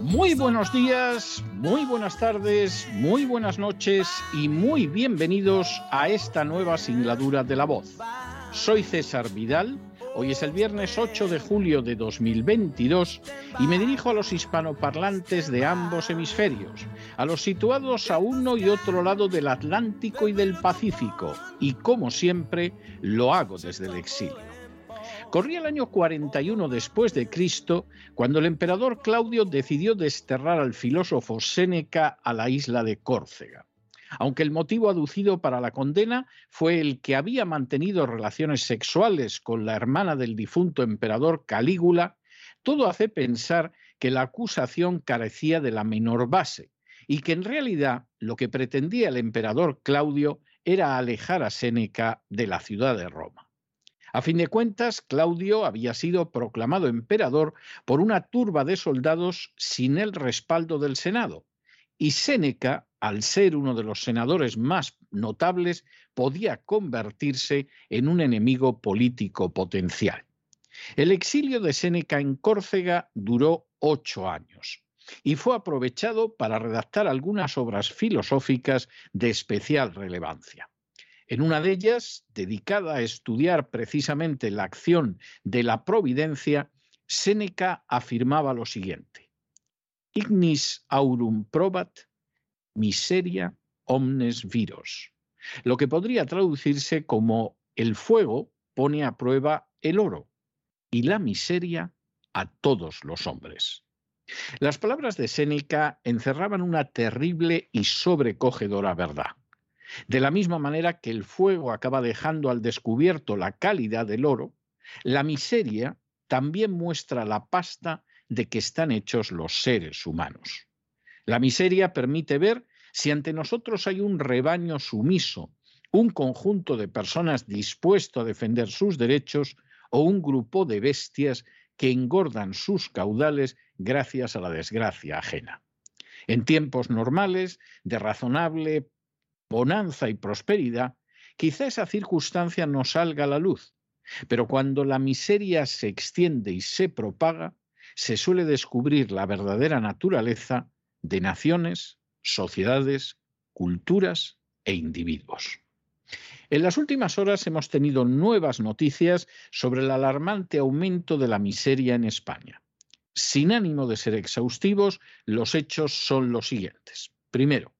muy buenos días, muy buenas tardes, muy buenas noches y muy bienvenidos a esta nueva singladura de la voz. Soy César Vidal, hoy es el viernes 8 de julio de 2022 y me dirijo a los hispanoparlantes de ambos hemisferios, a los situados a uno y otro lado del Atlántico y del Pacífico, y como siempre lo hago desde el exilio. Corría el año 41 después de Cristo, cuando el emperador Claudio decidió desterrar al filósofo Séneca a la isla de Córcega. Aunque el motivo aducido para la condena fue el que había mantenido relaciones sexuales con la hermana del difunto emperador Calígula, todo hace pensar que la acusación carecía de la menor base y que en realidad lo que pretendía el emperador Claudio era alejar a Séneca de la ciudad de Roma. A fin de cuentas, Claudio había sido proclamado emperador por una turba de soldados sin el respaldo del Senado, y Séneca, al ser uno de los senadores más notables, podía convertirse en un enemigo político potencial. El exilio de Séneca en Córcega duró ocho años y fue aprovechado para redactar algunas obras filosóficas de especial relevancia. En una de ellas, dedicada a estudiar precisamente la acción de la providencia, Séneca afirmaba lo siguiente: Ignis aurum probat, miseria omnes viros, lo que podría traducirse como el fuego pone a prueba el oro y la miseria a todos los hombres. Las palabras de Séneca encerraban una terrible y sobrecogedora verdad. De la misma manera que el fuego acaba dejando al descubierto la calidad del oro, la miseria también muestra la pasta de que están hechos los seres humanos. La miseria permite ver si ante nosotros hay un rebaño sumiso, un conjunto de personas dispuesto a defender sus derechos o un grupo de bestias que engordan sus caudales gracias a la desgracia ajena. En tiempos normales, de razonable bonanza y prosperidad, quizá esa circunstancia no salga a la luz, pero cuando la miseria se extiende y se propaga, se suele descubrir la verdadera naturaleza de naciones, sociedades, culturas e individuos. En las últimas horas hemos tenido nuevas noticias sobre el alarmante aumento de la miseria en España. Sin ánimo de ser exhaustivos, los hechos son los siguientes. Primero,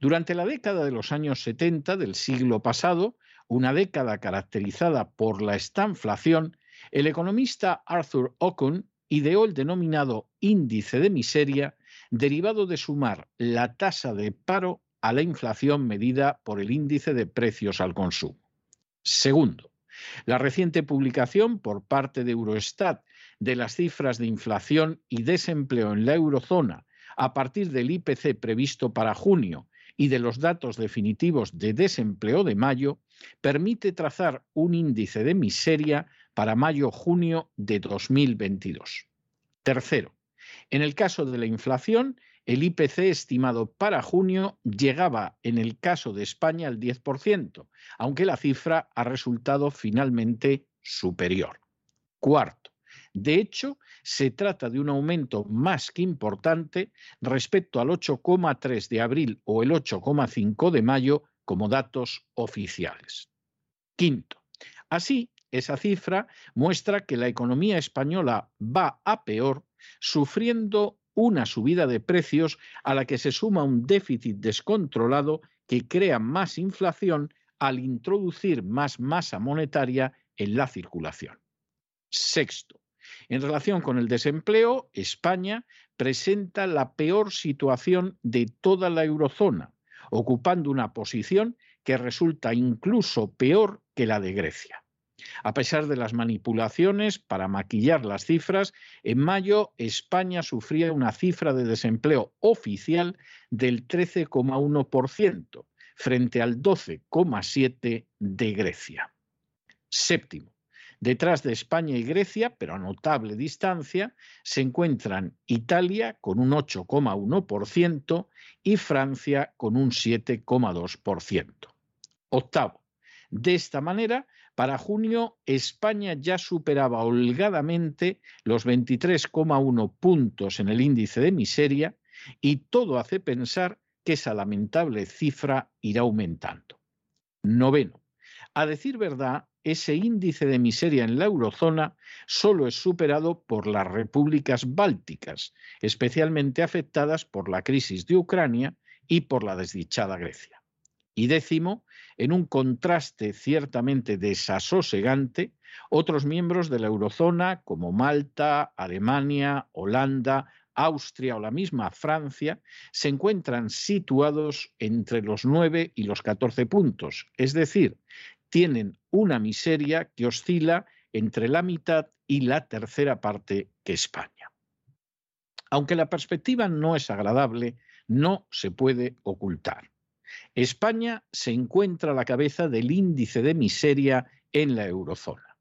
durante la década de los años 70 del siglo pasado, una década caracterizada por la estanflación, el economista Arthur Ocon ideó el denominado índice de miseria, derivado de sumar la tasa de paro a la inflación medida por el índice de precios al consumo. Segundo, la reciente publicación por parte de Eurostat de las cifras de inflación y desempleo en la eurozona a partir del IPC previsto para junio y de los datos definitivos de desempleo de mayo permite trazar un índice de miseria para mayo-junio de 2022. Tercero, en el caso de la inflación, el IPC estimado para junio llegaba en el caso de España al 10%, aunque la cifra ha resultado finalmente superior. Cuarto, de hecho, se trata de un aumento más que importante respecto al 8,3 de abril o el 8,5 de mayo como datos oficiales. Quinto, así, esa cifra muestra que la economía española va a peor, sufriendo una subida de precios a la que se suma un déficit descontrolado que crea más inflación al introducir más masa monetaria en la circulación. Sexto, en relación con el desempleo, España presenta la peor situación de toda la eurozona, ocupando una posición que resulta incluso peor que la de Grecia. A pesar de las manipulaciones para maquillar las cifras, en mayo España sufría una cifra de desempleo oficial del 13,1% frente al 12,7% de Grecia. Séptimo. Detrás de España y Grecia, pero a notable distancia, se encuentran Italia con un 8,1% y Francia con un 7,2%. Octavo. De esta manera, para junio, España ya superaba holgadamente los 23,1 puntos en el índice de miseria y todo hace pensar que esa lamentable cifra irá aumentando. Noveno. A decir verdad, ese índice de miseria en la eurozona solo es superado por las repúblicas bálticas, especialmente afectadas por la crisis de Ucrania y por la desdichada Grecia. Y décimo, en un contraste ciertamente desasosegante, otros miembros de la eurozona como Malta, Alemania, Holanda, Austria o la misma Francia se encuentran situados entre los 9 y los 14 puntos, es decir, tienen una miseria que oscila entre la mitad y la tercera parte que España. Aunque la perspectiva no es agradable, no se puede ocultar. España se encuentra a la cabeza del índice de miseria en la eurozona.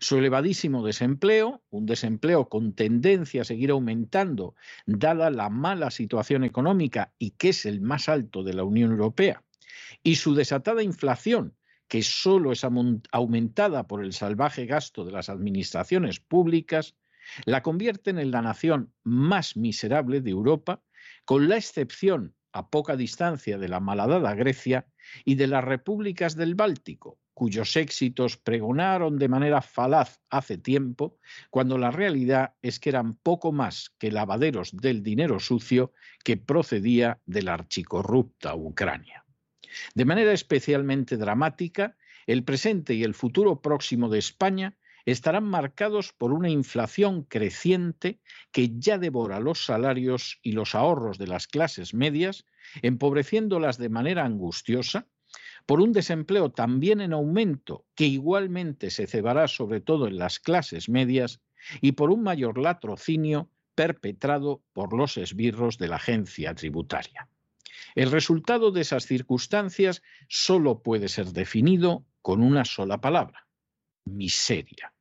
Su elevadísimo desempleo, un desempleo con tendencia a seguir aumentando dada la mala situación económica y que es el más alto de la Unión Europea, y su desatada inflación, que solo es aumentada por el salvaje gasto de las administraciones públicas, la convierten en la nación más miserable de Europa, con la excepción a poca distancia de la malhadada Grecia y de las repúblicas del Báltico, cuyos éxitos pregonaron de manera falaz hace tiempo, cuando la realidad es que eran poco más que lavaderos del dinero sucio que procedía de la archicorrupta Ucrania. De manera especialmente dramática, el presente y el futuro próximo de España estarán marcados por una inflación creciente que ya devora los salarios y los ahorros de las clases medias, empobreciéndolas de manera angustiosa, por un desempleo también en aumento que igualmente se cebará sobre todo en las clases medias y por un mayor latrocinio perpetrado por los esbirros de la agencia tributaria. El resultado de esas circunstancias solo puede ser definido con una sola palabra, miseria.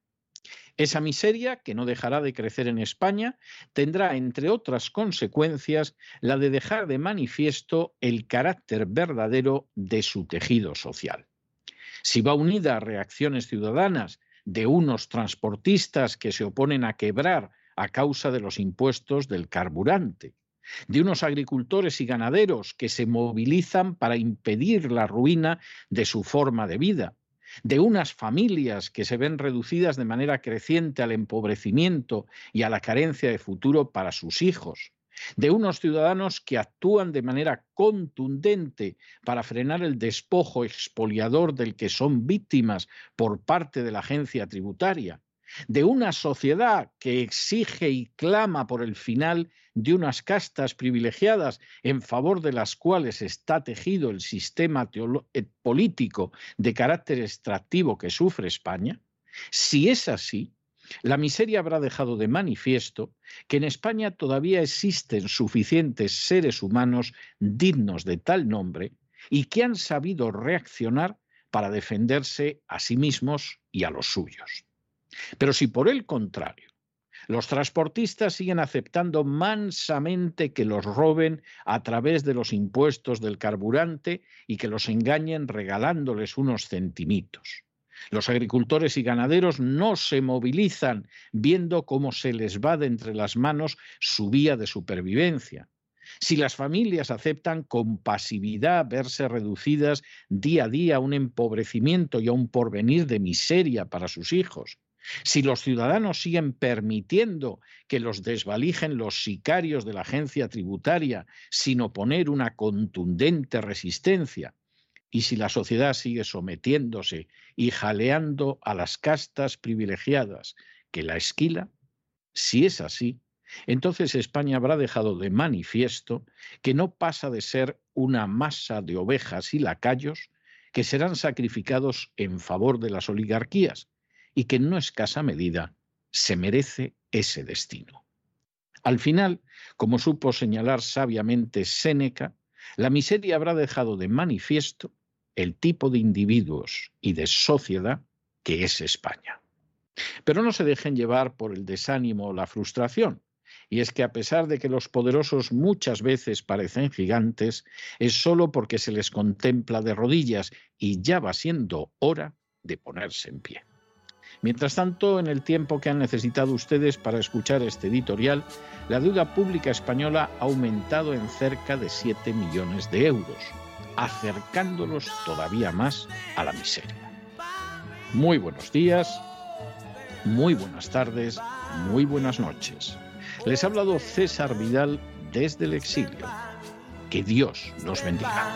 Esa miseria, que no dejará de crecer en España, tendrá, entre otras consecuencias, la de dejar de manifiesto el carácter verdadero de su tejido social. Si va unida a reacciones ciudadanas de unos transportistas que se oponen a quebrar a causa de los impuestos del carburante, de unos agricultores y ganaderos que se movilizan para impedir la ruina de su forma de vida, de unas familias que se ven reducidas de manera creciente al empobrecimiento y a la carencia de futuro para sus hijos, de unos ciudadanos que actúan de manera contundente para frenar el despojo expoliador del que son víctimas por parte de la agencia tributaria, de una sociedad que exige y clama por el final de unas castas privilegiadas en favor de las cuales está tejido el sistema eh, político de carácter extractivo que sufre España? Si es así, la miseria habrá dejado de manifiesto que en España todavía existen suficientes seres humanos dignos de tal nombre y que han sabido reaccionar para defenderse a sí mismos y a los suyos. Pero si por el contrario los transportistas siguen aceptando mansamente que los roben a través de los impuestos del carburante y que los engañen regalándoles unos centimitos. Los agricultores y ganaderos no se movilizan viendo cómo se les va de entre las manos su vía de supervivencia. Si las familias aceptan con pasividad verse reducidas día a día a un empobrecimiento y a un porvenir de miseria para sus hijos, si los ciudadanos siguen permitiendo que los desvalijen los sicarios de la agencia tributaria sin oponer una contundente resistencia, y si la sociedad sigue sometiéndose y jaleando a las castas privilegiadas que la esquila, si es así, entonces España habrá dejado de manifiesto que no pasa de ser una masa de ovejas y lacayos que serán sacrificados en favor de las oligarquías, y que en no escasa medida se merece ese destino. Al final, como supo señalar sabiamente Séneca, la miseria habrá dejado de manifiesto el tipo de individuos y de sociedad que es España. Pero no se dejen llevar por el desánimo o la frustración. Y es que a pesar de que los poderosos muchas veces parecen gigantes, es solo porque se les contempla de rodillas y ya va siendo hora de ponerse en pie. Mientras tanto, en el tiempo que han necesitado ustedes para escuchar este editorial, la deuda pública española ha aumentado en cerca de 7 millones de euros, acercándolos todavía más a la miseria. Muy buenos días, muy buenas tardes, muy buenas noches. Les ha hablado César Vidal desde el exilio. Que Dios los bendiga.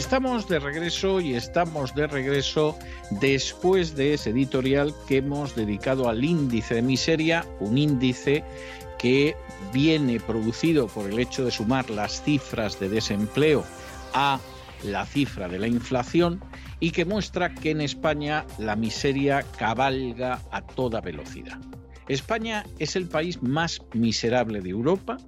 Estamos de regreso y estamos de regreso después de ese editorial que hemos dedicado al índice de miseria, un índice que viene producido por el hecho de sumar las cifras de desempleo a la cifra de la inflación y que muestra que en España la miseria cabalga a toda velocidad. España es el país más miserable de Europa,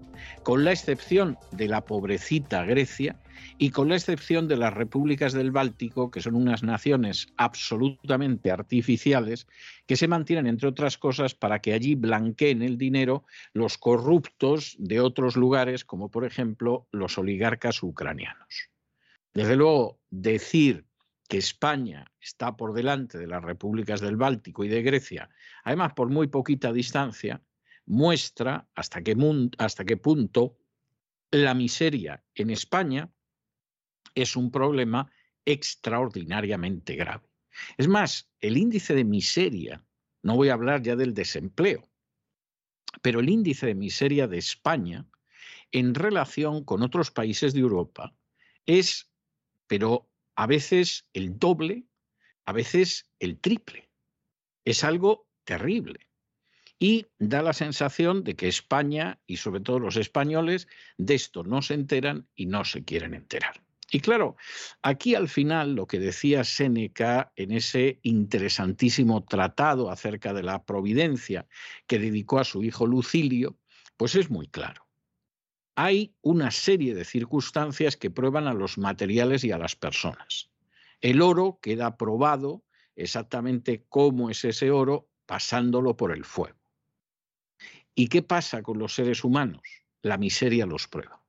con la excepción de la pobrecita Grecia y con la excepción de las repúblicas del Báltico, que son unas naciones absolutamente artificiales, que se mantienen, entre otras cosas, para que allí blanqueen el dinero los corruptos de otros lugares, como por ejemplo los oligarcas ucranianos. Desde luego, decir que España está por delante de las repúblicas del Báltico y de Grecia, además por muy poquita distancia, muestra hasta qué, hasta qué punto la miseria en España es un problema extraordinariamente grave. Es más, el índice de miseria, no voy a hablar ya del desempleo, pero el índice de miseria de España en relación con otros países de Europa es, pero a veces el doble, a veces el triple. Es algo terrible. Y da la sensación de que España y sobre todo los españoles de esto no se enteran y no se quieren enterar. Y claro, aquí al final lo que decía Séneca en ese interesantísimo tratado acerca de la providencia que dedicó a su hijo Lucilio, pues es muy claro. Hay una serie de circunstancias que prueban a los materiales y a las personas. El oro queda probado exactamente cómo es ese oro pasándolo por el fuego. ¿Y qué pasa con los seres humanos? La miseria los prueba.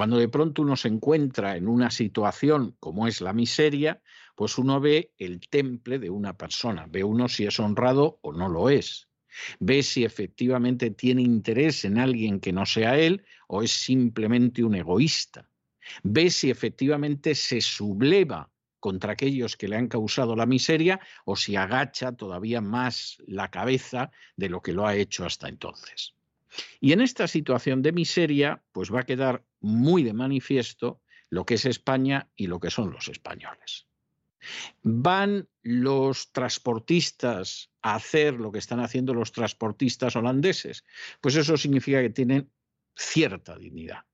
Cuando de pronto uno se encuentra en una situación como es la miseria, pues uno ve el temple de una persona, ve uno si es honrado o no lo es, ve si efectivamente tiene interés en alguien que no sea él o es simplemente un egoísta, ve si efectivamente se subleva contra aquellos que le han causado la miseria o si agacha todavía más la cabeza de lo que lo ha hecho hasta entonces. Y en esta situación de miseria, pues va a quedar muy de manifiesto lo que es España y lo que son los españoles. ¿Van los transportistas a hacer lo que están haciendo los transportistas holandeses? Pues eso significa que tienen cierta dignidad.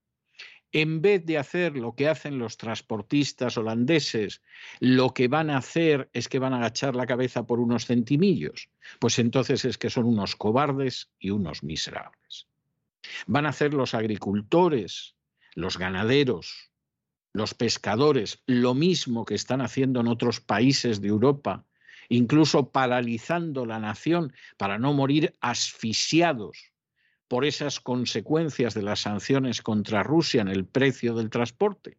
En vez de hacer lo que hacen los transportistas holandeses, lo que van a hacer es que van a agachar la cabeza por unos centimillos, pues entonces es que son unos cobardes y unos miserables. Van a hacer los agricultores los ganaderos, los pescadores, lo mismo que están haciendo en otros países de Europa, incluso paralizando la nación para no morir asfixiados por esas consecuencias de las sanciones contra Rusia en el precio del transporte,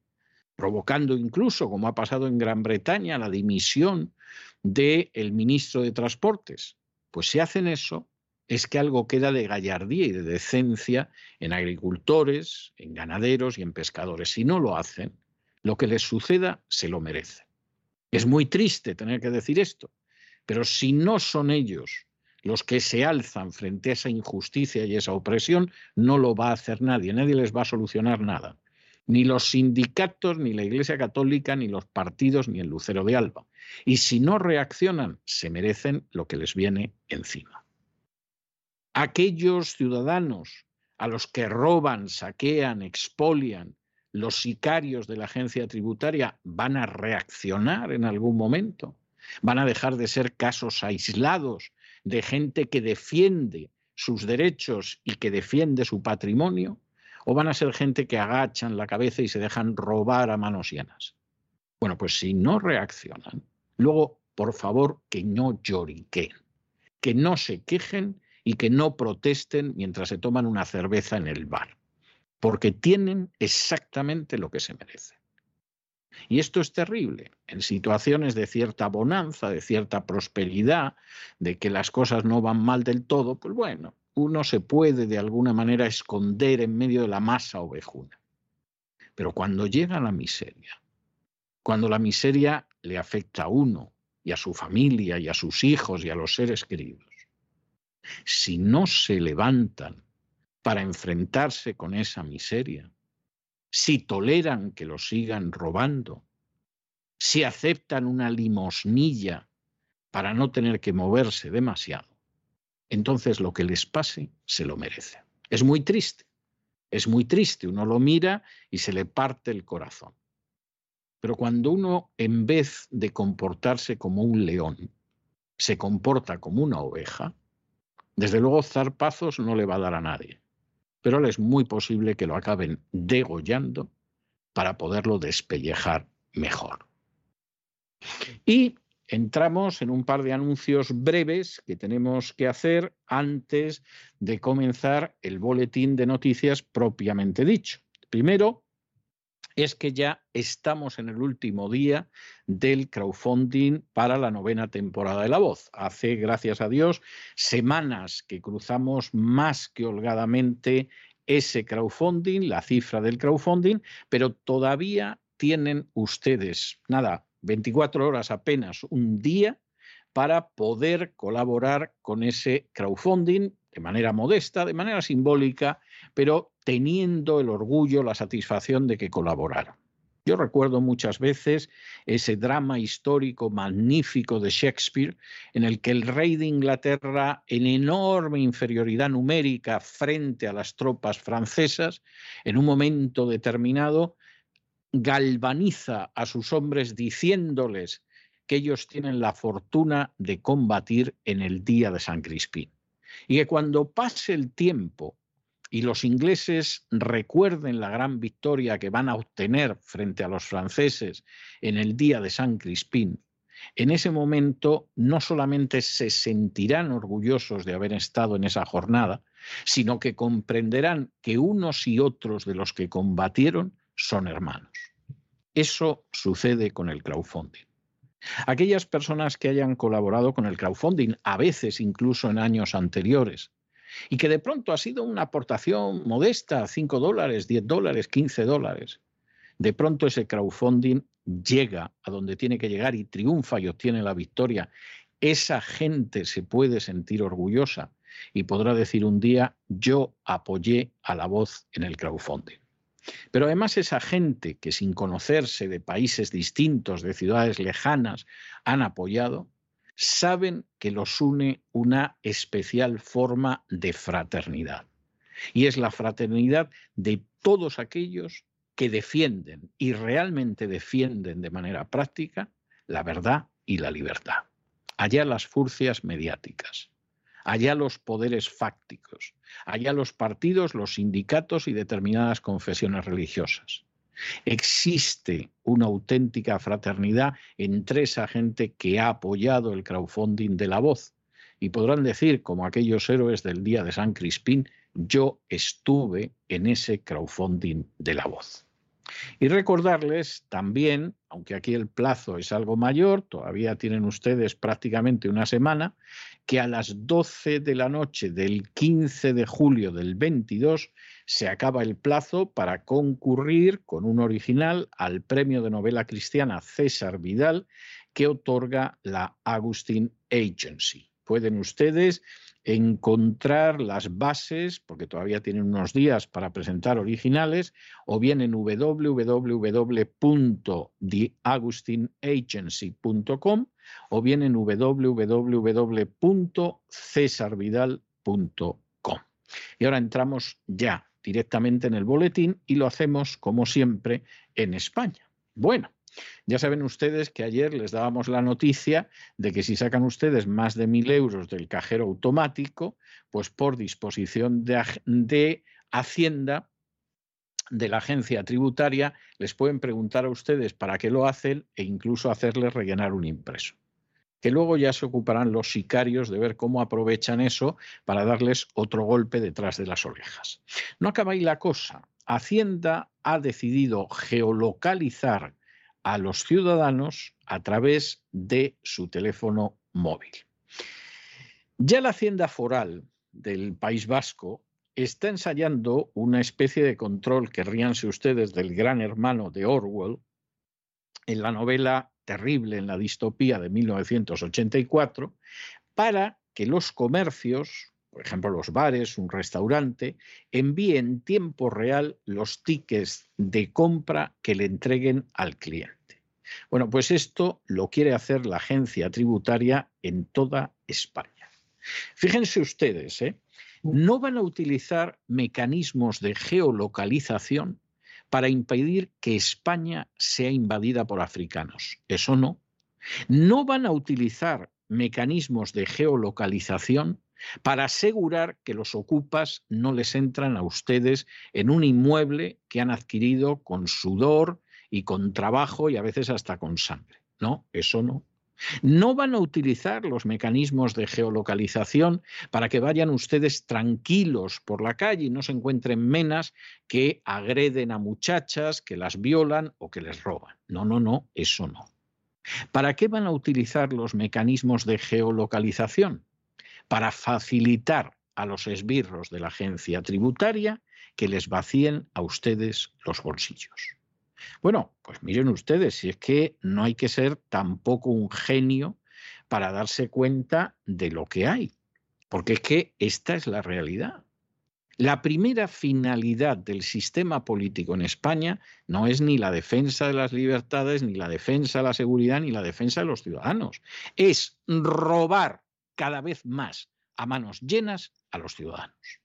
provocando incluso, como ha pasado en Gran Bretaña, la dimisión del ministro de Transportes. Pues si hacen eso, es que algo queda de gallardía y de decencia en agricultores, en ganaderos y en pescadores. Si no lo hacen, lo que les suceda se lo merece. Es muy triste tener que decir esto, pero si no son ellos los que se alzan frente a esa injusticia y esa opresión, no lo va a hacer nadie, nadie les va a solucionar nada. Ni los sindicatos, ni la Iglesia Católica, ni los partidos, ni el Lucero de Alba. Y si no reaccionan, se merecen lo que les viene encima aquellos ciudadanos a los que roban, saquean, expolian, los sicarios de la agencia tributaria van a reaccionar en algún momento, van a dejar de ser casos aislados de gente que defiende sus derechos y que defiende su patrimonio, o van a ser gente que agachan la cabeza y se dejan robar a manos llenas. Bueno, pues si no reaccionan, luego, por favor, que no lloriquen, que no se quejen y que no protesten mientras se toman una cerveza en el bar, porque tienen exactamente lo que se merecen. Y esto es terrible. En situaciones de cierta bonanza, de cierta prosperidad, de que las cosas no van mal del todo, pues bueno, uno se puede de alguna manera esconder en medio de la masa ovejuna. Pero cuando llega la miseria, cuando la miseria le afecta a uno y a su familia y a sus hijos y a los seres queridos, si no se levantan para enfrentarse con esa miseria, si toleran que lo sigan robando, si aceptan una limosnilla para no tener que moverse demasiado, entonces lo que les pase se lo merece. Es muy triste, es muy triste, uno lo mira y se le parte el corazón. Pero cuando uno, en vez de comportarse como un león, se comporta como una oveja, desde luego zarpazos no le va a dar a nadie. Pero es muy posible que lo acaben degollando para poderlo despellejar mejor. Y entramos en un par de anuncios breves que tenemos que hacer antes de comenzar el boletín de noticias propiamente dicho. Primero, es que ya estamos en el último día del crowdfunding para la novena temporada de La Voz. Hace, gracias a Dios, semanas que cruzamos más que holgadamente ese crowdfunding, la cifra del crowdfunding, pero todavía tienen ustedes, nada, 24 horas apenas, un día, para poder colaborar con ese crowdfunding de manera modesta, de manera simbólica, pero teniendo el orgullo, la satisfacción de que colaboraron. Yo recuerdo muchas veces ese drama histórico magnífico de Shakespeare, en el que el rey de Inglaterra, en enorme inferioridad numérica frente a las tropas francesas, en un momento determinado, galvaniza a sus hombres diciéndoles que ellos tienen la fortuna de combatir en el día de San Crispín. Y que cuando pase el tiempo y los ingleses recuerden la gran victoria que van a obtener frente a los franceses en el día de San Crispín, en ese momento no solamente se sentirán orgullosos de haber estado en esa jornada, sino que comprenderán que unos y otros de los que combatieron son hermanos. Eso sucede con el crowdfunding. Aquellas personas que hayan colaborado con el crowdfunding, a veces incluso en años anteriores, y que de pronto ha sido una aportación modesta, 5 dólares, 10 dólares, 15 dólares, de pronto ese crowdfunding llega a donde tiene que llegar y triunfa y obtiene la victoria, esa gente se puede sentir orgullosa y podrá decir un día, yo apoyé a la voz en el crowdfunding. Pero además esa gente que sin conocerse de países distintos, de ciudades lejanas, han apoyado, saben que los une una especial forma de fraternidad. Y es la fraternidad de todos aquellos que defienden y realmente defienden de manera práctica la verdad y la libertad. Allá las furcias mediáticas allá los poderes fácticos, allá los partidos, los sindicatos y determinadas confesiones religiosas. Existe una auténtica fraternidad entre esa gente que ha apoyado el crowdfunding de la voz. Y podrán decir, como aquellos héroes del día de San Crispín, yo estuve en ese crowdfunding de la voz. Y recordarles también, aunque aquí el plazo es algo mayor, todavía tienen ustedes prácticamente una semana, que a las 12 de la noche del 15 de julio del 22 se acaba el plazo para concurrir con un original al premio de novela cristiana César Vidal que otorga la Agustin Agency. Pueden ustedes encontrar las bases, porque todavía tienen unos días para presentar originales, o bien en www.theagustinagency.com o bien en www.cesarvidal.com. Y ahora entramos ya directamente en el boletín y lo hacemos, como siempre, en España. Bueno, ya saben ustedes que ayer les dábamos la noticia de que si sacan ustedes más de mil euros del cajero automático, pues por disposición de, Hacienda, de la agencia tributaria, les pueden preguntar a ustedes para qué lo hacen e incluso hacerles rellenar un impreso. Que luego ya se ocuparán los sicarios de ver cómo aprovechan eso para darles otro golpe detrás de las orejas. No acaba ahí la cosa. Hacienda ha decidido geolocalizar a los ciudadanos a través de su teléfono móvil. Ya la Hacienda Foral del País Vasco está ensayando una especie de control que ríanse ustedes del gran hermano de Orwell en la novela terrible en la distopía de 1984 para que los comercios, por ejemplo los bares, un restaurante, envíen en tiempo real los tickets de compra que le entreguen al cliente. Bueno, pues esto lo quiere hacer la agencia tributaria en toda España. Fíjense ustedes, ¿eh? no van a utilizar mecanismos de geolocalización para impedir que España sea invadida por africanos. Eso no. No van a utilizar mecanismos de geolocalización para asegurar que los ocupas no les entran a ustedes en un inmueble que han adquirido con sudor y con trabajo y a veces hasta con sangre. No, eso no. No van a utilizar los mecanismos de geolocalización para que vayan ustedes tranquilos por la calle y no se encuentren menas que agreden a muchachas, que las violan o que les roban. No, no, no, eso no. ¿Para qué van a utilizar los mecanismos de geolocalización? Para facilitar a los esbirros de la agencia tributaria que les vacíen a ustedes los bolsillos. Bueno, pues miren ustedes, si es que no hay que ser tampoco un genio para darse cuenta de lo que hay, porque es que esta es la realidad. La primera finalidad del sistema político en España no es ni la defensa de las libertades, ni la defensa de la seguridad, ni la defensa de los ciudadanos. Es robar cada vez más a manos llenas a los ciudadanos.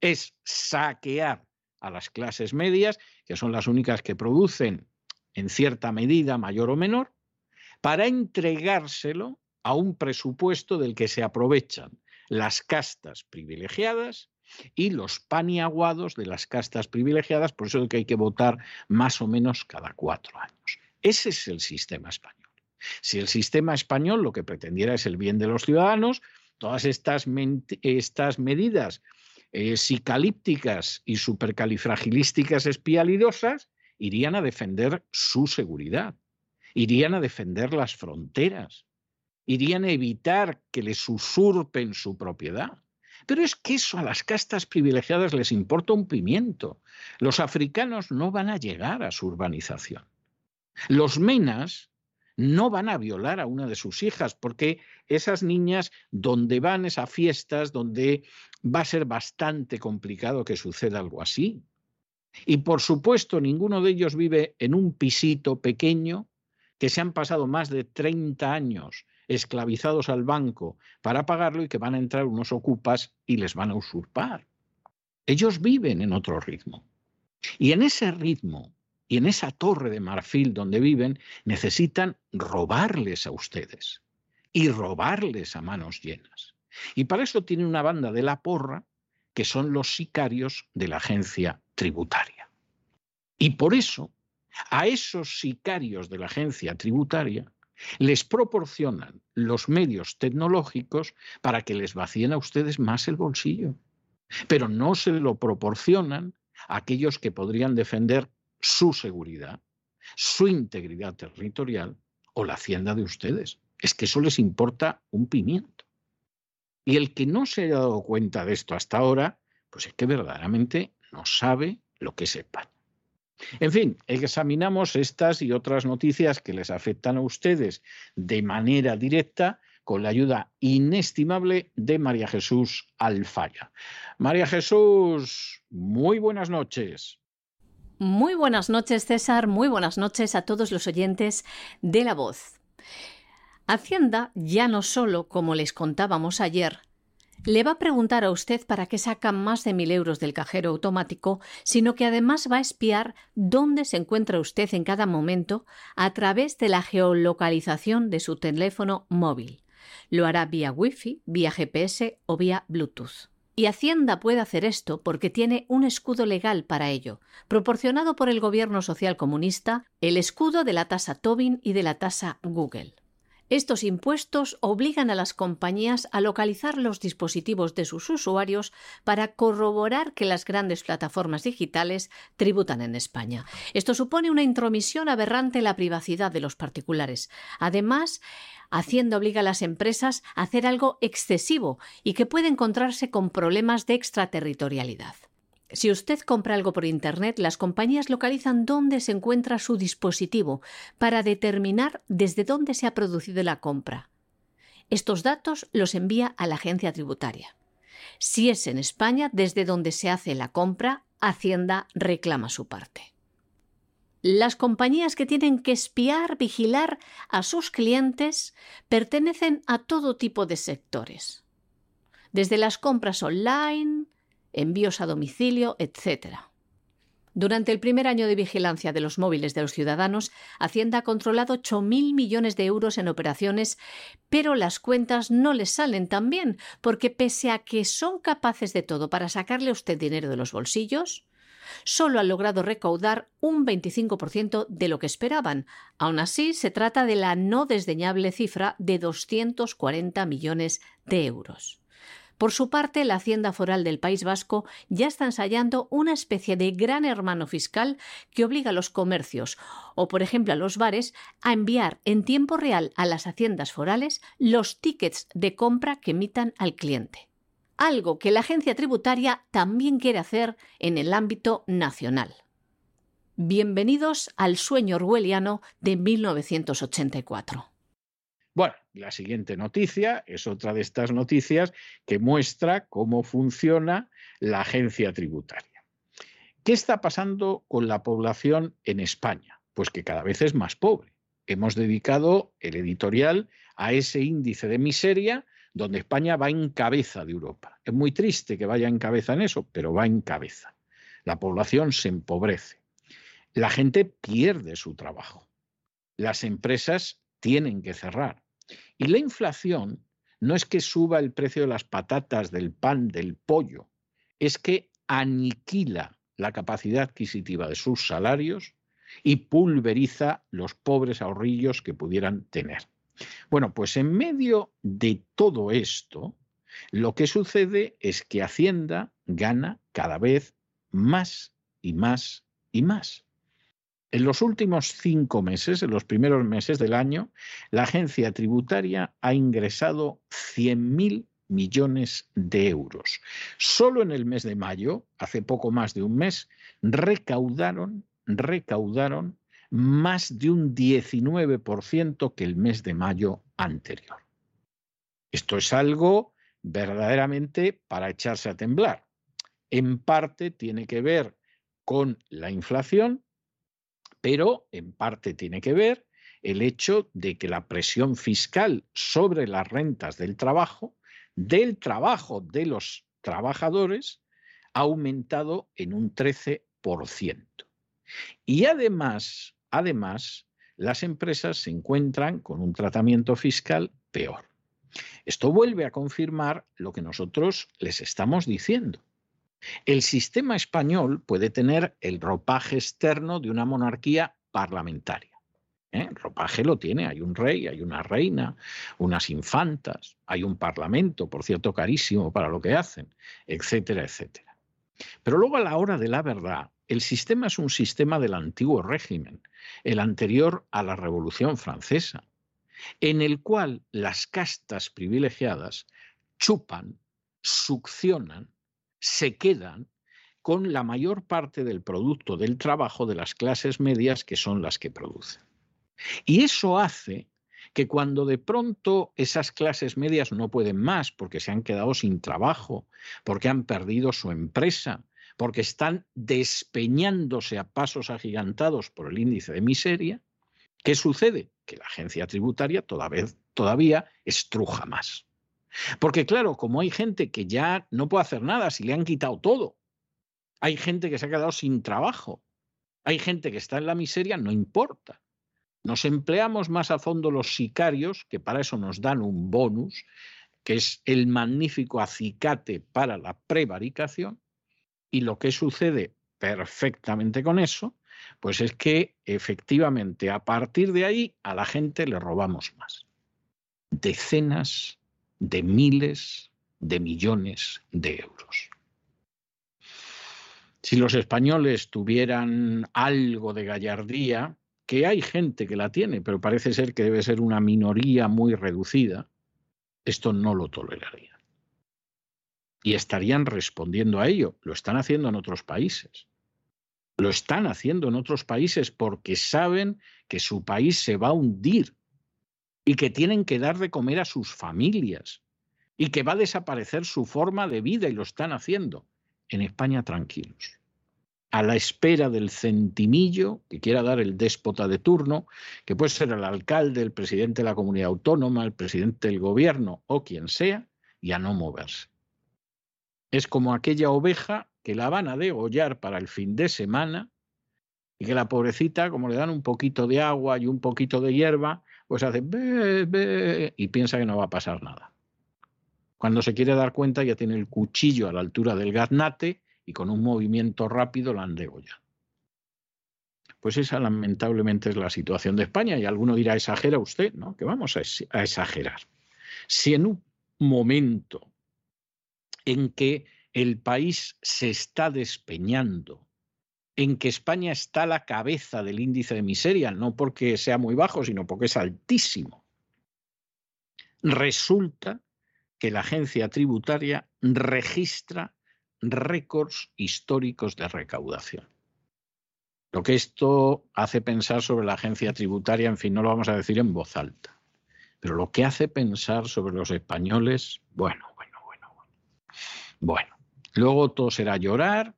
Es saquear a las clases medias, que son las únicas que producen en cierta medida, mayor o menor, para entregárselo a un presupuesto del que se aprovechan las castas privilegiadas y los paniaguados de las castas privilegiadas, por eso es que hay que votar más o menos cada cuatro años. Ese es el sistema español. Si el sistema español lo que pretendiera es el bien de los ciudadanos, todas estas, estas medidas eh, y supercalifragilísticas espialidosas irían a defender su seguridad, irían a defender las fronteras, irían a evitar que les usurpen su propiedad. Pero es que eso a las castas privilegiadas les importa un pimiento. Los africanos no van a llegar a su urbanización. Los menas no van a violar a una de sus hijas, porque esas niñas, donde van esas fiestas, donde va a ser bastante complicado que suceda algo así. Y por supuesto, ninguno de ellos vive en un pisito pequeño que se han pasado más de 30 años esclavizados al banco para pagarlo y que van a entrar unos ocupas y les van a usurpar. Ellos viven en otro ritmo. Y en ese ritmo y en esa torre de marfil donde viven necesitan robarles a ustedes y robarles a manos llenas. Y para eso tienen una banda de la porra que son los sicarios de la agencia tributaria. Y por eso a esos sicarios de la agencia tributaria les proporcionan los medios tecnológicos para que les vacíen a ustedes más el bolsillo. Pero no se lo proporcionan a aquellos que podrían defender su seguridad, su integridad territorial o la hacienda de ustedes. Es que eso les importa un pimiento. Y el que no se haya dado cuenta de esto hasta ahora, pues es que verdaderamente no sabe lo que es. En fin, examinamos estas y otras noticias que les afectan a ustedes de manera directa con la ayuda inestimable de María Jesús Alfaya. María Jesús, muy buenas noches. Muy buenas noches, César. Muy buenas noches a todos los oyentes de La Voz. Hacienda ya no solo, como les contábamos ayer, le va a preguntar a usted para qué saca más de mil euros del cajero automático, sino que además va a espiar dónde se encuentra usted en cada momento a través de la geolocalización de su teléfono móvil. Lo hará vía Wi-Fi, vía GPS o vía Bluetooth. Y Hacienda puede hacer esto porque tiene un escudo legal para ello, proporcionado por el gobierno social comunista, el escudo de la tasa Tobin y de la tasa Google. Estos impuestos obligan a las compañías a localizar los dispositivos de sus usuarios para corroborar que las grandes plataformas digitales tributan en España. Esto supone una intromisión aberrante en la privacidad de los particulares. Además, Hacienda obliga a las empresas a hacer algo excesivo y que puede encontrarse con problemas de extraterritorialidad. Si usted compra algo por Internet, las compañías localizan dónde se encuentra su dispositivo para determinar desde dónde se ha producido la compra. Estos datos los envía a la agencia tributaria. Si es en España, desde donde se hace la compra, Hacienda reclama su parte. Las compañías que tienen que espiar, vigilar a sus clientes pertenecen a todo tipo de sectores. Desde las compras online, envíos a domicilio, etc. Durante el primer año de vigilancia de los móviles de los ciudadanos, Hacienda ha controlado 8.000 millones de euros en operaciones, pero las cuentas no les salen tan bien, porque pese a que son capaces de todo para sacarle a usted dinero de los bolsillos, solo han logrado recaudar un 25% de lo que esperaban. Aún así, se trata de la no desdeñable cifra de 240 millones de euros. Por su parte, la Hacienda Foral del País Vasco ya está ensayando una especie de gran hermano fiscal que obliga a los comercios o, por ejemplo, a los bares a enviar en tiempo real a las haciendas forales los tickets de compra que emitan al cliente. Algo que la agencia tributaria también quiere hacer en el ámbito nacional. Bienvenidos al sueño orwelliano de 1984. Bueno, la siguiente noticia es otra de estas noticias que muestra cómo funciona la agencia tributaria. ¿Qué está pasando con la población en España? Pues que cada vez es más pobre. Hemos dedicado el editorial a ese índice de miseria donde España va en cabeza de Europa. Es muy triste que vaya en cabeza en eso, pero va en cabeza. La población se empobrece. La gente pierde su trabajo. Las empresas tienen que cerrar. Y la inflación no es que suba el precio de las patatas, del pan, del pollo, es que aniquila la capacidad adquisitiva de sus salarios y pulveriza los pobres ahorrillos que pudieran tener. Bueno, pues en medio de todo esto, lo que sucede es que Hacienda gana cada vez más y más y más. En los últimos cinco meses, en los primeros meses del año, la agencia tributaria ha ingresado 100.000 millones de euros. Solo en el mes de mayo, hace poco más de un mes, recaudaron, recaudaron más de un 19% que el mes de mayo anterior. Esto es algo verdaderamente para echarse a temblar. En parte tiene que ver con la inflación, pero en parte tiene que ver el hecho de que la presión fiscal sobre las rentas del trabajo, del trabajo de los trabajadores, ha aumentado en un 13%. Y además, además, las empresas se encuentran con un tratamiento fiscal peor. Esto vuelve a confirmar lo que nosotros les estamos diciendo. El sistema español puede tener el ropaje externo de una monarquía parlamentaria. ¿eh? Ropaje lo tiene, hay un rey, hay una reina, unas infantas, hay un parlamento, por cierto, carísimo para lo que hacen, etcétera, etcétera. Pero luego a la hora de la verdad, el sistema es un sistema del antiguo régimen, el anterior a la Revolución Francesa, en el cual las castas privilegiadas chupan, succionan se quedan con la mayor parte del producto del trabajo de las clases medias que son las que producen. Y eso hace que cuando de pronto esas clases medias no pueden más porque se han quedado sin trabajo, porque han perdido su empresa, porque están despeñándose a pasos agigantados por el índice de miseria, ¿qué sucede? Que la agencia tributaria todavía, estruja más. Porque claro, como hay gente que ya no puede hacer nada si le han quitado todo, hay gente que se ha quedado sin trabajo, hay gente que está en la miseria, no importa. Nos empleamos más a fondo los sicarios, que para eso nos dan un bonus, que es el magnífico acicate para la prevaricación, y lo que sucede perfectamente con eso, pues es que efectivamente a partir de ahí a la gente le robamos más. Decenas de miles de millones de euros. Si los españoles tuvieran algo de gallardía, que hay gente que la tiene, pero parece ser que debe ser una minoría muy reducida, esto no lo toleraría. Y estarían respondiendo a ello. Lo están haciendo en otros países. Lo están haciendo en otros países porque saben que su país se va a hundir y que tienen que dar de comer a sus familias y que va a desaparecer su forma de vida y lo están haciendo. En España tranquilos, a la espera del centimillo que quiera dar el déspota de turno, que puede ser el alcalde, el presidente de la comunidad autónoma, el presidente del gobierno o quien sea, y a no moverse. Es como aquella oveja que la van a degollar para el fin de semana Y que la pobrecita, como le dan un poquito de agua y un poquito de hierba, pues hace be, y piensa que no va a pasar nada. Cuando se quiere dar cuenta ya tiene el cuchillo a la altura del gaznate y con un movimiento rápido la han degollado. Pues esa lamentablemente es la situación de España y alguno dirá, exagera usted, ¿no? Que vamos a exagerar. Si en un momento en que el país se está despeñando, en que España está a la cabeza del índice de miseria, no porque sea muy bajo, sino porque es altísimo. Resulta que la agencia tributaria registra récords históricos de recaudación. Lo que esto hace pensar sobre la agencia tributaria, en fin, no lo vamos a decir en voz alta, pero lo que hace pensar sobre los españoles, bueno, bueno. Luego todo será llorar,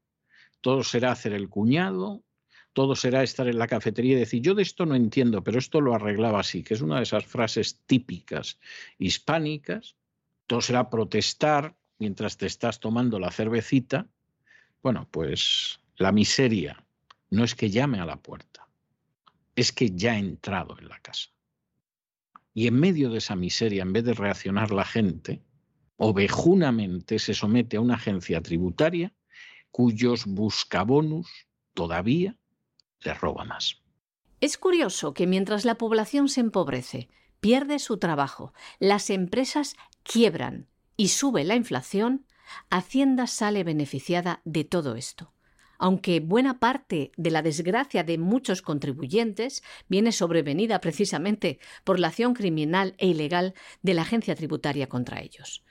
todo será hacer el cuñado, todo será estar en la cafetería y decir, yo de esto no entiendo, pero esto lo arreglaba así, que es una de esas frases típicas hispánicas, todo será protestar mientras te estás tomando la cervecita. Bueno, pues la miseria no es que llame a la puerta, es que ya ha entrado en la casa. Y en medio de esa miseria, en vez de reaccionar la gente, ovejunamente se somete a una agencia tributaria cuyos buscabonus todavía le roba más. Es curioso que mientras la población se empobrece, pierde su trabajo, las empresas quiebran y sube la inflación, Hacienda sale beneficiada de todo esto. Aunque buena parte de la desgracia de muchos contribuyentes viene sobrevenida precisamente por la acción criminal e ilegal de la agencia tributaria contra ellos.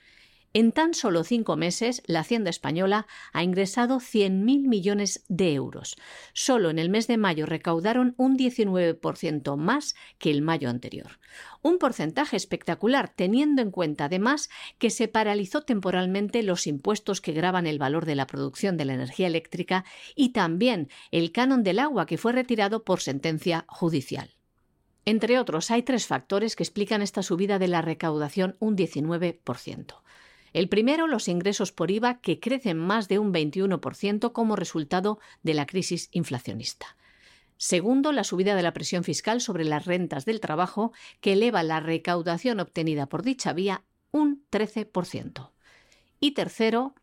En tan solo cinco meses, la Hacienda española ha ingresado 100.000 millones de euros. Solo en el mes de mayo recaudaron un 19% más que el mayo anterior. Un porcentaje espectacular, teniendo en cuenta además que se paralizó temporalmente los impuestos que graban el valor de la producción de la energía eléctrica y también el canon del agua que fue retirado por sentencia judicial. Entre otros, hay tres factores que explican esta subida de la recaudación un 19%. El primero, los ingresos por IVA, que crecen más de un 21% como resultado de la crisis inflacionista. Segundo, la subida de la presión fiscal sobre las rentas del trabajo, que eleva la recaudación obtenida por dicha vía un 13%. Y tercero,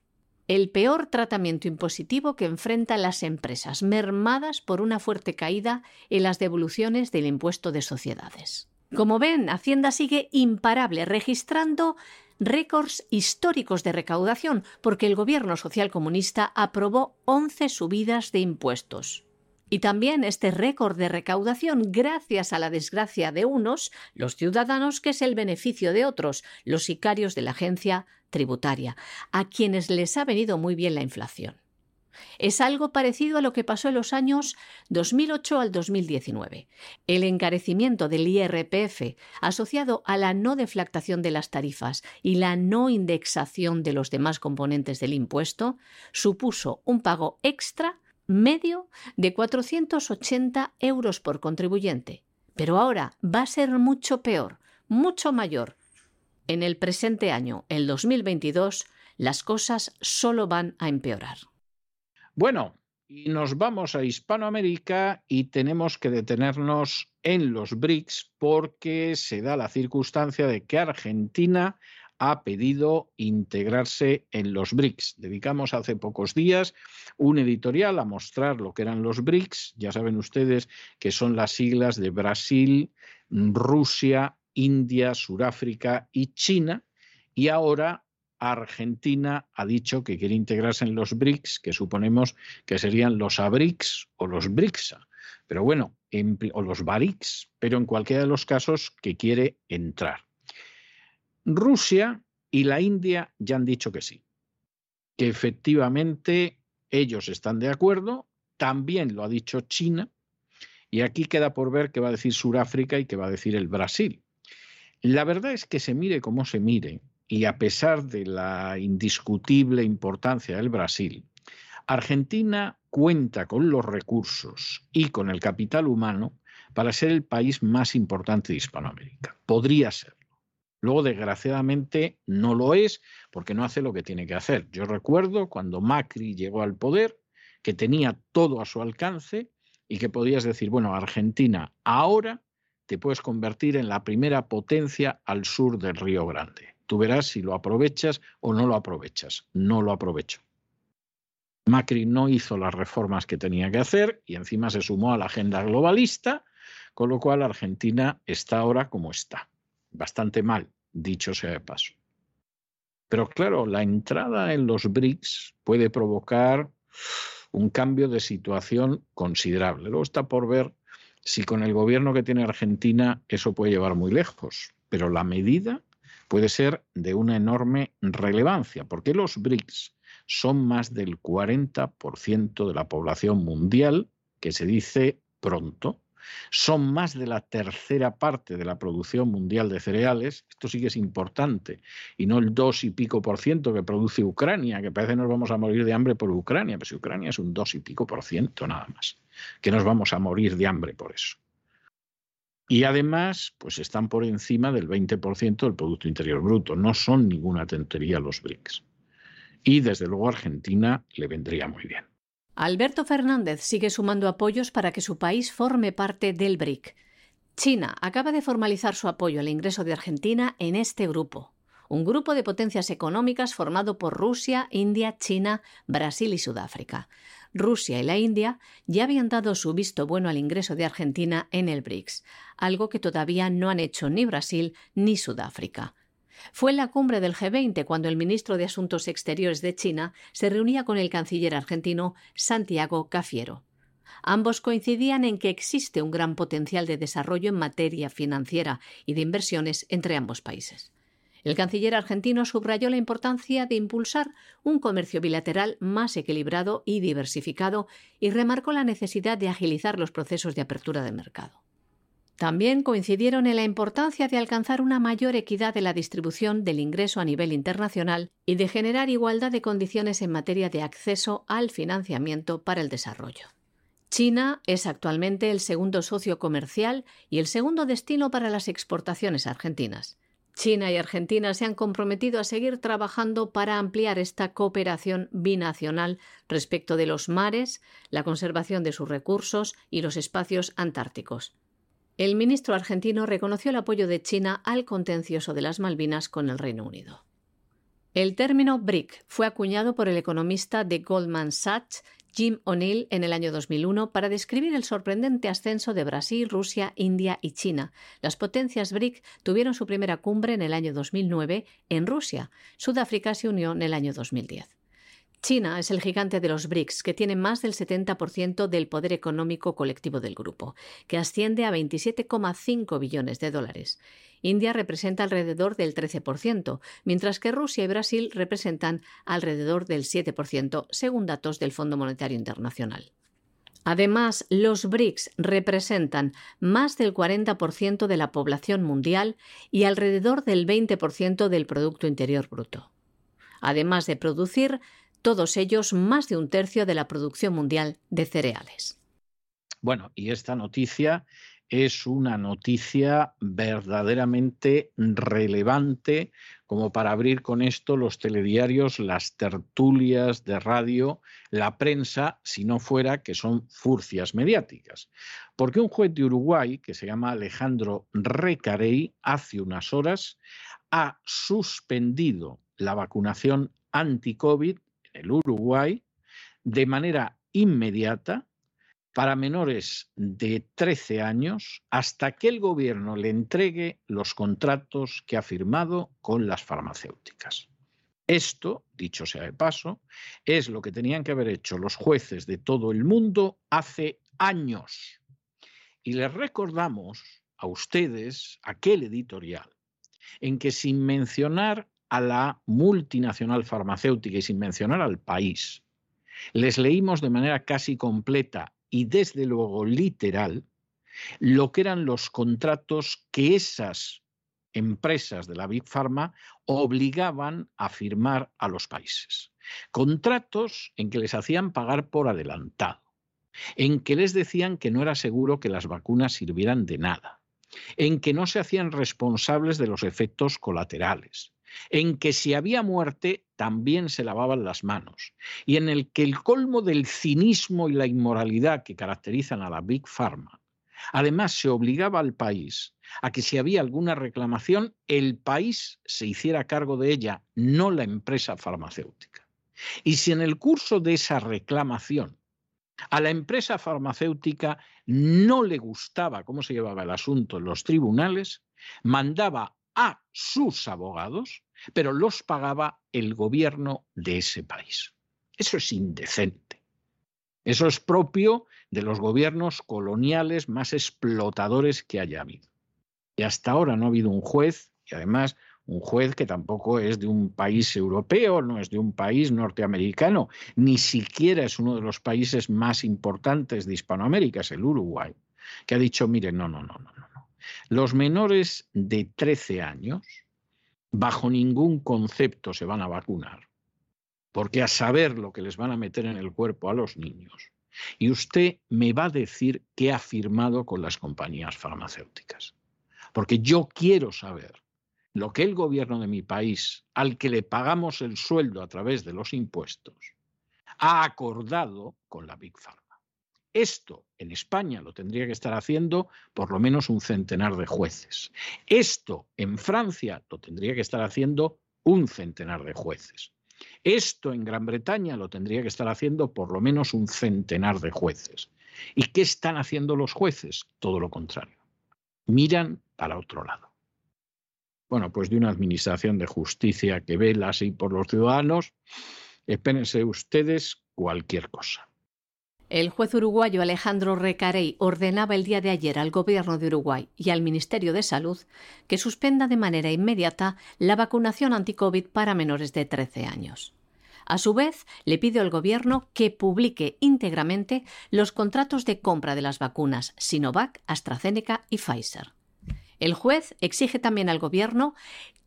el peor tratamiento impositivo que enfrentan las empresas, mermadas por una fuerte caída en las devoluciones del impuesto de sociedades. Como ven, Hacienda sigue imparable, registrando récords históricos de recaudación porque el gobierno socialcomunista aprobó 11 subidas de impuestos. Y también este récord de recaudación gracias a la desgracia de unos, los ciudadanos, que es el beneficio de otros, los sicarios de la agencia tributaria, a quienes les ha venido muy bien la inflación. Es algo parecido a lo que pasó en los años 2008 al 2019. El encarecimiento del IRPF, asociado a la no deflactación de las tarifas y la no indexación de los demás componentes del impuesto, supuso un pago extra medio de 480 euros por contribuyente. Pero ahora va a ser mucho peor, mucho mayor. En el presente año, el 2022, las cosas solo van a empeorar. Bueno, nos vamos a Hispanoamérica y tenemos que detenernos en los BRICS porque se da la circunstancia de que Argentina ha pedido integrarse en los BRICS. Dedicamos hace pocos días un editorial a mostrar lo que eran los BRICS. Ya saben ustedes que son las siglas de Brasil, Rusia, India, Sudáfrica y China. Y ahora Argentina ha dicho que quiere integrarse en los BRICS, que suponemos que serían los ABRICS o los BRICSA, pero bueno, o los BARICS, pero en cualquiera de los casos que quiere entrar. Rusia y la India ya han dicho que sí, que efectivamente ellos están de acuerdo, también lo ha dicho China, y aquí queda por ver qué va a decir Sudáfrica y qué va a decir el Brasil. La verdad es que se mire como se mire, y a pesar de la indiscutible importancia del Brasil, Argentina cuenta con los recursos y con el capital humano para ser el país más importante de Hispanoamérica. Podría serlo. Luego, desgraciadamente, no lo es porque no hace lo que tiene que hacer. Yo recuerdo cuando Macri llegó al poder que tenía todo a su alcance y que podías decir, bueno, Argentina, ahora te puedes convertir en la primera potencia al sur del Río Grande. Tú verás si lo aprovechas o no lo aprovechas. No lo aprovecho. Macri no hizo las reformas que tenía que hacer y encima se sumó a la agenda globalista, con lo cual Argentina está ahora como está. Bastante mal, dicho sea de paso. Pero claro, la entrada en los BRICS puede provocar un cambio de situación considerable. Luego está por ver si con el gobierno que tiene Argentina eso puede llevar muy lejos, pero la medida puede ser de una enorme relevancia, porque los BRICS son más del 40% de la población mundial, que se dice pronto, son más de la tercera parte de la producción mundial de cereales, esto sí que es importante, y no el dos y pico por ciento que produce Ucrania, que parece que nos vamos a morir de hambre por Ucrania, pero si Ucrania es un dos y pico por ciento nada más, que nos vamos a morir de hambre por eso. Y además, pues están por encima del 20% del Producto Interior Bruto. No son ninguna tontería los BRICS. Y desde luego Argentina le vendría muy bien. Alberto Fernández sigue sumando apoyos para que su país forme parte del BRIC. China acaba de formalizar su apoyo al ingreso de Argentina en este grupo, un grupo de potencias económicas formado por Rusia, India, China, Brasil y Sudáfrica. Rusia y la India ya habían dado su visto bueno al ingreso de Argentina en el BRICS, algo que todavía no han hecho ni Brasil ni Sudáfrica. Fue en la cumbre del G20 cuando el ministro de Asuntos Exteriores de China se reunía con el canciller argentino Santiago Cafiero. Ambos coincidían en que existe un gran potencial de desarrollo en materia financiera y de inversiones entre ambos países. El canciller argentino subrayó la importancia de impulsar un comercio bilateral más equilibrado y diversificado y remarcó la necesidad de agilizar los procesos de apertura de mercado. También coincidieron en la importancia de alcanzar una mayor equidad de la distribución del ingreso a nivel internacional y de generar igualdad de condiciones en materia de acceso al financiamiento para el desarrollo. China es actualmente el segundo socio comercial y el segundo destino para las exportaciones argentinas. China y Argentina se han comprometido a seguir trabajando para ampliar esta cooperación binacional respecto de los mares, la conservación de sus recursos y los espacios antárticos. El ministro argentino reconoció el apoyo de China al contencioso de las Malvinas con el Reino Unido. El término BRIC fue acuñado por el economista de Goldman Sachs, Jim O'Neill, en el año 2001 para describir el sorprendente ascenso de Brasil, Rusia, India y China. Las potencias BRIC tuvieron su primera cumbre en el año 2009 en Rusia. Sudáfrica se unió en el año 2010. China es el gigante de los BRICS, que tiene más del 70% del poder económico colectivo del grupo, que asciende a 27,5 billones de dólares. India representa alrededor del 13%, mientras que Rusia y Brasil representan alrededor del 7%, según datos del Fondo Monetario Internacional. Además, los BRICS representan más del 40% de la población mundial y alrededor del 20% del Producto Interior Bruto. Además de producir todos ellos más de un tercio de la producción mundial de cereales. Bueno, y esta noticia es una noticia verdaderamente relevante como para abrir con esto los telediarios, las tertulias de radio, la prensa, si no fuera que son furcias mediáticas. Porque un juez de Uruguay, que se llama Alejandro Recarey, hace unas horas ha suspendido la vacunación anti-COVID el Uruguay de manera inmediata para menores de 13 años hasta que el gobierno le entregue los contratos que ha firmado con las farmacéuticas. Esto, dicho sea de paso, es lo que tenían que haber hecho los jueces de todo el mundo hace años. Y les recordamos a ustedes aquel editorial en que sin mencionar a la multinacional farmacéutica y sin mencionar al país, les leímos de manera casi completa y desde luego literal lo que eran los contratos que esas empresas de la Big Pharma obligaban a firmar a los países. Contratos en que les hacían pagar por adelantado, en que les decían que no era seguro que las vacunas sirvieran de nada, en que no se hacían responsables de los efectos colaterales, en que si había muerte también se lavaban las manos y en el que el colmo del cinismo y la inmoralidad que caracterizan a la Big Pharma, además se obligaba al país a que si había alguna reclamación, el país se hiciera cargo de ella, no la empresa farmacéutica. Y si en el curso de esa reclamación a la empresa farmacéutica no le gustaba cómo se llevaba el asunto en los tribunales, mandaba a sus abogados, pero los pagaba el gobierno de ese país. Eso es indecente. Eso es propio de los gobiernos coloniales más explotadores que haya habido. Y hasta ahora no ha habido un juez, y además un juez que tampoco es de un país europeo, no es de un país norteamericano, ni siquiera es uno de los países más importantes de Hispanoamérica, es el Uruguay, que ha dicho, mire, no, no, no, no, no. Los menores de 13 años, bajo ningún concepto se van a vacunar, porque a saber lo que les van a meter en el cuerpo a los niños. Y usted me va a decir qué ha firmado con las compañías farmacéuticas. Porque yo quiero saber lo que el gobierno de mi país, al que le pagamos el sueldo a través de los impuestos, ha acordado con la Big Pharma. Esto en España lo tendría que estar haciendo por lo menos un centenar de jueces. Esto en Francia lo tendría que estar haciendo un centenar de jueces. Esto en Gran Bretaña lo tendría que estar haciendo por lo menos un centenar de jueces. ¿Y qué están haciendo los jueces? Todo lo contrario. Miran para otro lado bueno, pues de una administración de justicia que vela así por los ciudadanos, espérense ustedes cualquier cosa. El juez uruguayo Alejandro Recarey ordenaba el día de ayer al Gobierno de Uruguay y al Ministerio de Salud que suspenda de manera inmediata la vacunación anti-COVID para menores de 13 años. A su vez, le pide al Gobierno que publique íntegramente los contratos de compra de las vacunas Sinovac, AstraZeneca y Pfizer. El juez exige también al Gobierno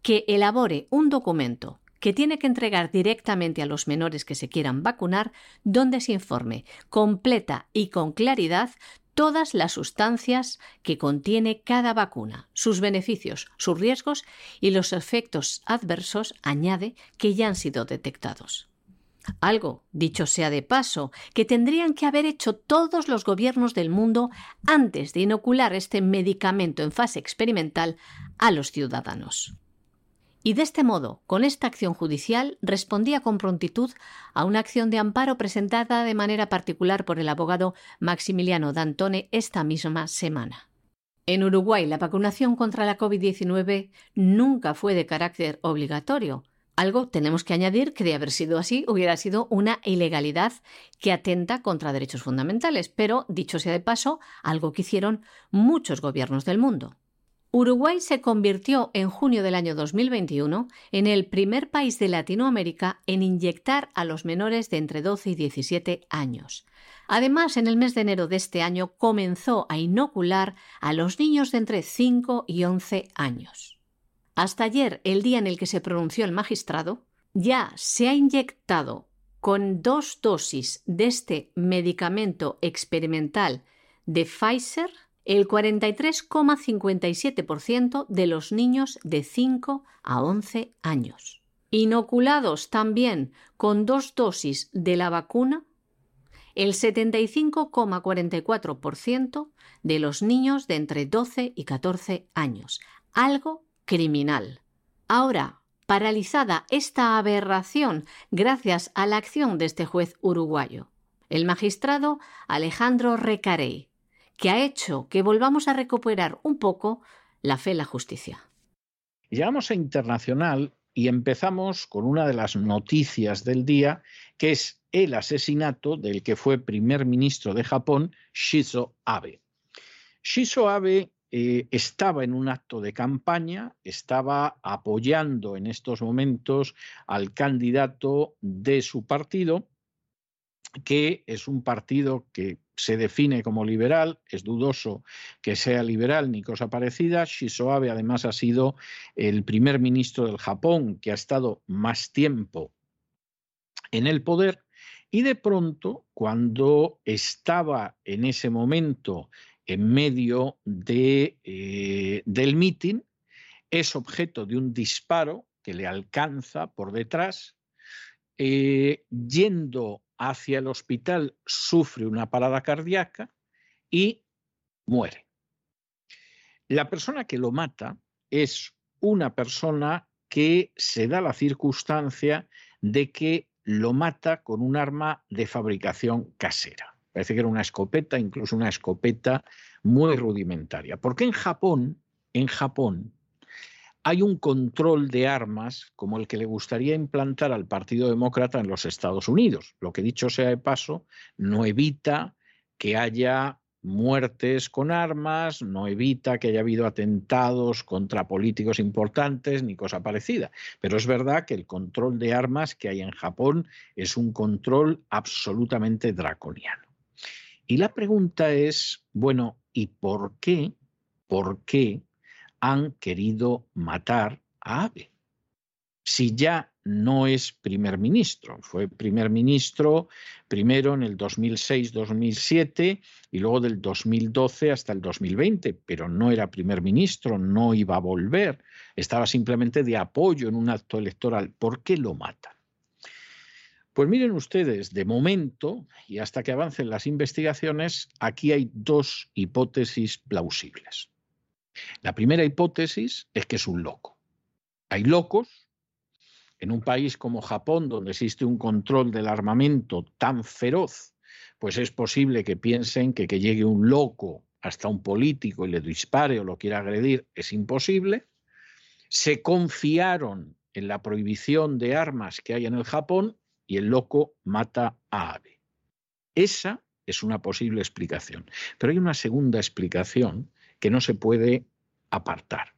que elabore un documento que tiene que entregar directamente a los menores que se quieran vacunar, donde se informe completa y con claridad todas las sustancias que contiene cada vacuna, sus beneficios, sus riesgos y los efectos adversos, añade, que ya han sido detectados. Algo, dicho sea de paso, que tendrían que haber hecho todos los gobiernos del mundo antes de inocular este medicamento en fase experimental a los ciudadanos. Y de este modo, con esta acción judicial, respondía con prontitud a una acción de amparo presentada de manera particular por el abogado Maximiliano D'Antone esta misma semana. En Uruguay, la vacunación contra la COVID-19 nunca fue de carácter obligatorio, algo tenemos que añadir que de haber sido así hubiera sido una ilegalidad que atenta contra derechos fundamentales, pero dicho sea de paso, algo que hicieron muchos gobiernos del mundo. Uruguay se convirtió en junio del año 2021 en el primer país de Latinoamérica en inyectar a los menores de entre 12 y 17 años. Además, en el mes de enero de este año comenzó a inocular a los niños de entre 5 y 11 años. Hasta ayer, el día en el que se pronunció el magistrado, ya se ha inyectado con dos dosis de este medicamento experimental de Pfizer el 43,57% de los niños de 5 a 11 años. Inoculados también con dos dosis de la vacuna, el 75,44% de los niños de entre 12 y 14 años, algo criminal. Ahora, paralizada esta aberración gracias a la acción de este juez uruguayo, el magistrado Alejandro Recarey, que ha hecho que volvamos a recuperar un poco la fe en la justicia. Llegamos a internacional y empezamos con una de las noticias del día, que es el asesinato del que fue primer ministro de Japón, Shizo Abe. Shizo Abe eh, estaba en un acto de campaña, estaba apoyando en estos momentos al candidato de su partido, que es un partido que se define como liberal, es dudoso que sea liberal ni cosa parecida. Shizo Abe además ha sido el primer ministro del Japón que ha estado más tiempo en el poder y de pronto, cuando estaba en ese momento en medio eh, del mitin, es objeto de un disparo que le alcanza por detrás, eh, yendo hacia el hospital sufre una parada cardíaca y muere. La persona que lo mata es una persona que se da la circunstancia de que lo mata con un arma de fabricación casera. Parece que era una escopeta, incluso una escopeta muy rudimentaria. Porque en Japón, en Japón, hay un control de armas como el que le gustaría implantar al Partido Demócrata en los Estados Unidos. Lo que dicho sea de paso, no evita que haya muertes con armas, no evita que haya habido atentados contra políticos importantes ni cosa parecida. Pero es verdad que el control de armas que hay en Japón es un control absolutamente draconiano. Y la pregunta es, bueno, ¿y por qué? ¿Por qué han querido matar a Abe. Si ya no es primer ministro, fue primer ministro primero en el 2006-2007 y luego del 2012 hasta el 2020, pero no era primer ministro, no iba a volver, estaba simplemente de apoyo en un acto electoral. ¿Por qué lo matan? Pues miren ustedes, de momento, y hasta que avancen las investigaciones, aquí hay dos hipótesis plausibles. La primera hipótesis es que es un loco. Hay locos en un país como Japón, donde existe un control del armamento tan feroz, pues es posible que piensen que que llegue un loco hasta un político y le dispare o lo quiera agredir es imposible. Se confiaron en la prohibición de armas que hay en el Japón y el loco mata a Abe. Esa es una posible explicación. Pero hay una segunda explicación que no se puede apartar.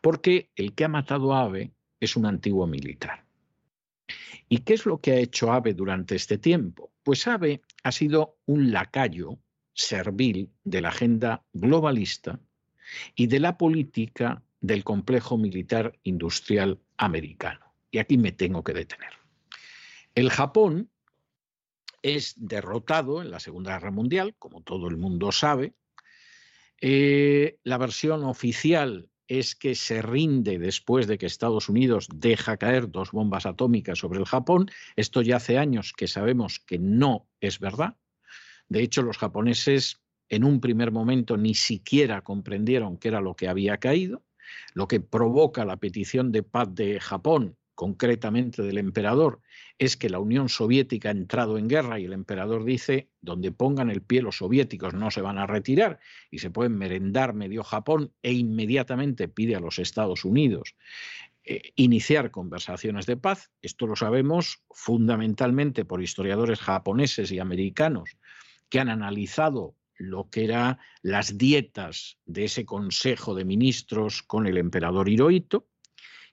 Porque el que ha matado a Abe es un antiguo militar. ¿Y qué es lo que ha hecho Abe durante este tiempo? Pues Abe ha sido un lacayo servil de la agenda globalista y de la política del complejo militar industrial americano. Y aquí me tengo que detener. El Japón es derrotado en la Segunda Guerra Mundial, como todo el mundo sabe, eh, la versión oficial es que se rinde después de que Estados Unidos deja caer dos bombas atómicas sobre el Japón. Esto ya hace años que sabemos que no es verdad. De hecho, los japoneses en un primer momento ni siquiera comprendieron qué era lo que había caído. Lo que provoca la petición de paz de Japón concretamente del emperador, es que la Unión Soviética ha entrado en guerra y el emperador dice, donde pongan el pie los soviéticos no se van a retirar y se pueden merendar medio Japón e inmediatamente pide a los Estados Unidos eh, iniciar conversaciones de paz. Esto lo sabemos fundamentalmente por historiadores japoneses y americanos que han analizado lo que eran las dietas de ese Consejo de Ministros con el emperador Hirohito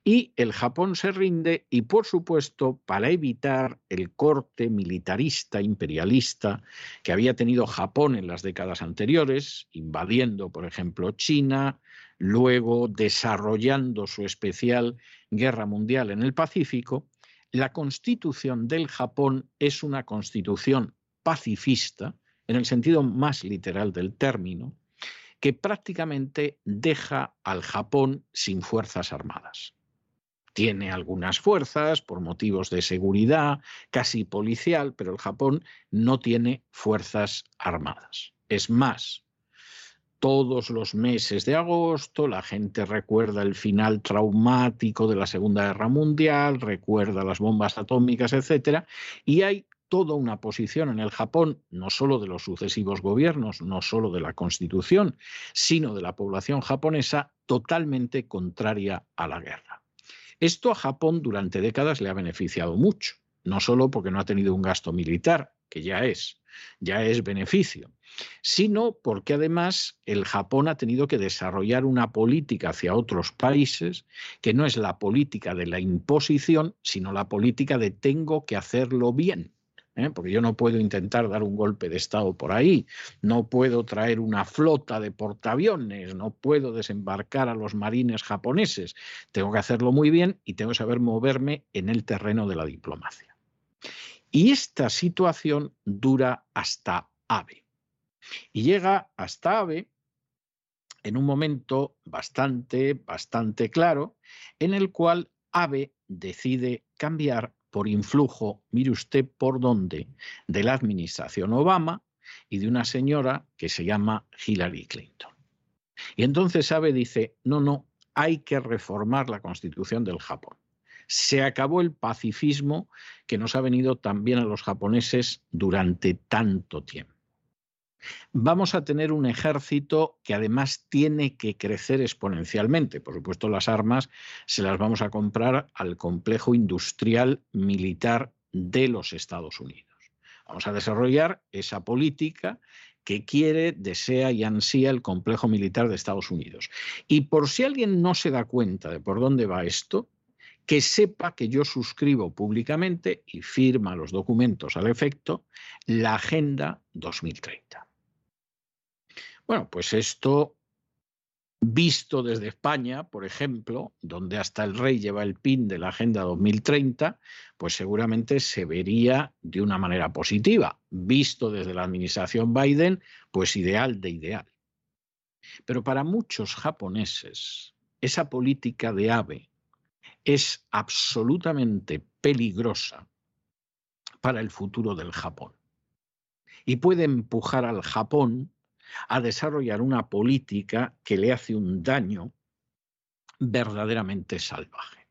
y el Japón se rinde y, por supuesto, para evitar el corte militarista, imperialista que había tenido Japón en las décadas anteriores, invadiendo, por ejemplo, China, luego desarrollando su especial guerra mundial en el Pacífico, la constitución del Japón es una constitución pacifista, en el sentido más literal del término, que prácticamente deja al Japón sin fuerzas armadas tiene algunas fuerzas por motivos de seguridad, casi policial, pero el Japón no tiene fuerzas armadas. Es más, todos los meses de agosto la gente recuerda el final traumático de la Segunda Guerra Mundial, recuerda las bombas atómicas, etcétera, y hay toda una posición en el Japón, no solo de los sucesivos gobiernos, no solo de la Constitución, sino de la población japonesa totalmente contraria a la guerra. Esto a Japón durante décadas le ha beneficiado mucho, no solo porque no ha tenido un gasto militar, que ya es, ya es beneficio, sino porque además el Japón ha tenido que desarrollar una política hacia otros países que no es la política de la imposición, sino la política de tengo que hacerlo bien. ¿Eh? porque yo no puedo intentar dar un golpe de Estado por ahí, no puedo traer una flota de portaaviones, no puedo desembarcar a los marines japoneses, tengo que hacerlo muy bien y tengo que saber moverme en el terreno de la diplomacia. Y esta situación dura hasta Abe. Y llega hasta Abe en un momento bastante, bastante claro, en el cual Abe decide cambiar por influjo, mire usted por dónde, de la administración Obama y de una señora que se llama Hillary Clinton. Y entonces Abe dice, no, no, hay que reformar la constitución del Japón. Se acabó el pacifismo que nos ha venido también a los japoneses durante tanto tiempo. Vamos a tener un ejército que además tiene que crecer exponencialmente. Por supuesto, las armas se las vamos a comprar al complejo industrial militar de los Estados Unidos. Vamos a desarrollar esa política que quiere, desea y ansía el complejo militar de Estados Unidos. Y por si alguien no se da cuenta de por dónde va esto, que sepa que yo suscribo públicamente y firma los documentos al efecto la Agenda 2030. Bueno, pues esto visto desde España, por ejemplo, donde hasta el rey lleva el pin de la Agenda 2030, pues seguramente se vería de una manera positiva. Visto desde la administración Biden, pues ideal de ideal. Pero para muchos japoneses, esa política de AVE es absolutamente peligrosa para el futuro del Japón. Y puede empujar al Japón a desarrollar una política que le hace un daño verdaderamente salvaje.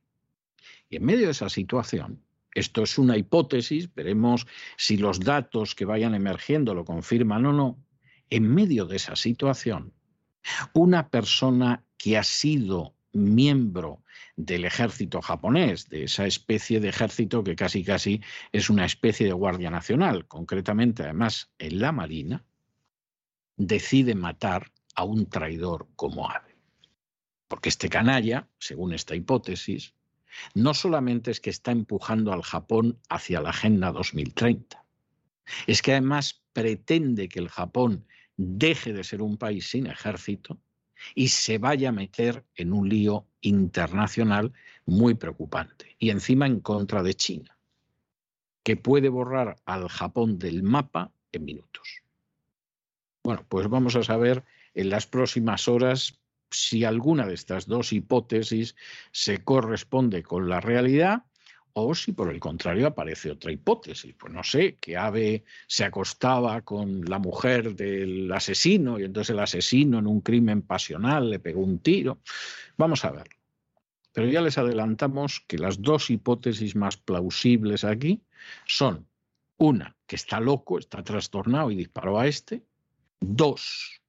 Y en medio de esa situación, esto es una hipótesis, veremos si los datos que vayan emergiendo lo confirman o no, en medio de esa situación, una persona que ha sido miembro del ejército japonés, de esa especie de ejército que casi casi es una especie de guardia nacional, concretamente además en la Marina, decide matar a un traidor como Abe. Porque este canalla, según esta hipótesis, no solamente es que está empujando al Japón hacia la Agenda 2030, es que además pretende que el Japón deje de ser un país sin ejército y se vaya a meter en un lío internacional muy preocupante. Y encima en contra de China, que puede borrar al Japón del mapa en minutos. Bueno, pues vamos a saber en las próximas horas si alguna de estas dos hipótesis se corresponde con la realidad o si por el contrario aparece otra hipótesis. Pues no sé, que Ave se acostaba con la mujer del asesino y entonces el asesino en un crimen pasional le pegó un tiro. Vamos a ver. Pero ya les adelantamos que las dos hipótesis más plausibles aquí son una, que está loco, está trastornado y disparó a este. Dos,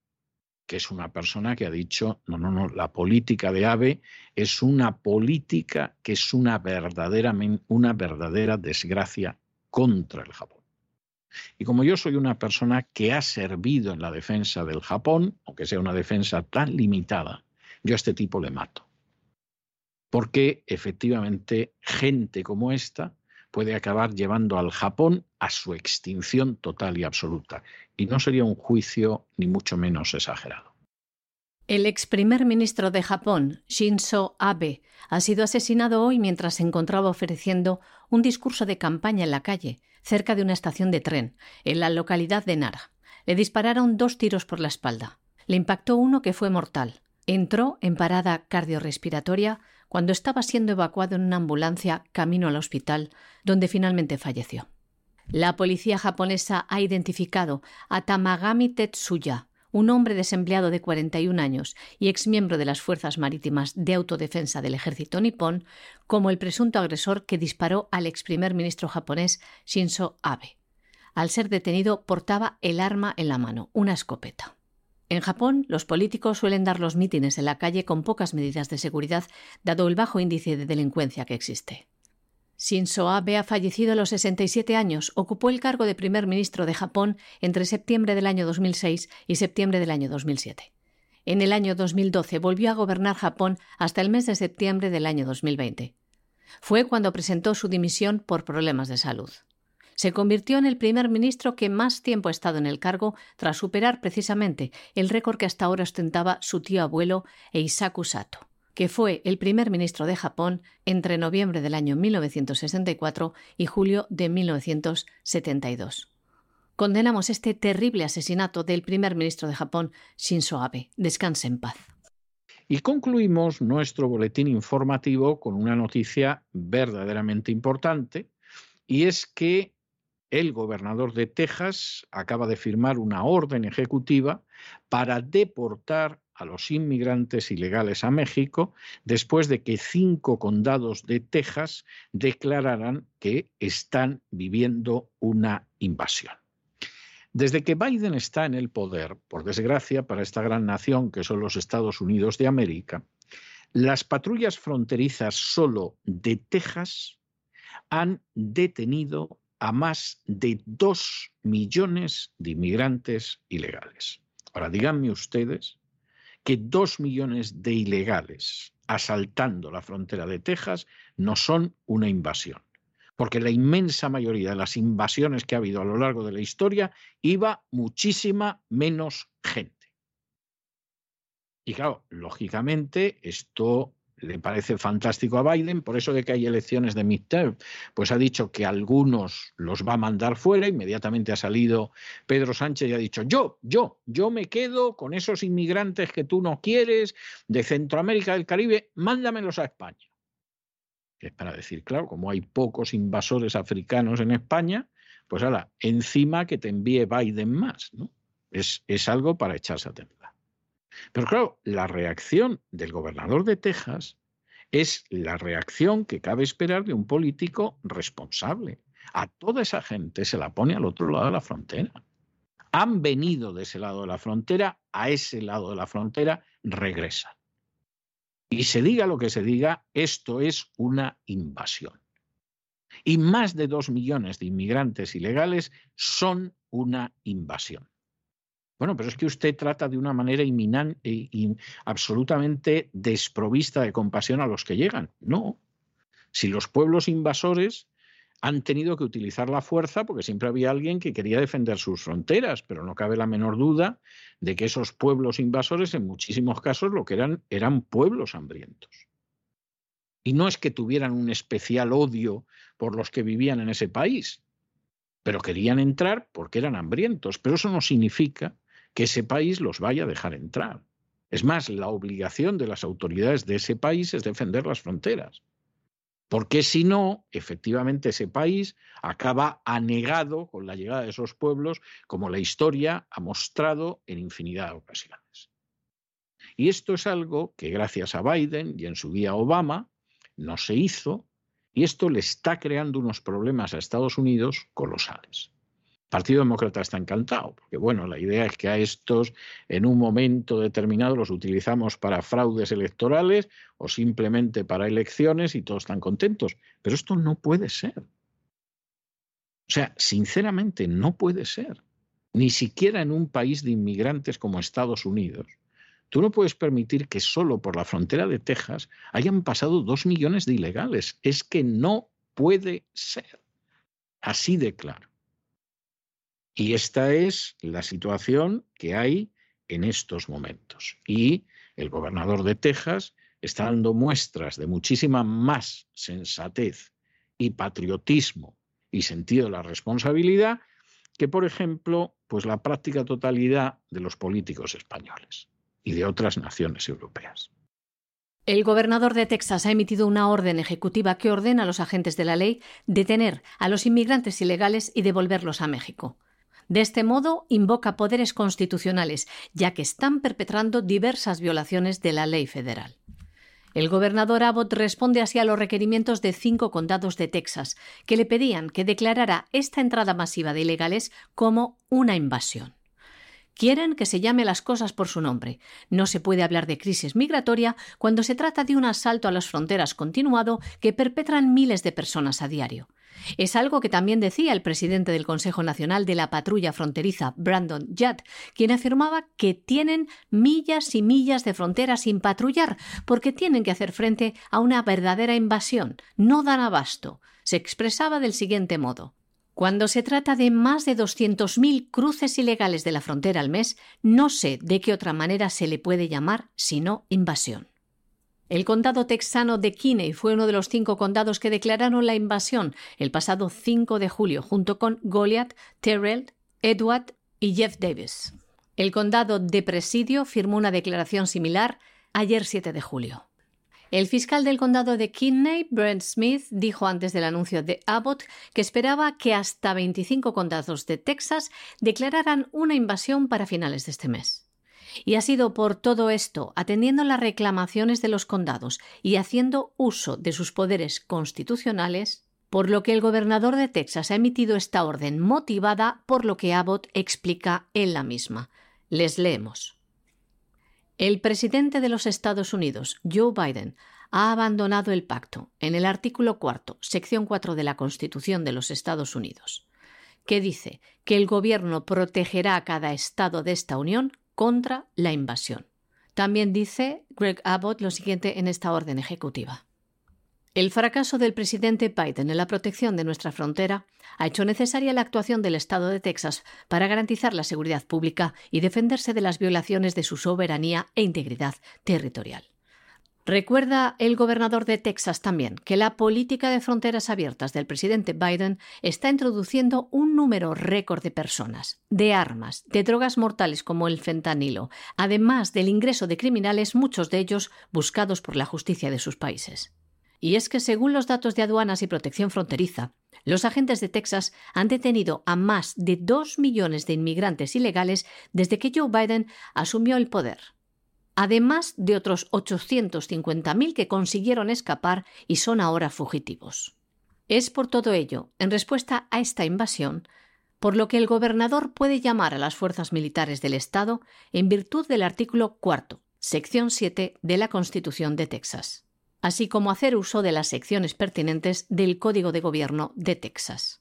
que es una persona que ha dicho, no, no, no, la política de AVE es una política que es una verdadera, una verdadera desgracia contra el Japón. Y como yo soy una persona que ha servido en la defensa del Japón, aunque sea una defensa tan limitada, yo a este tipo le mato. Porque efectivamente gente como esta puede acabar llevando al Japón a su extinción total y absoluta. Y no sería un juicio ni mucho menos exagerado. El ex primer ministro de Japón, Shinzo Abe, ha sido asesinado hoy mientras se encontraba ofreciendo un discurso de campaña en la calle, cerca de una estación de tren, en la localidad de Nara. Le dispararon dos tiros por la espalda. Le impactó uno que fue mortal. Entró en parada cardiorrespiratoria cuando estaba siendo evacuado en una ambulancia camino al hospital, donde finalmente falleció. La policía japonesa ha identificado a Tamagami Tetsuya, un hombre desempleado de 41 años y exmiembro de las Fuerzas Marítimas de Autodefensa del ejército nipón, como el presunto agresor que disparó al ex primer ministro japonés Shinzo Abe. Al ser detenido portaba el arma en la mano, una escopeta. En Japón, los políticos suelen dar los mítines en la calle con pocas medidas de seguridad, dado el bajo índice de delincuencia que existe. Shinzo Abe ha fallecido a los 67 años. Ocupó el cargo de primer ministro de Japón entre septiembre del año 2006 y septiembre del año 2007. En el año 2012 volvió a gobernar Japón hasta el mes de septiembre del año 2020. Fue cuando presentó su dimisión por problemas de salud se convirtió en el primer ministro que más tiempo ha estado en el cargo tras superar precisamente el récord que hasta ahora ostentaba su tío abuelo Eisaku Sato, que fue el primer ministro de Japón entre noviembre del año 1964 y julio de 1972. Condenamos este terrible asesinato del primer ministro de Japón, Shinzo Abe. Descanse en paz. Y concluimos nuestro boletín informativo con una noticia verdaderamente importante, y es que el gobernador de Texas acaba de firmar una orden ejecutiva para deportar a los inmigrantes ilegales a México después de que cinco condados de Texas declararan que están viviendo una invasión. Desde que Biden está en el poder, por desgracia para esta gran nación que son los Estados Unidos de América, las patrullas fronterizas solo de Texas han detenido a más de dos millones de inmigrantes ilegales. Ahora, díganme ustedes que dos millones de ilegales asaltando la frontera de Texas no son una invasión porque la inmensa mayoría de las invasiones que ha habido a lo largo de la historia iba muchísima menos gente. Y claro, lógicamente esto le parece fantástico a Biden, por eso de que hay elecciones de midterm, pues ha dicho que algunos los va a mandar fuera, inmediatamente ha salido Pedro Sánchez y ha dicho, yo, yo, yo me quedo con esos inmigrantes que tú no quieres de Centroamérica, del Caribe, mándamelos a España es para decir, claro, como hay pocos invasores africanos en España, pues ahora, encima que te envíe Biden más, ¿no? Es, es algo para echarse a temblar. Pero claro, la reacción del gobernador de Texas es la reacción que cabe esperar de un político responsable. A toda esa gente se la pone al otro lado de la frontera. Han venido de ese lado de la frontera, a ese lado de la frontera regresan. Y se diga lo que se diga, esto es una invasión. Y más de dos millones de inmigrantes ilegales son una invasión. Bueno, pero es que usted trata de una manera y absolutamente desprovista de compasión a los que llegan. No. Si los pueblos invasores han tenido que utilizar la fuerza porque siempre había alguien que quería defender sus fronteras, pero no cabe la menor duda de que esos pueblos invasores en muchísimos casos lo que eran eran pueblos hambrientos. Y no es que tuvieran un especial odio por los que vivían en ese país, pero querían entrar porque eran hambrientos, pero eso no significa que ese país los vaya a dejar entrar. Es más, la obligación de las autoridades de ese país es defender las fronteras porque si no, efectivamente ese país acaba anegado con la llegada de esos pueblos, como la historia ha mostrado en infinidad de ocasiones. Y esto es algo que gracias a Biden y en su día Obama no se hizo, y esto le está creando unos problemas a Estados Unidos colosales. Partido Demócrata está encantado, porque bueno, la idea es que a estos en un momento determinado los utilizamos para fraudes electorales o simplemente para elecciones y todos están contentos. Pero esto no puede ser. O sea, sinceramente no puede ser. Ni siquiera en un país de inmigrantes como Estados Unidos. Tú no puedes permitir que solo por la frontera de Texas hayan pasado dos millones de ilegales. Es que no puede ser. Así de claro. Y esta es la situación que hay en estos momentos. Y el gobernador de Texas está dando muestras de muchísima más sensatez y patriotismo y sentido de la responsabilidad que, por ejemplo, pues la práctica totalidad de los políticos españoles y de otras naciones europeas. El gobernador de Texas ha emitido una orden ejecutiva que ordena a los agentes de la ley detener a los inmigrantes ilegales y devolverlos a México. De este modo, invoca poderes constitucionales, ya que están perpetrando diversas violaciones de la ley federal. El gobernador Abbott responde así a los requerimientos de cinco condados de Texas, que le pedían que declarara esta entrada masiva de ilegales como una invasión. Quieren que se llame las cosas por su nombre. No se puede hablar de crisis migratoria cuando se trata de un asalto a las fronteras continuado que perpetran miles de personas a diario. Es algo que también decía el presidente del Consejo Nacional de la Patrulla Fronteriza, Brandon Judd, quien afirmaba que tienen millas y millas de frontera sin patrullar porque tienen que hacer frente a una verdadera invasión. No dan abasto. Se expresaba del siguiente modo. Cuando se trata de más de 200.000 cruces ilegales de la frontera al mes, no sé de qué otra manera se le puede llamar sino invasión. El condado texano de Kinney fue uno de los cinco condados que declararon la invasión el pasado 5 de julio, junto con Goliath, Terrell, Edward y Jeff Davis. El condado de Presidio firmó una declaración similar ayer 7 de julio. El fiscal del condado de Kinney, Brent Smith, dijo antes del anuncio de Abbott que esperaba que hasta 25 condados de Texas declararan una invasión para finales de este mes. Y ha sido por todo esto, atendiendo las reclamaciones de los condados y haciendo uso de sus poderes constitucionales, por lo que el gobernador de Texas ha emitido esta orden motivada por lo que Abbott explica en la misma. Les leemos. El presidente de los Estados Unidos, Joe Biden, ha abandonado el pacto en el artículo cuarto, sección 4 de la Constitución de los Estados Unidos, que dice que el gobierno protegerá a cada estado de esta Unión contra la invasión. También dice Greg Abbott lo siguiente en esta orden ejecutiva. El fracaso del presidente Biden en la protección de nuestra frontera ha hecho necesaria la actuación del Estado de Texas para garantizar la seguridad pública y defenderse de las violaciones de su soberanía e integridad territorial. Recuerda el gobernador de Texas también que la política de fronteras abiertas del presidente Biden está introduciendo un número récord de personas, de armas, de drogas mortales como el fentanilo, además del ingreso de criminales, muchos de ellos buscados por la justicia de sus países. Y es que según los datos de aduanas y protección fronteriza, los agentes de Texas han detenido a más de dos millones de inmigrantes ilegales desde que Joe Biden asumió el poder, además de otros 850.000 que consiguieron escapar y son ahora fugitivos. Es por todo ello, en respuesta a esta invasión, por lo que el gobernador puede llamar a las fuerzas militares del Estado en virtud del artículo cuarto, sección 7 de la Constitución de Texas así como hacer uso de las secciones pertinentes del Código de Gobierno de Texas.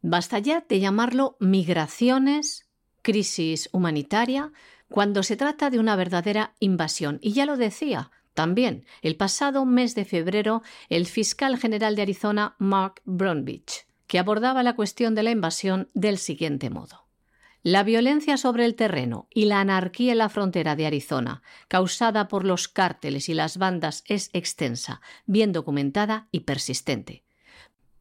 Basta ya de llamarlo migraciones, crisis humanitaria, cuando se trata de una verdadera invasión. Y ya lo decía también el pasado mes de febrero el fiscal general de Arizona, Mark Bromwich, que abordaba la cuestión de la invasión del siguiente modo. La violencia sobre el terreno y la anarquía en la frontera de Arizona, causada por los cárteles y las bandas, es extensa, bien documentada y persistente.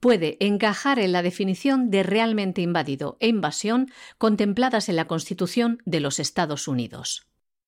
Puede encajar en la definición de realmente invadido e invasión contempladas en la Constitución de los Estados Unidos.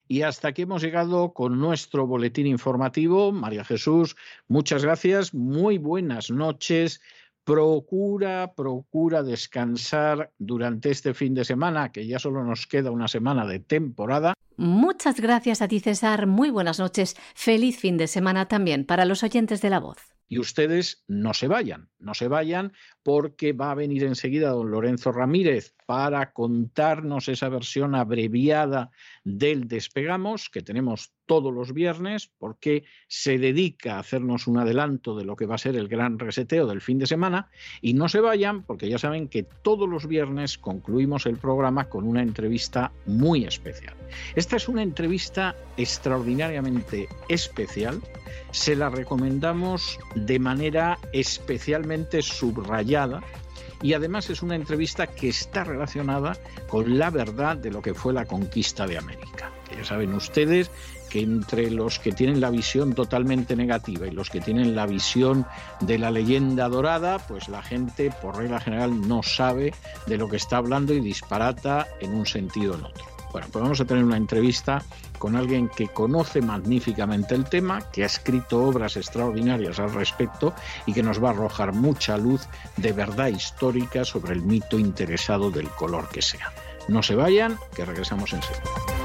Y hasta aquí hemos llegado con nuestro boletín informativo. María Jesús, muchas gracias, muy buenas noches procura, procura descansar durante este fin de semana, que ya solo nos queda una semana de temporada. Muchas gracias a ti, César. Muy buenas noches. Feliz fin de semana también para los oyentes de la voz. Y ustedes no se vayan, no se vayan porque va a venir enseguida don Lorenzo Ramírez para contarnos esa versión abreviada del Despegamos que tenemos todos los viernes porque se dedica a hacernos un adelanto de lo que va a ser el gran reseteo del fin de semana y no se vayan porque ya saben que todos los viernes concluimos el programa con una entrevista muy especial. Esta es una entrevista extraordinariamente especial, se la recomendamos de manera especialmente subrayada y además es una entrevista que está relacionada con la verdad de lo que fue la conquista de América. ya saben ustedes que entre los que tienen la visión totalmente negativa y los que tienen la visión de la leyenda dorada, pues la gente por regla general no sabe de lo que está hablando y disparata en un sentido o en otro. Bueno, pues vamos a tener una entrevista con alguien que conoce magníficamente el tema, que ha escrito obras extraordinarias al respecto y que nos va a arrojar mucha luz de verdad histórica sobre el mito interesado del color que sea. No se vayan, que regresamos enseguida.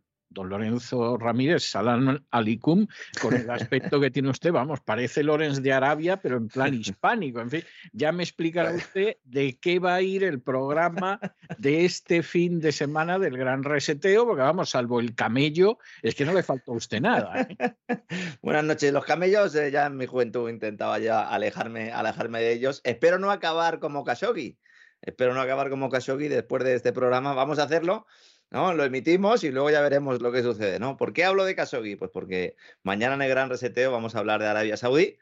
don Lorenzo Ramírez, Salam Alicum, con el aspecto que tiene usted, vamos, parece Lorenz de Arabia, pero en plan hispánico. En fin, ya me explicará usted de qué va a ir el programa de este fin de semana del Gran Reseteo, porque vamos, salvo el camello, es que no le falta a usted nada. ¿eh? Buenas noches. Los camellos, eh, ya en mi juventud intentaba ya alejarme, alejarme de ellos. Espero no acabar como Khashoggi. Espero no acabar como Khashoggi después de este programa. Vamos a hacerlo ¿no? Lo emitimos y luego ya veremos lo que sucede, ¿no? ¿Por qué hablo de Khashoggi? Pues porque mañana en el Gran Reseteo vamos a hablar de Arabia Saudí,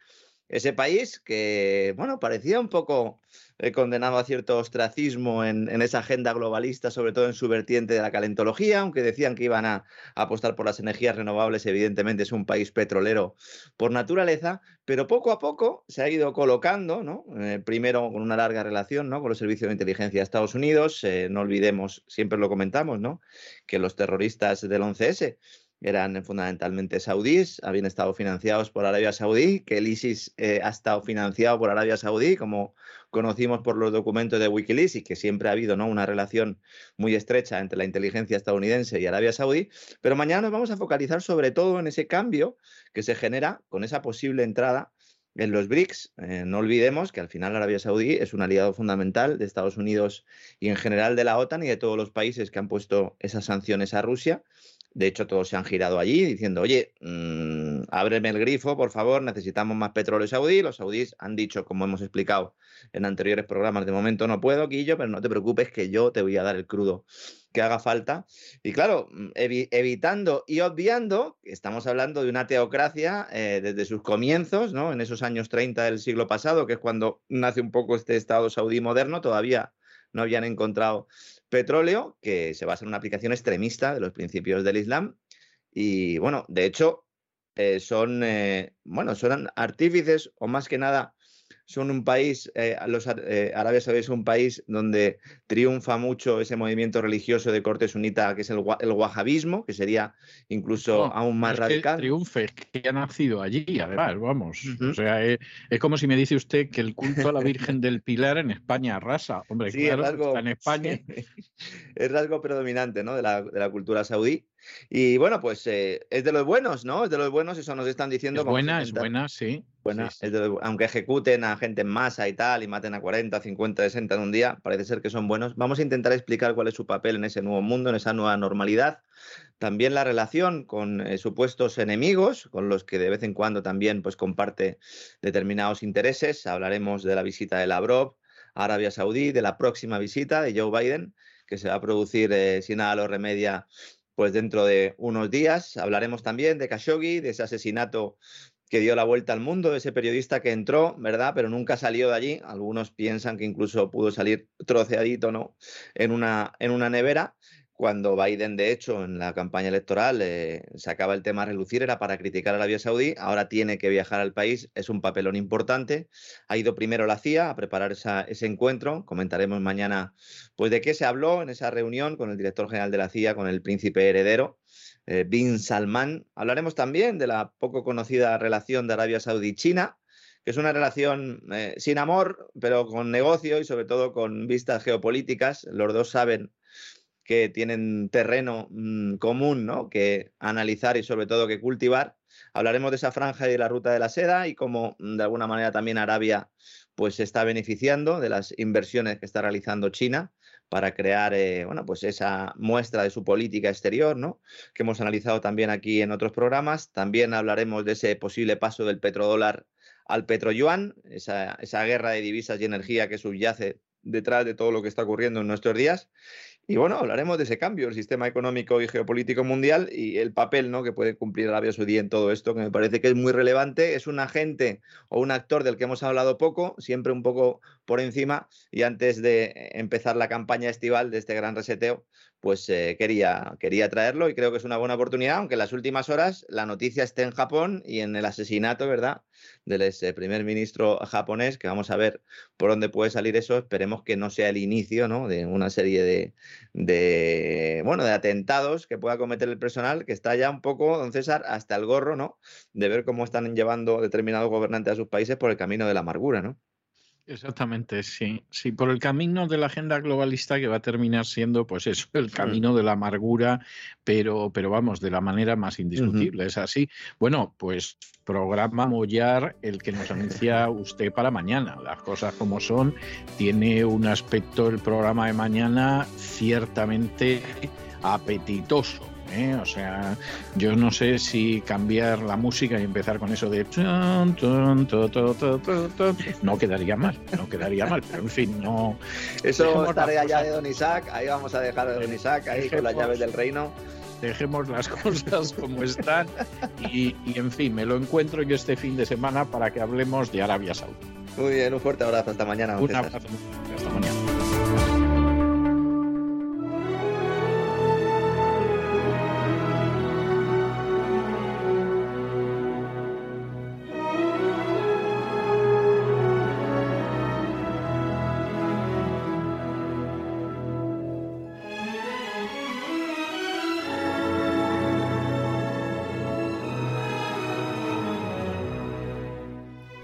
ese país que, bueno, parecía un poco eh, condenado a cierto ostracismo en, esa agenda globalista, sobre todo en su vertiente de la calentología, aunque decían que iban a, apostar por las energías renovables, evidentemente es un país petrolero por naturaleza, pero poco a poco se ha ido colocando, ¿no? Eh, primero con una larga relación ¿no? con los servicios de inteligencia de Estados Unidos, eh, no olvidemos, siempre lo comentamos, ¿no? que los terroristas del 11S eran fundamentalmente saudíes, habían estado financiados por Arabia Saudí, que el ISIS eh, ha estado financiado por Arabia Saudí, como conocimos por los documentos de Wikileaks, y que siempre ha habido ¿no? una relación muy estrecha entre la inteligencia estadounidense y Arabia Saudí. Pero mañana nos vamos a focalizar sobre todo en ese cambio que se genera con esa posible entrada en los BRICS. Eh, no olvidemos que al final Arabia Saudí es un aliado fundamental de Estados Unidos y en general de la OTAN y de todos los países que han puesto esas sanciones a Rusia. De hecho, todos se han girado allí diciendo, oye, mmm, ábreme el grifo, por favor, necesitamos más petróleo saudí. Los saudíes han dicho, como hemos explicado en anteriores programas, de momento no puedo, Guillo, pero no te preocupes que yo te voy a dar el crudo que haga falta. Y claro, mm, evitando y obviando, estamos hablando de una teocracia eh, desde sus comienzos, ¿no? En esos años 30 del siglo pasado, que es cuando nace un poco este Estado saudí moderno, todavía no habían encontrado petróleo, que se basa en una aplicación extremista de los principios del Islam. Y bueno, de hecho, eh, son, eh, bueno, son artífices o más que nada son un país, eh, los eh, Arabia Saudí es un país donde triunfa mucho ese movimiento religioso de corte sunita que es el, el wahabismo, que sería incluso aún más radical. Que triunfe, que ha nacido allí, además, vamos. O sea, es, como si me dice usted que el culto a la Virgen del Pilar en España arrasa. Hombre, claro, está en España. Es rasgo predominante ¿no? de, la, de la cultura saudí. Y bueno, pues eh, es de los buenos, ¿no? Es de los buenos, eso nos están diciendo. Es buena, es buena, sí. Buena, aunque ejecuten a gente en masa y tal, y maten a 40, 50, 60 en un día, parece ser que son buenos. Vamos a intentar explicar cuál es su papel en ese nuevo mundo, en esa nueva normalidad. También la relación con eh, supuestos enemigos, con los que de vez en cuando también pues, comparte determinados intereses. Hablaremos de la visita de Lavrov a Arabia Saudí, de la próxima visita de Joe Biden, que se va a producir, eh, si nada lo remedia, pues dentro de unos días hablaremos también de Khashoggi, de ese asesinato que dio la vuelta al mundo, de ese periodista que entró, ¿verdad? Pero nunca salió de allí. Algunos piensan que incluso pudo salir troceadito, ¿no? En una, en una nevera cuando Biden, de hecho, en la campaña electoral eh, sacaba el tema a relucir, era para criticar a Arabia Saudí, ahora tiene que viajar al país, es un papelón importante. Ha ido primero la CIA a preparar ese encuentro, comentaremos mañana pues de qué se habló en esa reunión con el director general de la CIA, con el príncipe heredero, eh, Bin Salman. Hablaremos también de la poco conocida relación de Arabia Saudí-China, que es una relación eh, sin amor, pero con negocio y sobre todo con vistas geopolíticas. Los dos saben que tienen terreno mm, común ¿no? que analizar y sobre todo que cultivar. Hablaremos de esa franja y de la ruta de la seda y cómo mm, de alguna manera también Arabia pues se está beneficiando de las inversiones que está realizando China para crear eh, bueno, pues esa muestra de su política exterior, ¿no? que hemos analizado también aquí en otros programas. También hablaremos de ese posible paso del petrodólar al petroyuan, esa, esa guerra de divisas y energía que subyace detrás de todo lo que está ocurriendo en nuestros días. Y bueno, hablaremos de ese cambio, el sistema económico y geopolítico mundial y el papel ¿no? que puede cumplir Arabia Saudí en todo esto, que me parece que es muy relevante. Es un agente o un actor del que hemos hablado poco, siempre un poco por encima. Y antes de empezar la campaña estival de este gran reseteo, pues eh, quería, quería traerlo y creo que es una buena oportunidad, aunque en las últimas horas la noticia esté en Japón y en el asesinato, ¿verdad?, del ese primer ministro japonés, que vamos a ver por dónde puede salir eso. Esperemos que no sea el inicio, ¿no?, de una serie de, de, bueno, de atentados que pueda cometer el personal, que está ya un poco, don César, hasta el gorro, ¿no?, de ver cómo están llevando determinados gobernantes a sus países por el camino de la amargura, ¿no? Exactamente, sí. Sí, por el camino de la agenda globalista que va a terminar siendo, pues eso, el camino de la amargura, pero, pero vamos, de la manera más indiscutible. Es así. Bueno, pues programa Mollar, el que nos anuncia usted para mañana. Las cosas como son. Tiene un aspecto el programa de mañana ciertamente apetitoso. ¿Eh? O sea, yo no sé si cambiar la música y empezar con eso de no quedaría mal, no quedaría mal, pero en fin, no. Eso es tarea ya de Don Isaac, ahí vamos a dejar a Don Isaac, ahí con las llaves del reino. Dejemos las cosas como están y, y, en fin, me lo encuentro yo este fin de semana para que hablemos de Arabia Saudí. Muy bien, un fuerte abrazo, hasta mañana. Un abrazo, hasta mañana.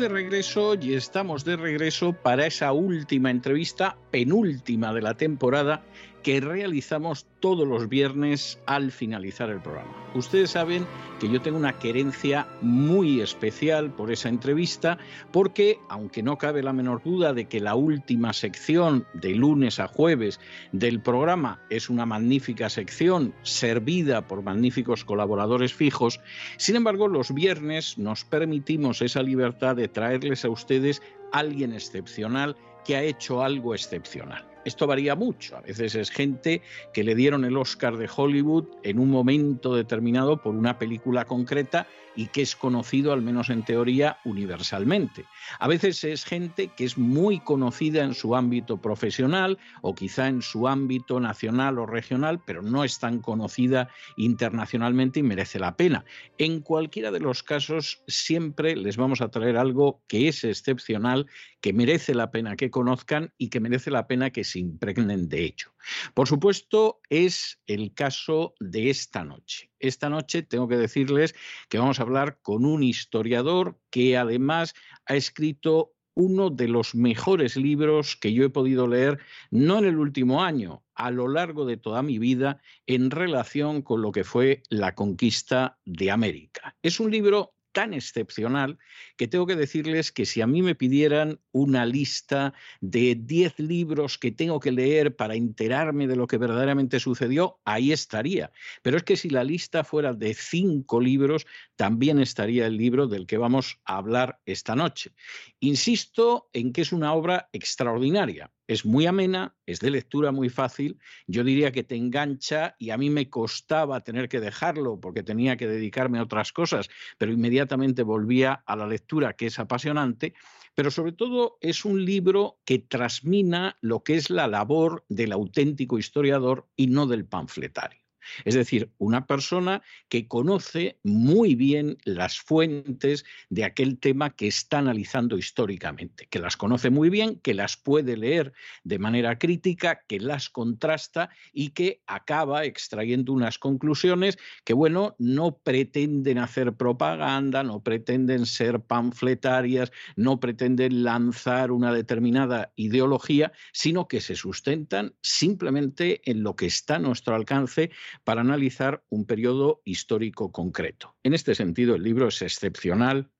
De regreso y estamos de regreso para esa última entrevista, penúltima de la temporada, que realizamos todos los viernes al finalizar el programa. Ustedes saben que yo tengo una querencia muy especial por esa entrevista porque, aunque no cabe la menor duda de que la última sección de lunes a jueves del programa es una magnífica sección servida por magníficos colaboradores fijos, sin embargo los viernes nos permitimos esa libertad de traerles a ustedes alguien excepcional que ha hecho algo excepcional. Esto varía mucho. A veces es gente que le dieron el Oscar de Hollywood en un momento determinado por una película concreta y que es conocido, al menos en teoría, universalmente. A veces es gente que es muy conocida en su ámbito profesional o quizá en su ámbito nacional o regional, pero no es tan conocida internacionalmente y merece la pena. En cualquiera de los casos, siempre les vamos a traer algo que es excepcional, que merece la pena que conozcan y que merece la pena que se impregnen de ello. Por supuesto, es el caso de esta noche. Esta noche tengo que decirles que vamos a hablar con un historiador que además ha escrito uno de los mejores libros que yo he podido leer, no en el último año, a lo largo de toda mi vida, en relación con lo que fue la conquista de América. Es un libro tan excepcional que tengo que decirles que si a mí me pidieran una lista de 10 libros que tengo que leer para enterarme de lo que verdaderamente sucedió, ahí estaría. Pero es que si la lista fuera de 5 libros, también estaría el libro del que vamos a hablar esta noche. Insisto en que es una obra extraordinaria es muy amena, es de lectura muy fácil, yo diría que te engancha y a mí me costaba tener que dejarlo porque tenía que dedicarme a otras cosas, pero inmediatamente volvía a la lectura que es apasionante, pero sobre todo es un libro que trasmina lo que es la labor del auténtico historiador y no del panfletario. Es decir, una persona que conoce muy bien las fuentes de aquel tema que está analizando históricamente, que las conoce muy bien, que las puede leer de manera crítica, que las contrasta y que acaba extrayendo unas conclusiones que, bueno, no pretenden hacer propaganda, no pretenden ser panfletarias, no pretenden lanzar una determinada ideología, sino que se sustentan simplemente en lo que está a nuestro alcance para analizar un periodo histórico concreto. En este sentido, el libro es excepcional,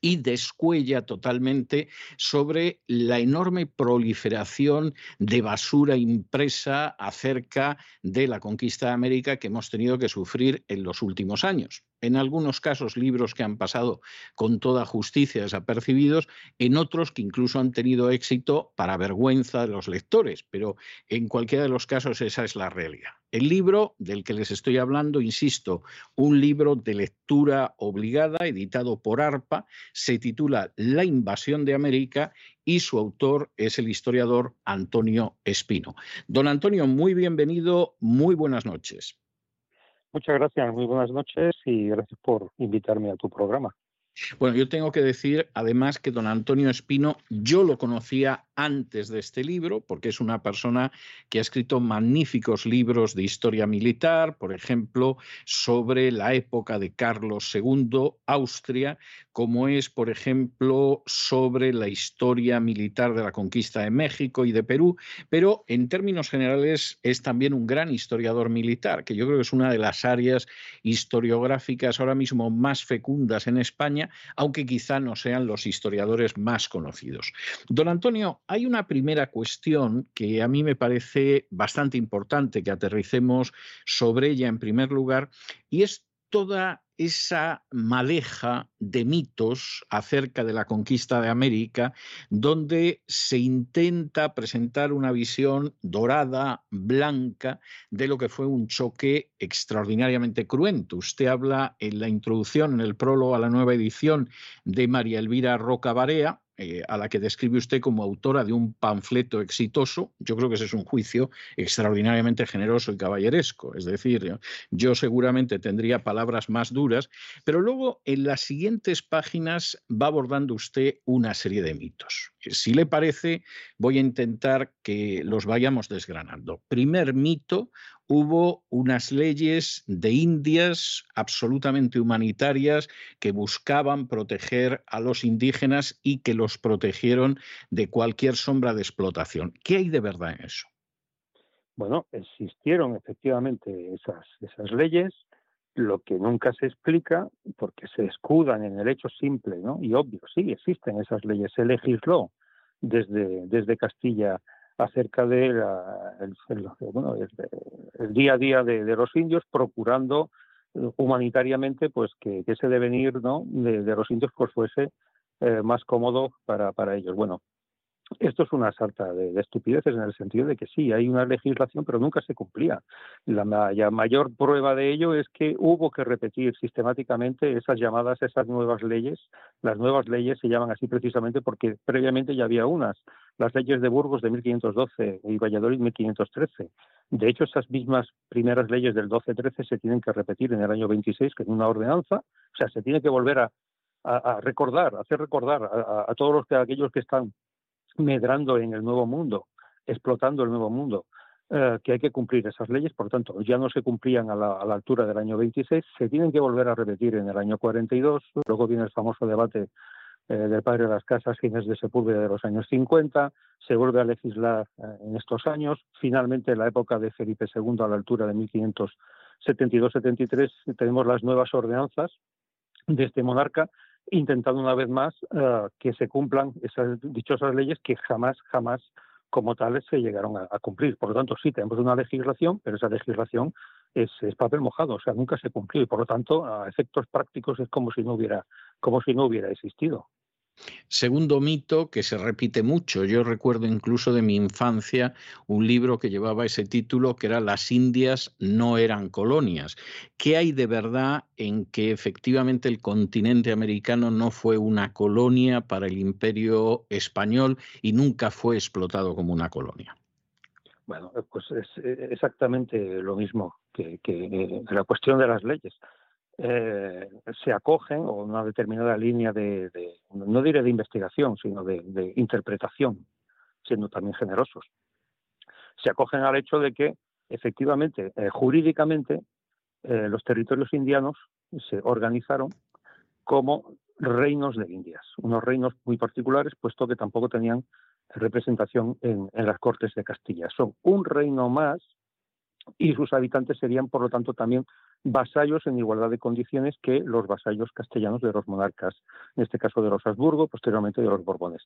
y descuella totalmente sobre la enorme proliferación de basura impresa acerca de la conquista de América que hemos tenido que sufrir en los últimos años en algunos casos libros que han pasado con toda justicia desapercibidos, en otros que incluso han tenido éxito para vergüenza de los lectores, pero en cualquiera de los casos esa es la realidad. El libro del que les estoy hablando, insisto, un libro de lectura obligada, editado por ARPA, se titula La invasión de América y su autor es el historiador Antonio Espino. Don Antonio, muy bienvenido, muy buenas noches. Muchas gracias, muy buenas noches y gracias por invitarme a tu programa. Bueno, yo tengo que decir además que don Antonio Espino yo lo conocía antes de este libro, porque es una persona que ha escrito magníficos libros de historia militar, por ejemplo, sobre la época de Carlos II, Austria, como es, por ejemplo, sobre la historia militar de la conquista de México y de Perú, pero en términos generales es también un gran historiador militar, que yo creo que es una de las áreas historiográficas ahora mismo más fecundas en España, aunque quizá no sean los historiadores más conocidos. Don Antonio, hay una primera cuestión que a mí me parece bastante importante que aterricemos sobre ella en primer lugar, y es toda esa madeja de mitos acerca de la conquista de América, donde se intenta presentar una visión dorada, blanca, de lo que fue un choque extraordinariamente cruento. Usted habla en la introducción, en el prólogo a la nueva edición de María Elvira Roca Barea, eh, a la que describe usted como autora de un panfleto exitoso, yo creo que ese es un juicio extraordinariamente generoso y caballeresco. Es decir, yo seguramente tendría palabras más duras, pero luego en las siguientes páginas va abordando usted una serie de mitos. Si le parece, voy a intentar que los vayamos desgranando. Primer mito, hubo unas leyes de Indias absolutamente humanitarias que buscaban proteger a los indígenas y que los protegieron de cualquier sombra de explotación. ¿Qué hay de verdad en eso? Bueno, existieron efectivamente esas, leyes, lo que nunca se explica, porque se escudan en el hecho simple ¿no? y obvio, sí, existen esas leyes, se legisló desde, desde Castilla acerca de el, día a día de, los indios, procurando eh, humanitariamente pues que, ese devenir ¿no? de, los indios pues fuese eh, más cómodo para, para ellos. Bueno, esto es una sarta de, estupideces en el sentido de que sí, hay una legislación, pero nunca se cumplía. La, mayor prueba de ello es que hubo que repetir sistemáticamente esas llamadas, esas nuevas leyes. Las nuevas leyes se llaman así precisamente porque previamente ya había unas, las leyes de Burgos de 1512 y Valladolid 1513. De hecho, esas mismas primeras leyes del 12-13 se tienen que repetir en el año 26, que es una ordenanza, o sea, se tiene que volver a, recordar, hacer recordar a, todos los que, aquellos que están medrando en el nuevo mundo, explotando el nuevo mundo, eh, que hay que cumplir esas leyes, por tanto, ya no se cumplían a la, altura del año 26, se tienen que volver a repetir en el año 42, luego viene el famoso debate eh, del padre de las casas, Ginés de Sepúlveda de los años 50, se vuelve a legislar eh, en estos años, finalmente en la época de Felipe II a la altura de 1572-73 tenemos las nuevas ordenanzas de este monarca intentando una vez más eh, que se cumplan esas dichosas leyes que jamás, jamás como tales se llegaron a, cumplir. Por lo tanto, sí tenemos una legislación, pero esa legislación es, es, papel mojado, o sea, nunca se cumplió y por lo tanto, a efectos prácticos es como si no hubiera, como si no hubiera existido. Segundo mito que se repite mucho. Yo recuerdo incluso de mi infancia un libro que llevaba ese título que era Las Indias no eran colonias. ¿Qué hay de verdad en que efectivamente el continente americano no fue una colonia para el imperio español y nunca fue explotado como una colonia? Bueno, pues es eh, exactamente lo mismo que, que la cuestión de las leyes. Eh, se acogen a una determinada línea de, no diré de investigación, sino de, interpretación, siendo también generosos. Se acogen al hecho de que, efectivamente, eh, jurídicamente, eh, los territorios indianos se organizaron como reinos de Indias, unos reinos muy particulares, puesto que tampoco tenían representación en las Cortes de Castilla. Son un reino más y sus habitantes serían, por lo tanto, también vasallos en igualdad de condiciones que los vasallos castellanos de los monarcas, en este caso de los Habsburgo, posteriormente de los Borbones.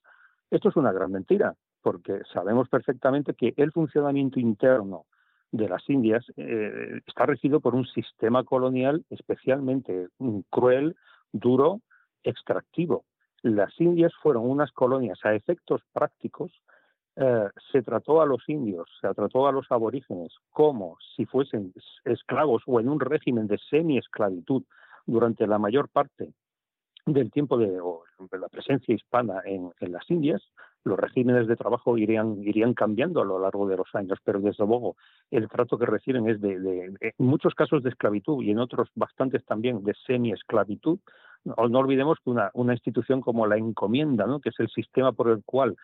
Esto es una gran mentira, porque sabemos perfectamente que el funcionamiento interno de las Indias eh, está regido por un sistema colonial especialmente cruel, duro, extractivo. Las Indias fueron unas colonias a efectos prácticos eh, se trató a los indios, se trató a los aborígenes como si fuesen esclavos o en un régimen de semi-esclavitud durante la mayor parte del tiempo de, la presencia hispana en, las Indias, los regímenes de trabajo irían, cambiando a lo largo de los años, pero desde luego el trato que reciben es de, muchos casos de esclavitud y en otros bastantes también de semi-esclavitud, no, olvidemos que una, una, institución como la encomienda, ¿no? que es el sistema por el cual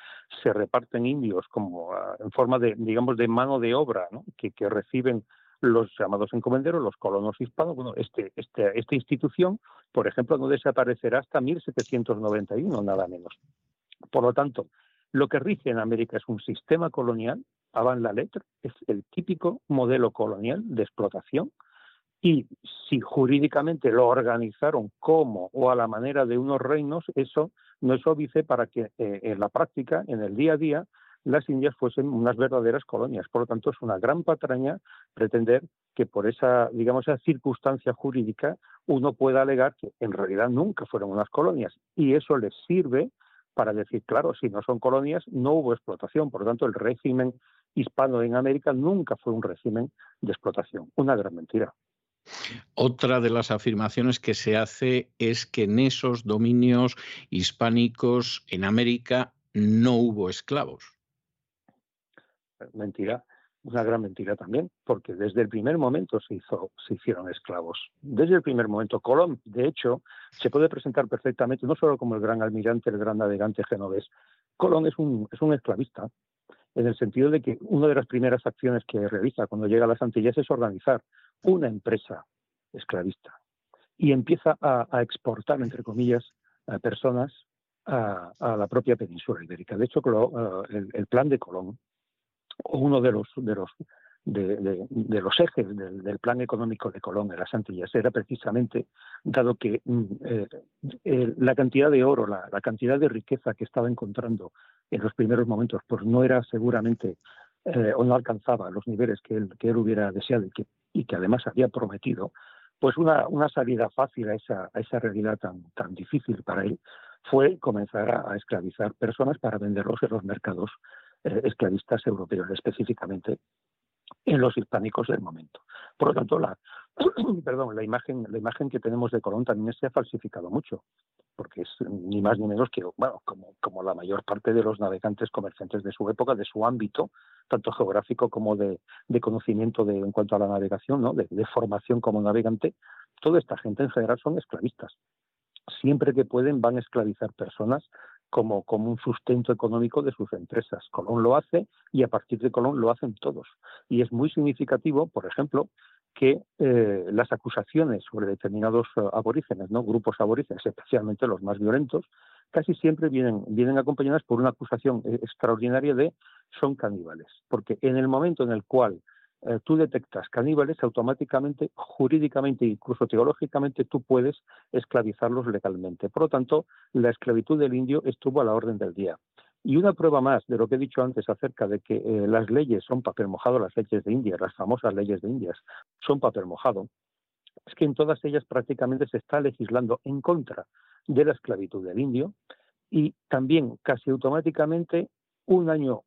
se reparten indios como ah, en forma de, digamos, de mano de obra, ¿no? que, que reciben los llamados encomenderos, los colonos hispanos, bueno, este, este, esta institución, por ejemplo, no desaparecerá hasta 1791, nada menos. Por lo tanto, lo que rige en América es un sistema colonial, avant la letra, es el típico modelo colonial de explotación, y si jurídicamente lo organizaron como o a la manera de unos reinos, eso no es óbice para que eh, en la práctica, en el día a día, las Indias fuesen unas verdaderas colonias. Por lo tanto, es una gran patraña pretender que por esa, digamos, esa circunstancia jurídica uno pueda alegar que en realidad nunca fueron unas colonias. Y eso les sirve para decir, claro, si no son colonias, no hubo explotación. Por lo tanto, el régimen hispano en América nunca fue un régimen de explotación. Una gran mentira. Otra de las afirmaciones que se hace es que en esos dominios hispánicos en América no hubo esclavos. Mentira, una gran mentira también, porque desde el primer momento se, hizo, se hicieron esclavos. Desde el primer momento, Colón, de hecho, se puede presentar perfectamente, no solo como el gran almirante, el gran navegante genovés, Colón es un, es un esclavista, en el sentido de que una de las primeras acciones que realiza cuando llega a las Antillas es organizar una empresa esclavista y empieza a, exportar, entre comillas, a personas a, la propia península ibérica. De hecho, eh, el, plan de Colón, o uno de los, ejes del, plan económico de Colón en las Antillas era precisamente, dado que mm, eh, la cantidad de oro, la, cantidad de riqueza que estaba encontrando en los primeros momentos, pues no era seguramente eh, o no alcanzaba los niveles que él, hubiera deseado que además había prometido, pues una, una salida fácil a esa, a esa realidad tan, tan difícil para él fue comenzar a, esclavizar personas para venderlos en los mercados eh, esclavistas europeos, específicamente en los hispánicos del momento. Por lo tanto, la, imagen, la imagen que tenemos de Colón también se ha falsificado mucho, porque es ni más ni menos que, bueno, como, la mayor parte de los navegantes comerciantes de su época, de su ámbito, tanto geográfico como de, conocimiento de, en cuanto a la navegación, ¿no? de, formación como navegante, toda esta gente en general son esclavistas. Siempre que pueden van a esclavizar personas como, como un sustento económico de sus empresas. Colón lo hace y a partir de Colón lo hacen todos. Y es muy significativo, por ejemplo, que eh, las acusaciones sobre determinados eh, aborígenes, ¿no? grupos aborígenes, especialmente los más violentos, casi siempre vienen, vienen acompañadas por una acusación eh, extraordinaria de son caníbales. Porque en el momento en el cual tú detectas caníbales, automáticamente, jurídicamente e incluso teológicamente, tú puedes esclavizarlos legalmente. Por lo tanto, la esclavitud del indio estuvo a la orden del día. Y una prueba más de lo que he dicho antes acerca de que eh, las leyes son papel mojado, las leyes de India, las famosas leyes de India son papel mojado, es que en todas ellas prácticamente se está legislando en contra de la esclavitud del indio y también casi automáticamente un año,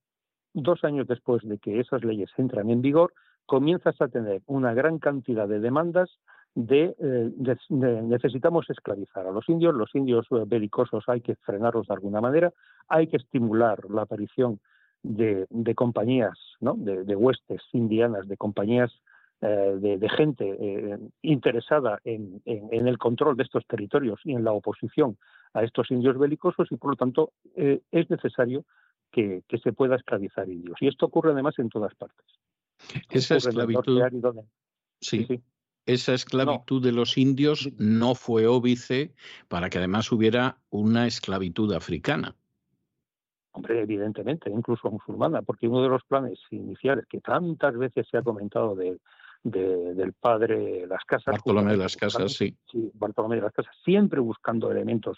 dos años después de que esas leyes entran en vigor, comienzas a tener una gran cantidad de demandas de, eh, necesitamos esclavizar a los indios, los indios eh, belicosos hay que frenarlos de alguna manera, hay que estimular la aparición de, compañías, de, huestes indianas, de compañías eh, de, gente interesada en, el control de estos territorios y en la oposición a estos indios belicosos y por lo tanto es necesario que, se pueda esclavizar indios. Y esto ocurre además en todas partes. Esa esclavitud. sí. sí esa esclavitud de los indios no fue óbice para que además hubiera una esclavitud africana. Hombre, evidentemente, incluso musulmana, porque uno de los planes iniciales que tantas veces se ha comentado de, del padre Las Casas. Bartolomé de las Casas, sí. Sí, Bartolomé de las Casas, siempre buscando elementos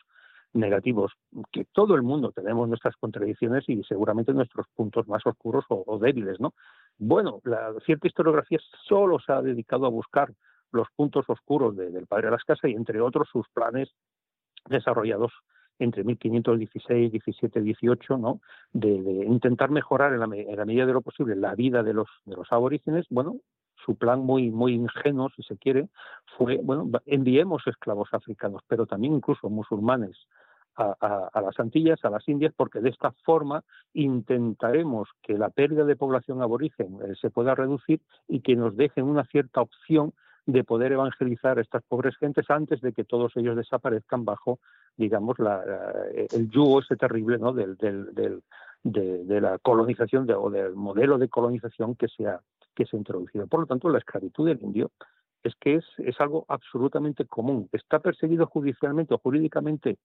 negativos, que todo el mundo tenemos nuestras contradicciones y seguramente nuestros puntos más oscuros o, débiles, ¿no? Bueno, la cierta historiografía solo se ha dedicado a buscar los puntos oscuros del padre de las casas y entre otros sus planes desarrollados entre 1516, 17, 18, ¿no? De, intentar mejorar en la, en la, medida de lo posible la vida de los, de los aborígenes, bueno, su plan muy, muy ingenuo, si se quiere, fue, bueno, enviemos esclavos africanos, pero también incluso musulmanes a, las Antillas, a las Indias, porque de esta forma intentaremos que la pérdida de población aborigen eh, se pueda reducir y que nos dejen una cierta opción de poder evangelizar a estas pobres gentes antes de que todos ellos desaparezcan bajo, digamos, la, el yugo ese terrible ¿no? del, de, la colonización o del modelo de colonización que se que se ha introducido. Por lo tanto, la esclavitud del indio es que es, es algo absolutamente común. Está perseguido judicialmente o jurídicamente,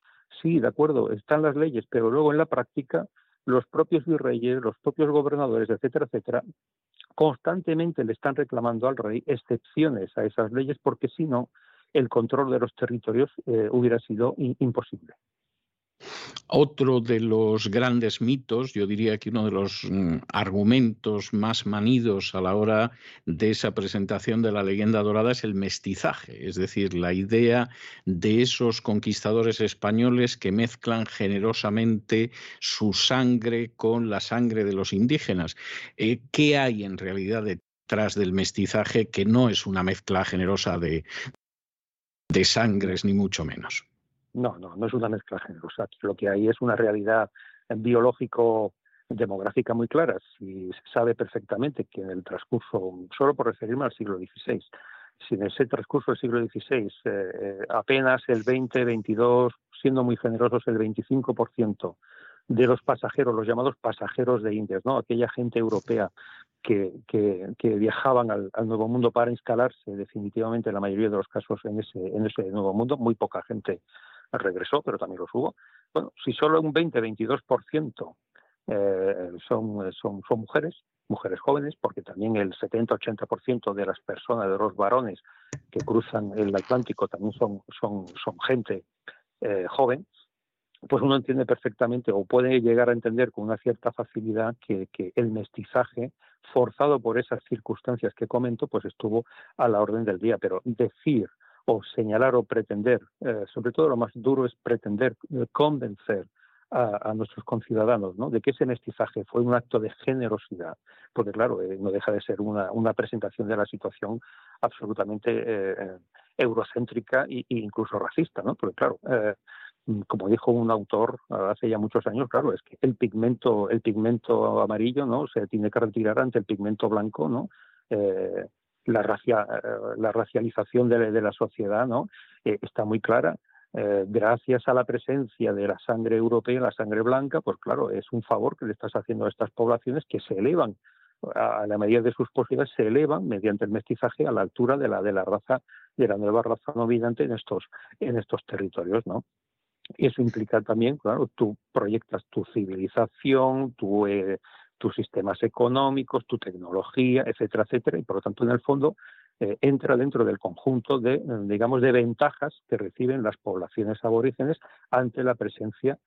sí, de acuerdo, están las leyes, pero luego en la práctica los propios virreyes, los propios gobernadores, etcétera, etcétera, constantemente le están reclamando al rey excepciones a esas leyes porque si no, el control de los territorios eh, hubiera sido imposible. Otro de los grandes mitos, yo diría que uno de los mm, argumentos más manidos a la hora de esa presentación de la leyenda dorada es el mestizaje, es decir, la idea de esos conquistadores españoles que mezclan generosamente su sangre con la sangre de los indígenas. Eh, ¿Qué hay en realidad detrás del mestizaje que no es una mezcla generosa de, de sangres, ni mucho menos? No, no, no es una mezcla generosa. Lo que hay es una realidad biológico demográfica muy clara. Si se sabe perfectamente que en el transcurso, solo por referirme al siglo XVI, si en ese transcurso del siglo XVI eh, eh, apenas el 20, 22, siendo muy generosos el 25% de los pasajeros, los llamados pasajeros de Indias, ¿no? aquella gente europea que, viajaban al, al, Nuevo Mundo para instalarse definitivamente en la mayoría de los casos en ese, en ese Nuevo Mundo, muy poca gente regresó, pero también los hubo. Bueno, si solo un 20-22% eh, son, son, son mujeres, mujeres jóvenes, porque también el 70-80% de las personas, de los varones que cruzan el Atlántico también son, son, son gente eh, joven, pues uno entiende perfectamente o puede llegar a entender con una cierta facilidad que, que, el mestizaje forzado por esas circunstancias que comento, pues estuvo a la orden del día. Pero decir o señalar o pretender, eh, sobre todo lo más duro es pretender eh, convencer a, nuestros conciudadanos ¿no? de que ese mestizaje fue un acto de generosidad, porque claro, eh, no deja de ser una, presentación de la situación absolutamente eurocéntrica e, incluso racista, porque claro, como dijo un autor hace ya muchos años, claro, es que el pigmento, el pigmento amarillo, ¿no? Se tiene que retirar ante el pigmento blanco, ¿no? La, eh, la racialización de, la sociedad ¿no? Eh, está muy clara. Eh, gracias a la presencia de la sangre europea, la sangre blanca, pues claro, es un favor que le estás haciendo a estas poblaciones que se elevan a la medida de sus posibilidades se elevan mediante el mestizaje a la altura de la de la raza de la nueva raza dominante en estos en estos territorios, ¿no? Eso implica también, claro, tú proyectas tu civilización, tu tus sistemas económicos, tu tecnología, etcétera, etcétera, y por lo tanto, en el fondo, eh, entra dentro del conjunto de, digamos, de ventajas que reciben las poblaciones aborígenes ante la presencia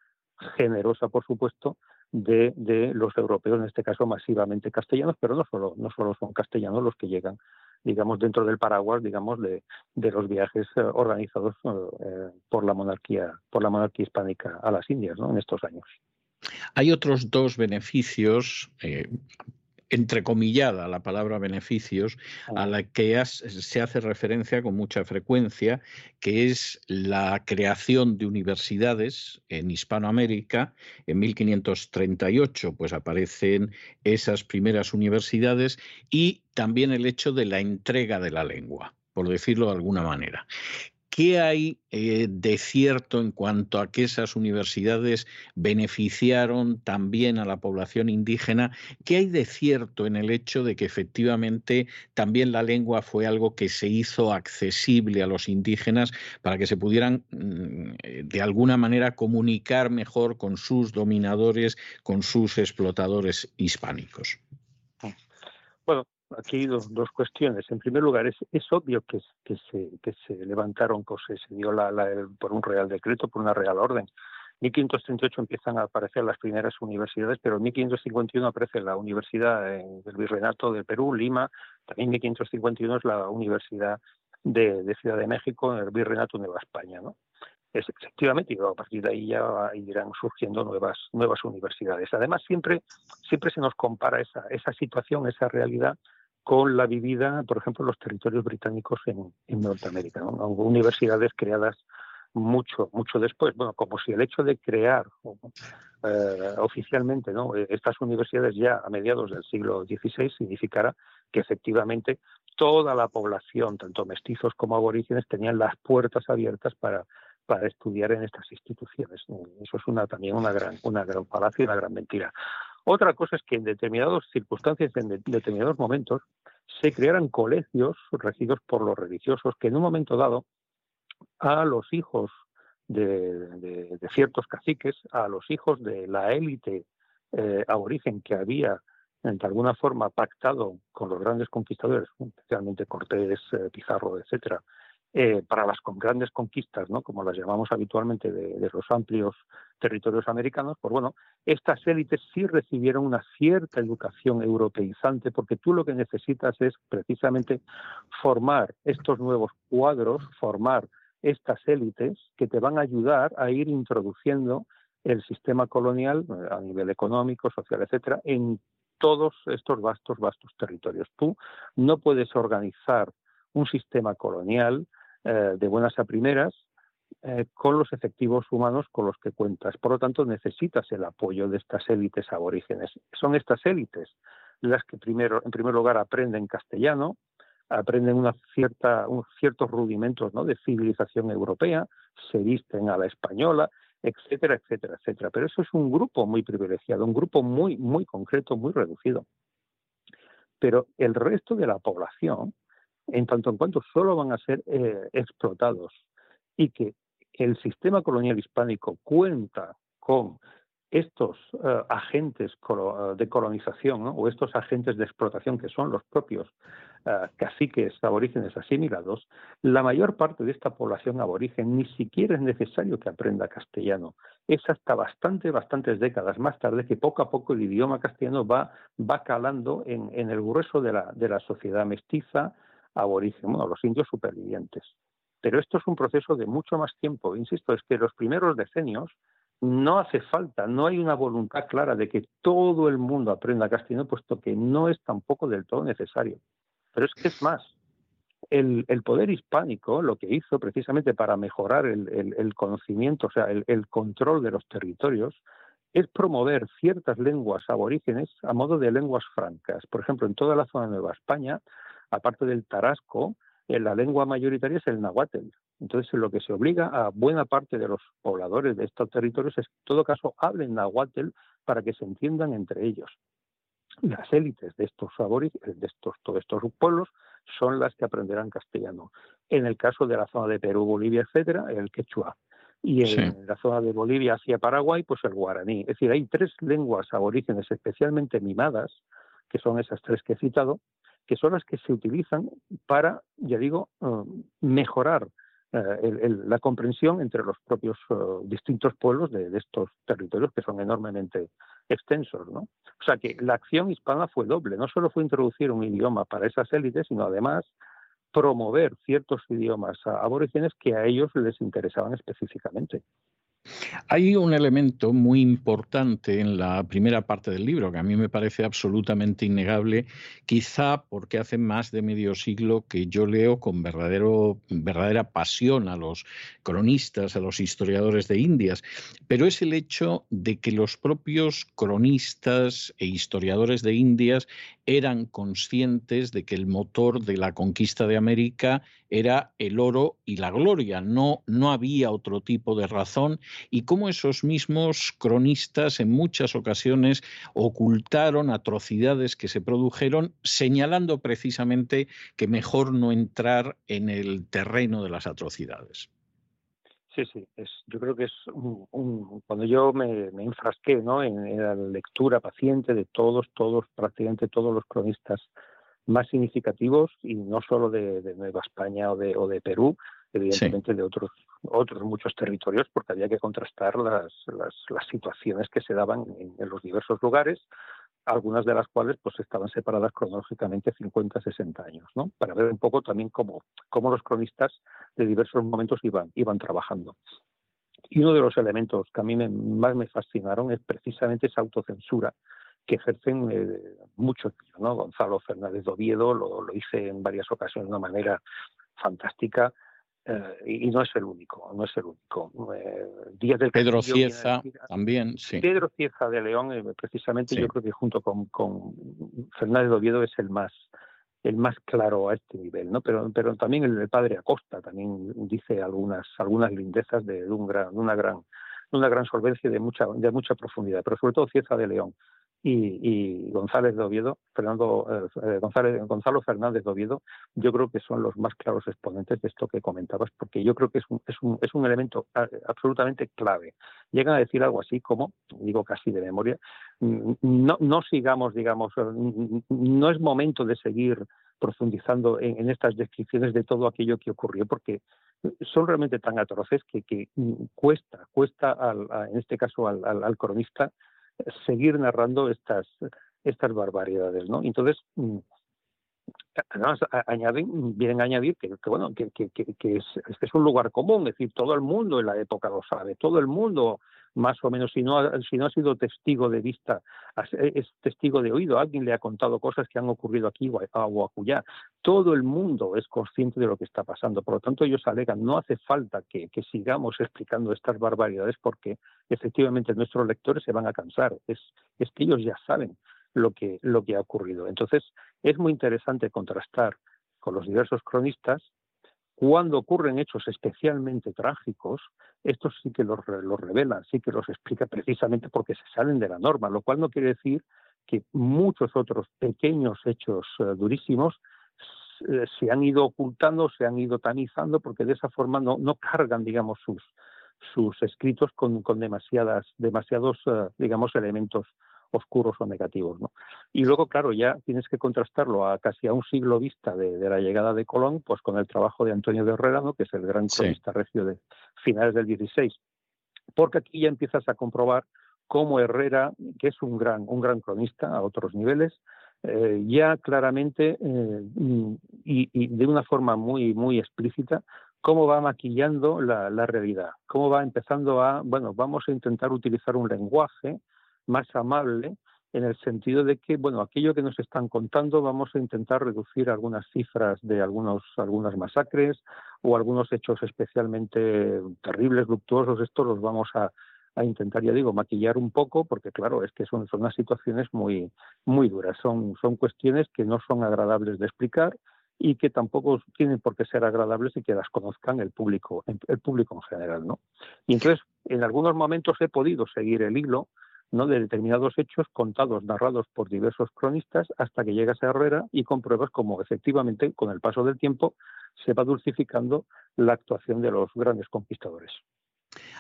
generosa, por supuesto, de, de, los europeos, en este caso masivamente castellanos, pero no solo, no solo son castellanos los que llegan, digamos, dentro del paraguas, digamos, de, de los viajes eh, organizados eh, por la monarquía, por la monarquía hispánica a las Indias, ¿no? En estos años. Hay otros dos beneficios, eh, entrecomillada la palabra beneficios, a la que se hace referencia con mucha frecuencia, que es la creación de universidades en Hispanoamérica. En 1538 pues aparecen esas primeras universidades y también el hecho de la entrega de la lengua, por decirlo de alguna manera. ¿Qué hay eh, de cierto en cuanto a que esas universidades beneficiaron también a la población indígena? ¿Qué hay de cierto en el hecho de que efectivamente también la lengua fue algo que se hizo accesible a los indígenas para que se pudieran mm, eh, de alguna manera comunicar mejor con sus dominadores, con sus explotadores hispánicos? Aquí dos, dos cuestiones. En primer lugar, es, es obvio que, que, se, que se levantaron cosas, se dio la, por un real decreto, por una real orden. En 1538 empiezan a aparecer las primeras universidades, pero en 1551 aparece la Universidad del Virreinato de Perú, Lima, también en 1551 es la Universidad de, de Ciudad de México, el Virreinato Nueva España. ¿no? Es, efectivamente, y a partir de ahí ya irán surgiendo nuevas, nuevas universidades. Además, siempre, siempre se nos compara esa, esa situación, esa realidad con la vivida, por ejemplo, los territorios británicos en, Norteamérica. Universidades creadas mucho, mucho después. Bueno, como si el hecho de crear eh, oficialmente ¿no? estas universidades ya a mediados del siglo XVI significara que efectivamente toda la población, tanto mestizos como aborígenes, tenían las puertas abiertas para, estudiar en estas instituciones. Eso es una, también una gran, una gran falacia y una gran mentira. Otra cosa es que en determinadas circunstancias, en determinados momentos, se crearan colegios regidos por los religiosos que en un momento dado a los hijos de, ciertos caciques, a los hijos de la élite eh, aborigen que había de alguna forma pactado con los grandes conquistadores, especialmente Cortés, eh, Pizarro, etcétera, eh, para las grandes conquistas, ¿no? como las llamamos habitualmente, de, los amplios territorios americanos, pues bueno, estas élites sí recibieron una cierta educación europeizante, porque tú lo que necesitas es precisamente formar estos nuevos cuadros, formar estas élites que te van a ayudar a ir introduciendo el sistema colonial eh, a nivel económico, social, etcétera, en todos estos vastos, vastos territorios. Tú no puedes organizar un sistema colonial eh, de buenas a primeras eh, con los efectivos humanos con los que cuentas. Por lo tanto, necesitas el apoyo de estas élites aborígenes. Son estas élites las que primero, en primer lugar aprenden castellano, aprenden ciertos rudimentos ¿no? de civilización europea, se visten a la española, etcétera, etcétera, etcétera. Pero eso es un grupo muy privilegiado, un grupo muy, muy concreto, muy reducido. Pero el resto de la población en tanto en cuanto solo van a ser eh, explotados y que el sistema colonial hispánico cuenta con estos eh, agentes de colonización o estos agentes de explotación que son los propios eh, caciques aborígenes asimilados, la mayor parte de esta población aborigen ni siquiera es necesario que aprenda castellano. Es hasta bastante, bastantes décadas más tarde que poco a poco el idioma castellano va, calando en, en el grueso de la, de la sociedad mestiza, aborigen, bueno, los indios supervivientes. Pero esto es un proceso de mucho más tiempo. Insisto, es que los primeros decenios no hace falta, no hay una voluntad clara de que todo el mundo aprenda castellano, puesto que no es tampoco del todo necesario. Pero es que es más, el, poder hispánico lo que hizo precisamente para mejorar el, conocimiento, o sea, el, control de los territorios, es promover ciertas lenguas aborígenes a modo de lenguas francas. Por ejemplo, en toda la zona de Nueva España aparte del tarasco, la lengua mayoritaria es el nahuatl. Entonces, lo que se obliga a buena parte de los pobladores de estos territorios es que, en todo caso, hablen nahuatl para que se entiendan entre ellos. Las élites de estos favores, de estos, todos estos pueblos, son las que aprenderán castellano. En el caso de la zona de Perú, Bolivia, etcétera, el quechua. Y en la zona de Bolivia hacia Paraguay, pues el guaraní. Es decir, hay tres lenguas aborígenes especialmente mimadas, que son esas tres que he citado, que son las que se utilizan para, ya digo, eh, mejorar eh, la comprensión entre los propios eh, distintos pueblos de, estos territorios que son enormemente extensos. ¿no? O sea que la acción hispana fue doble, no solo fue introducir un idioma para esas élites, sino además promover ciertos idiomas aborígenes que a ellos les interesaban específicamente. Hay un elemento muy importante en la primera parte del libro que a mí me parece absolutamente innegable, quizá porque hace más de medio siglo que yo leo con verdadero, verdadera pasión a los cronistas, a los historiadores de Indias, pero es el hecho de que los propios cronistas e historiadores de Indias eran conscientes de que el motor de la conquista de América era el oro y la gloria, no, no había otro tipo de razón y cómo esos mismos cronistas en muchas ocasiones ocultaron atrocidades que se produjeron señalando precisamente que mejor no entrar en el terreno de las atrocidades. Sí, sí, es, yo creo que es un, cuando yo me, me enfrasqué ¿no? En, la lectura paciente de todos, todos, prácticamente todos los cronistas más significativos y no solo de, Nueva España o de, o de Perú, evidentemente de otros otros muchos territorios porque había que contrastar las, las, las situaciones que se daban en, en, los diversos lugares algunas de las cuales pues estaban separadas cronológicamente 50, 60 años, ¿no? Para ver un poco también cómo, cómo los cronistas de diversos momentos iban, iban trabajando. Y uno de los elementos que a mí más me fascinaron es precisamente esa autocensura que ejercen eh, muchos, ¿no? Gonzalo Fernández de Oviedo lo, lo hice en varias ocasiones de una manera fantástica, eh, y no es el único, no es el único. Eh, Díaz del Pedro Cieza también, sí. Pedro Cieza de León, eh, precisamente yo creo que junto con, con Fernández de Oviedo es el más el más claro a este nivel, ¿no? Pero, pero también el, padre Acosta también dice algunas algunas lindezas de, un gran, una gran una gran solvencia de mucha de mucha profundidad, pero sobre todo Cieza de León y, González de Fernando eh, eh, González, Gonzalo Fernández de Oviedo, yo creo que son los más claros exponentes de esto que comentabas, porque yo creo que es un, es un, es un elemento absolutamente clave. Llegan a decir algo así como, digo casi de memoria, mm, no, sigamos, digamos, eh, no es momento de seguir profundizando en, estas descripciones de todo aquello que ocurrió, porque son realmente tan atroces que, que mm, cuesta, cuesta al, en este caso al, al cronista seguir narrando estas, estas barbaridades, ¿no? Entonces, mm, además añaden, vienen a añadir que, bueno, que, que, que, es, es un lugar común, es decir, todo el mundo en la época lo sabe, todo el mundo más o menos, si no, ha, si no ha sido testigo de vista, es testigo de oído, alguien le ha contado cosas que han ocurrido aquí o, acullá. Todo el mundo es consciente de lo que está pasando. Por lo tanto, ellos alegan, no hace falta que, sigamos explicando estas barbaridades porque efectivamente nuestros lectores se van a cansar. Es, es que ellos ya saben lo que, lo que ha ocurrido. Entonces, es muy interesante contrastar con los diversos cronistas cuando ocurren hechos especialmente trágicos, estos sí que los, los revelan, sí que los explica precisamente porque se salen de la norma, lo cual no quiere decir que muchos otros pequeños hechos eh, durísimos se han ido ocultando, se han ido tamizando, porque de esa forma no, cargan, digamos, sus, escritos con, con demasiadas, demasiados, eh, digamos, elementos oscuros o negativos. ¿no? Y luego, claro, ya tienes que contrastarlo a casi a un siglo vista de, la llegada de Colón, pues con el trabajo de Antonio de Herrera, ¿no? que es el gran cronista regio de finales del 16. Porque aquí ya empiezas a comprobar cómo Herrera, que es un gran, un gran cronista a otros niveles, eh, ya claramente eh, y, y, de una forma muy, muy explícita, cómo va maquillando la, la, realidad, cómo va empezando a, bueno, vamos a intentar utilizar un lenguaje más amable en el sentido de que, bueno, aquello que nos están contando vamos a intentar reducir algunas cifras de algunos, algunas masacres o algunos hechos especialmente terribles, luctuosos, estos los vamos a, a intentar, ya digo, maquillar un poco, porque claro, es que son, son unas situaciones muy, muy duras, son, son cuestiones que no son agradables de explicar y que tampoco tienen por qué ser agradables y que las conozcan el público, el público en general, ¿no? Y entonces, en algunos momentos he podido seguir el hilo, ¿no? de determinados hechos contados, narrados por diversos cronistas, hasta que llegas a Herrera y compruebas cómo efectivamente, con el paso del tiempo, se va dulcificando la actuación de los grandes conquistadores.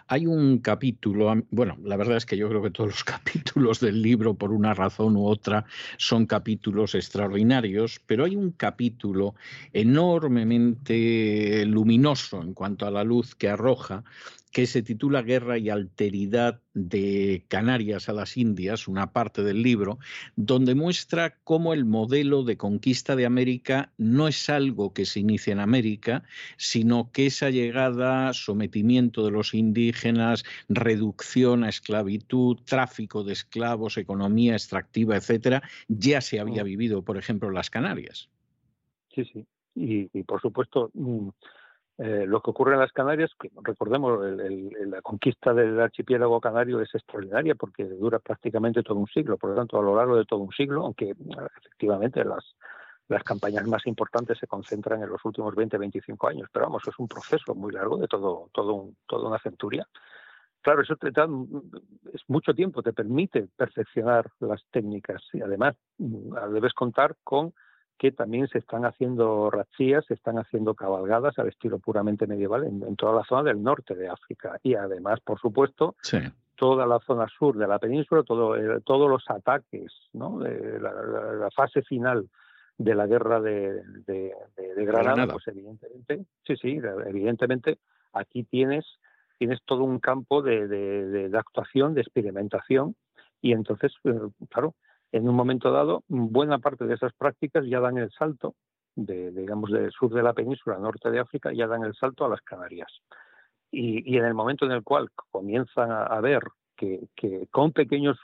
Hay un capítulo, bueno, la verdad es que yo creo que todos los capítulos del libro, por una razón u otra, son capítulos extraordinarios, pero hay un capítulo enormemente luminoso en cuanto a la luz que arroja, que se titula Guerra y Alteridad de Canarias a las Indias, una parte del libro, donde muestra cómo el modelo de conquista de América no es algo que se inicia en América, sino que esa llegada, sometimiento de los indígenas, reducción a esclavitud, tráfico de esclavos, economía extractiva, etcétera, ya se había mm. vivido, por ejemplo, en las Canarias. Sí, sí. Y, y por supuesto, mm, eh, lo que ocurre en las Canarias, que recordemos, la conquista del archipiélago canario es extraordinaria porque dura prácticamente todo un siglo, por lo tanto, a lo largo de todo un siglo, aunque efectivamente las, las campañas más importantes se concentran en los últimos 20-25 años, pero vamos, es un proceso muy largo de todo, todo toda una centuria. Claro, eso te da, es mucho tiempo, te permite perfeccionar las técnicas y además mm, debes contar con que también se están haciendo rachías, se están haciendo cabalgadas al estilo puramente medieval en, toda la zona del norte de África. Y además, por supuesto, toda la zona sur de la península, todo, eh, todos los ataques, ¿no? la, fase final de la guerra de, Granada, pues evidentemente, sí, sí, evidentemente aquí tienes, tienes todo un campo de, actuación, de experimentación, y entonces, eh, claro, en un momento dado, buena parte de esas prácticas ya dan el salto, de, digamos, del sur de la península, norte de África, ya dan el salto a las Canarias. Y, en el momento en el cual comienzan a, ver que, con, pequeños,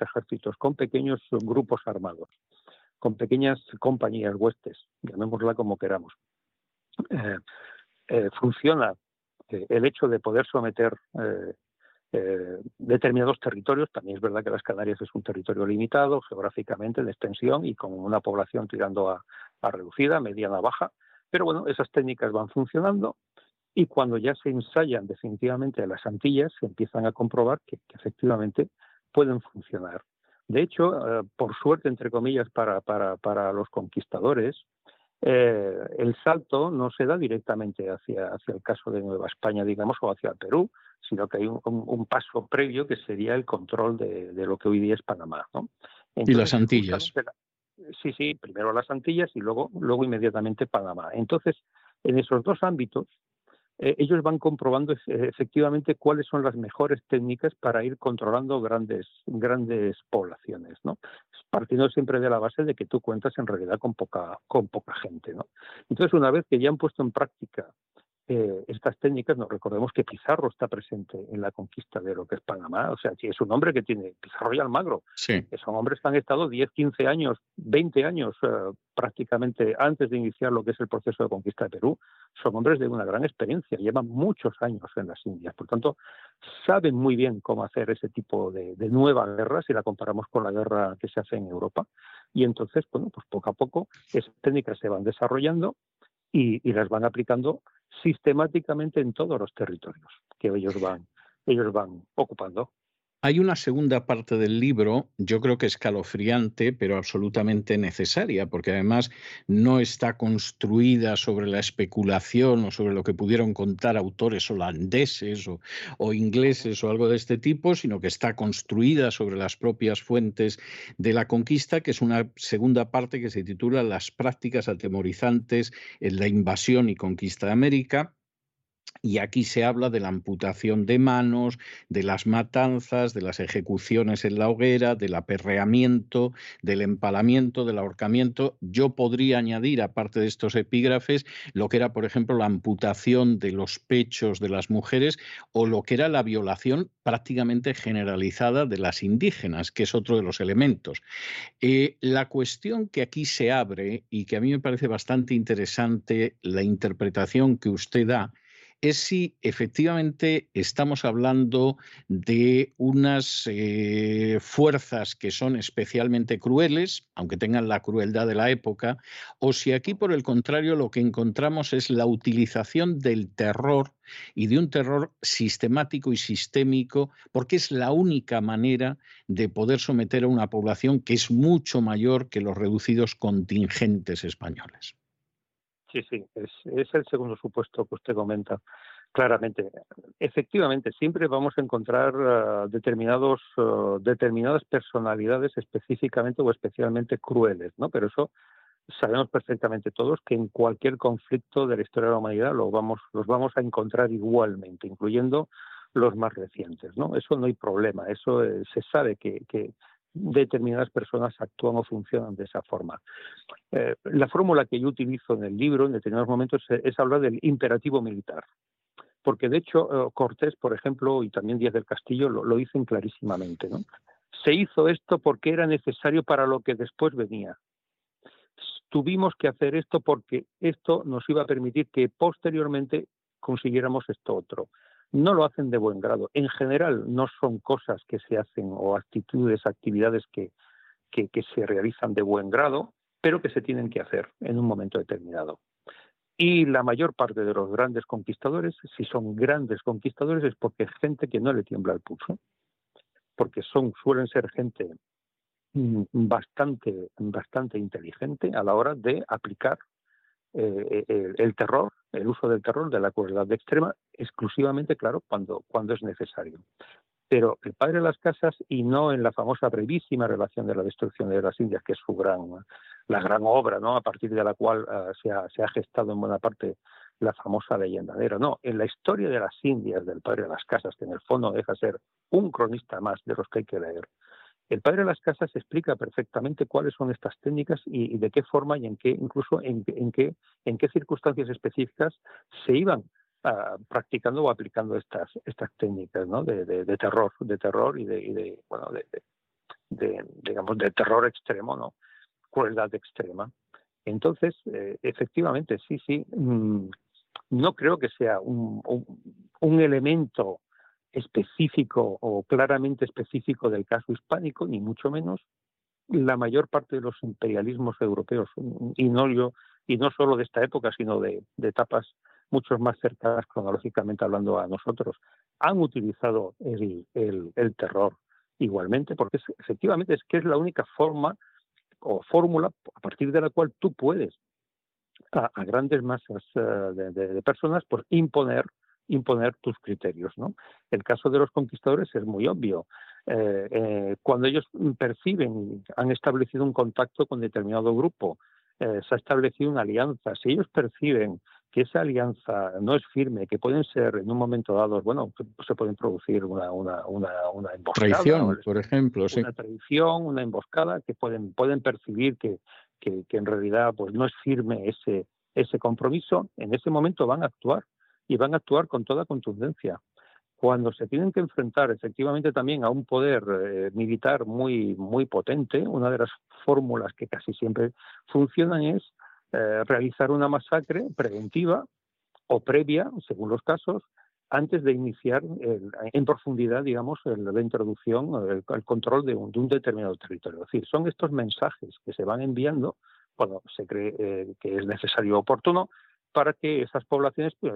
ejércitos, con pequeños grupos armados, con pequeñas compañías huestes, llamémosla como queramos, eh, eh, funciona eh, el hecho de poder someter determinados territorios. También es verdad que las Canarias es un territorio limitado geográficamente de extensión y con una población tirando a, reducida, mediana, baja. Pero bueno, esas técnicas van funcionando y cuando ya se ensayan definitivamente las Antillas, se empiezan a comprobar que, efectivamente pueden funcionar. De hecho, eh, por suerte, entre comillas, para, para, para los conquistadores, eh, el salto no se da directamente hacia, hacia el caso de Nueva España, digamos, o hacia el Perú, sino que hay un, paso previo que sería el control de, lo que hoy día es Panamá. y las Antillas. sí, sí, primero las Antillas y luego, luego inmediatamente Panamá. Entonces, en esos dos ámbitos, eh, ellos van comprobando efectivamente cuáles son las mejores técnicas para ir controlando grandes, grandes poblaciones, ¿no? Partiendo siempre de la base de que tú cuentas en realidad con poca, con poca gente, ¿no? Entonces, una vez que ya han puesto en práctica eh, estas técnicas, nos recordemos que Pizarro está presente en la conquista de lo que es Panamá, o sea, es un hombre que tiene Pizarro y Almagro, sí. son hombres que han estado 10, 15 años, 20 años eh, prácticamente antes de iniciar lo que es el proceso de conquista de Perú, son hombres de una gran experiencia, llevan muchos años en las Indias, por tanto, saben muy bien cómo hacer ese tipo de, de nueva guerra si la comparamos con la guerra que se hace en Europa, y entonces, bueno, pues poco a poco esas técnicas se van desarrollando y, las van aplicando sistemáticamente en todos los territorios que ellos van, ellos van ocupando. Hay una segunda parte del libro, yo creo que escalofriante, pero absolutamente necesaria, porque además no está construida sobre la especulación o sobre lo que pudieron contar autores holandeses o, ingleses o algo de este tipo, sino que está construida sobre las propias fuentes de la conquista, que es una segunda parte que se titula Las prácticas atemorizantes en la invasión y conquista de América y aquí se habla de la amputación de manos, de las matanzas, de las ejecuciones en la hoguera, del aperreamiento, del empalamiento, del ahorcamiento. Yo podría añadir, aparte de estos epígrafes, lo que era, por ejemplo, la amputación de los pechos de las mujeres o lo que era la violación prácticamente generalizada de las indígenas, que es otro de los elementos. Eh, la cuestión que aquí se abre y que a mí me parece bastante interesante la interpretación que usted da, es si efectivamente estamos hablando de unas eh, fuerzas que son especialmente crueles, aunque tengan la crueldad de la época, o si aquí por el contrario lo que encontramos es la utilización del terror y de un terror sistemático y sistémico, porque es la única manera de poder someter a una población que es mucho mayor que los reducidos contingentes españoles. Sí, sí, es, el segundo supuesto que usted comenta claramente. Efectivamente, siempre vamos a encontrar ah, determinados, ah, determinadas personalidades específicamente o especialmente crueles, ¿no? Pero eso sabemos perfectamente todos que en cualquier conflicto de la historia de la humanidad lo vamos, los vamos a encontrar igualmente, incluyendo los más recientes, ¿no? Eso no hay problema, eso eh, se sabe que determinadas personas actúan o funcionan de esa forma. Eh, la fórmula que yo utilizo en el libro en determinados momentos es, hablar del imperativo militar, porque de hecho eh, Cortés, por ejemplo, y también Díaz del Castillo lo, dicen clarísimamente. Se hizo esto porque era necesario para lo que después venía. Tuvimos que hacer esto porque esto nos iba a permitir que posteriormente consiguiéramos esto otro no lo hacen de buen grado. En general no son cosas que se hacen o actitudes, actividades que, que, se realizan de buen grado, pero que se tienen que hacer en un momento determinado. Y la mayor parte de los grandes conquistadores, si son grandes conquistadores, es porque es gente que no le tiembla el pulso, porque son, suelen ser gente mm, bastante, bastante inteligente a la hora de aplicar eh, el, terror, el uso del terror, de la crueldad extrema, exclusivamente, claro, cuando, cuando es necesario. Pero el padre de las casas, y no en la famosa brevísima relación de la destrucción de las Indias, que es su gran, la gran obra, ¿no? a partir de la cual ah, se, ha, se, ha, gestado en buena parte la famosa leyendadera. No, en la historia de las Indias del padre de las casas, que en el fondo deja ser un cronista más de los que hay que leer, el padre de las casas explica perfectamente cuáles son estas técnicas y, de qué forma y en qué, incluso en, qué, en qué circunstancias específicas se iban ah, practicando o aplicando estas, estas técnicas de, terror, de terror y de, bueno, de, digamos, de terror extremo, ¿no? Crueldad extrema. Entonces, eh, efectivamente, sí, sí, mm, no creo que sea un, un elemento específico o claramente específico del caso hispánico, ni mucho menos. La mayor parte de los imperialismos europeos, y no yo, solo de esta época, sino de, etapas mucho más cercanas cronológicamente hablando a nosotros, han utilizado el, terror igualmente, porque efectivamente es que es la única forma o fórmula a partir de la cual tú puedes a, grandes masas eh, de, de, personas por imponer imponer tus criterios. ¿no? El caso de los conquistadores es muy obvio. Eh, eh, cuando ellos perciben, han establecido un contacto con determinado grupo, eh, se ha establecido una alianza, si ellos perciben que esa alianza no es firme, que pueden ser en un momento dado, bueno, se pueden producir una, una, una, emboscada. Traición, por ejemplo, Una traición, una emboscada, que pueden, pueden percibir que, que, que en realidad pues no es firme ese, ese compromiso, en ese momento van a actuar y van a actuar con toda contundencia. Cuando se tienen que enfrentar efectivamente también a un poder eh, militar muy, muy potente, una de las fórmulas que casi siempre funcionan es eh, realizar una masacre preventiva o previa, según los casos, antes de iniciar en profundidad, digamos, la introducción, el, control de un, de un, determinado territorio. Es decir, son estos mensajes que se van enviando cuando se cree eh, que es necesario oportuno, para que esas poblaciones pues,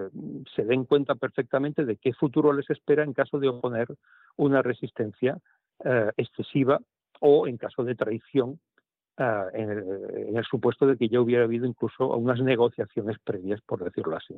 se den cuenta perfectamente de qué futuro les espera en caso de oponer una resistencia eh, excesiva o en caso de traición eh, en, el, supuesto de que ya hubiera habido incluso unas negociaciones previas, por decirlo así.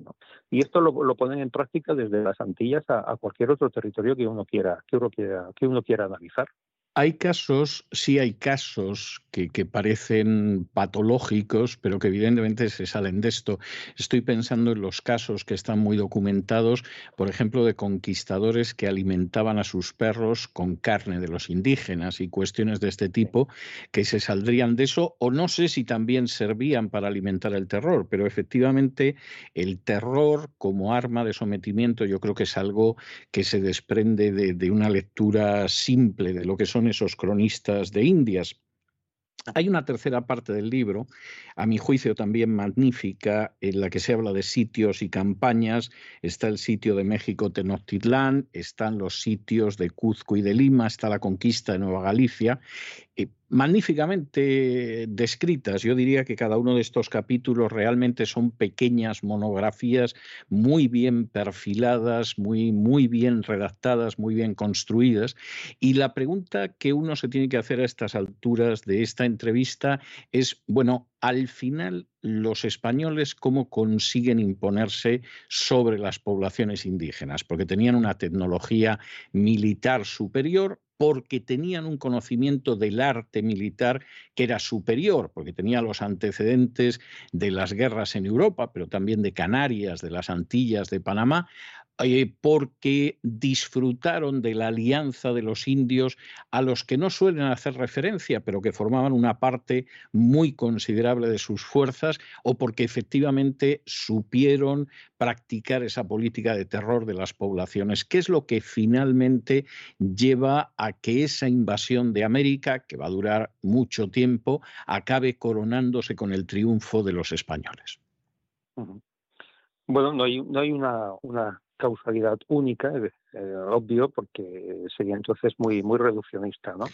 Y esto lo, ponen en práctica desde las Antillas a, a, cualquier otro territorio que uno quiera, que uno quiera, que uno quiera analizar. Hay casos, sí hay casos que, parecen patológicos, pero que evidentemente se salen de esto. Estoy pensando en los casos que están muy documentados, por ejemplo, de conquistadores que alimentaban a sus perros con carne de los indígenas y cuestiones de este tipo que se saldrían de eso, o no sé si también servían para alimentar el terror, pero efectivamente el terror como arma de sometimiento yo creo que es algo que se desprende de, una lectura simple de lo que son esos cronistas de Indias. Hay una tercera parte del libro, a mi juicio también magnífica, en la que se habla de sitios y campañas. Está el sitio de México Tenochtitlán, están los sitios de Cuzco y de Lima, está la conquista de Nueva Galicia. Eh, magníficamente descritas. Yo diría que cada uno de estos capítulos realmente son pequeñas monografías muy bien perfiladas, muy, muy bien redactadas, muy bien construidas. Y la pregunta que uno se tiene que hacer a estas alturas de esta entrevista es, bueno, al final los españoles cómo consiguen imponerse sobre las poblaciones indígenas, porque tenían una tecnología militar superior, porque tenían un conocimiento del arte militar que era superior, porque tenía los antecedentes de las guerras en Europa, pero también de Canarias, de las Antillas, de Panamá, eh, porque disfrutaron de la alianza de los indios a los que no suelen hacer referencia, pero que formaban una parte muy considerable de sus fuerzas, o porque efectivamente supieron practicar esa política de terror de las poblaciones. ¿Qué es lo que finalmente lleva a que esa invasión de América, que va a durar mucho tiempo, acabe coronándose con el triunfo de los españoles? Bueno, no hay, no hay una, una causalidad única, obvio, porque sería entonces muy, muy reduccionista, ¿no?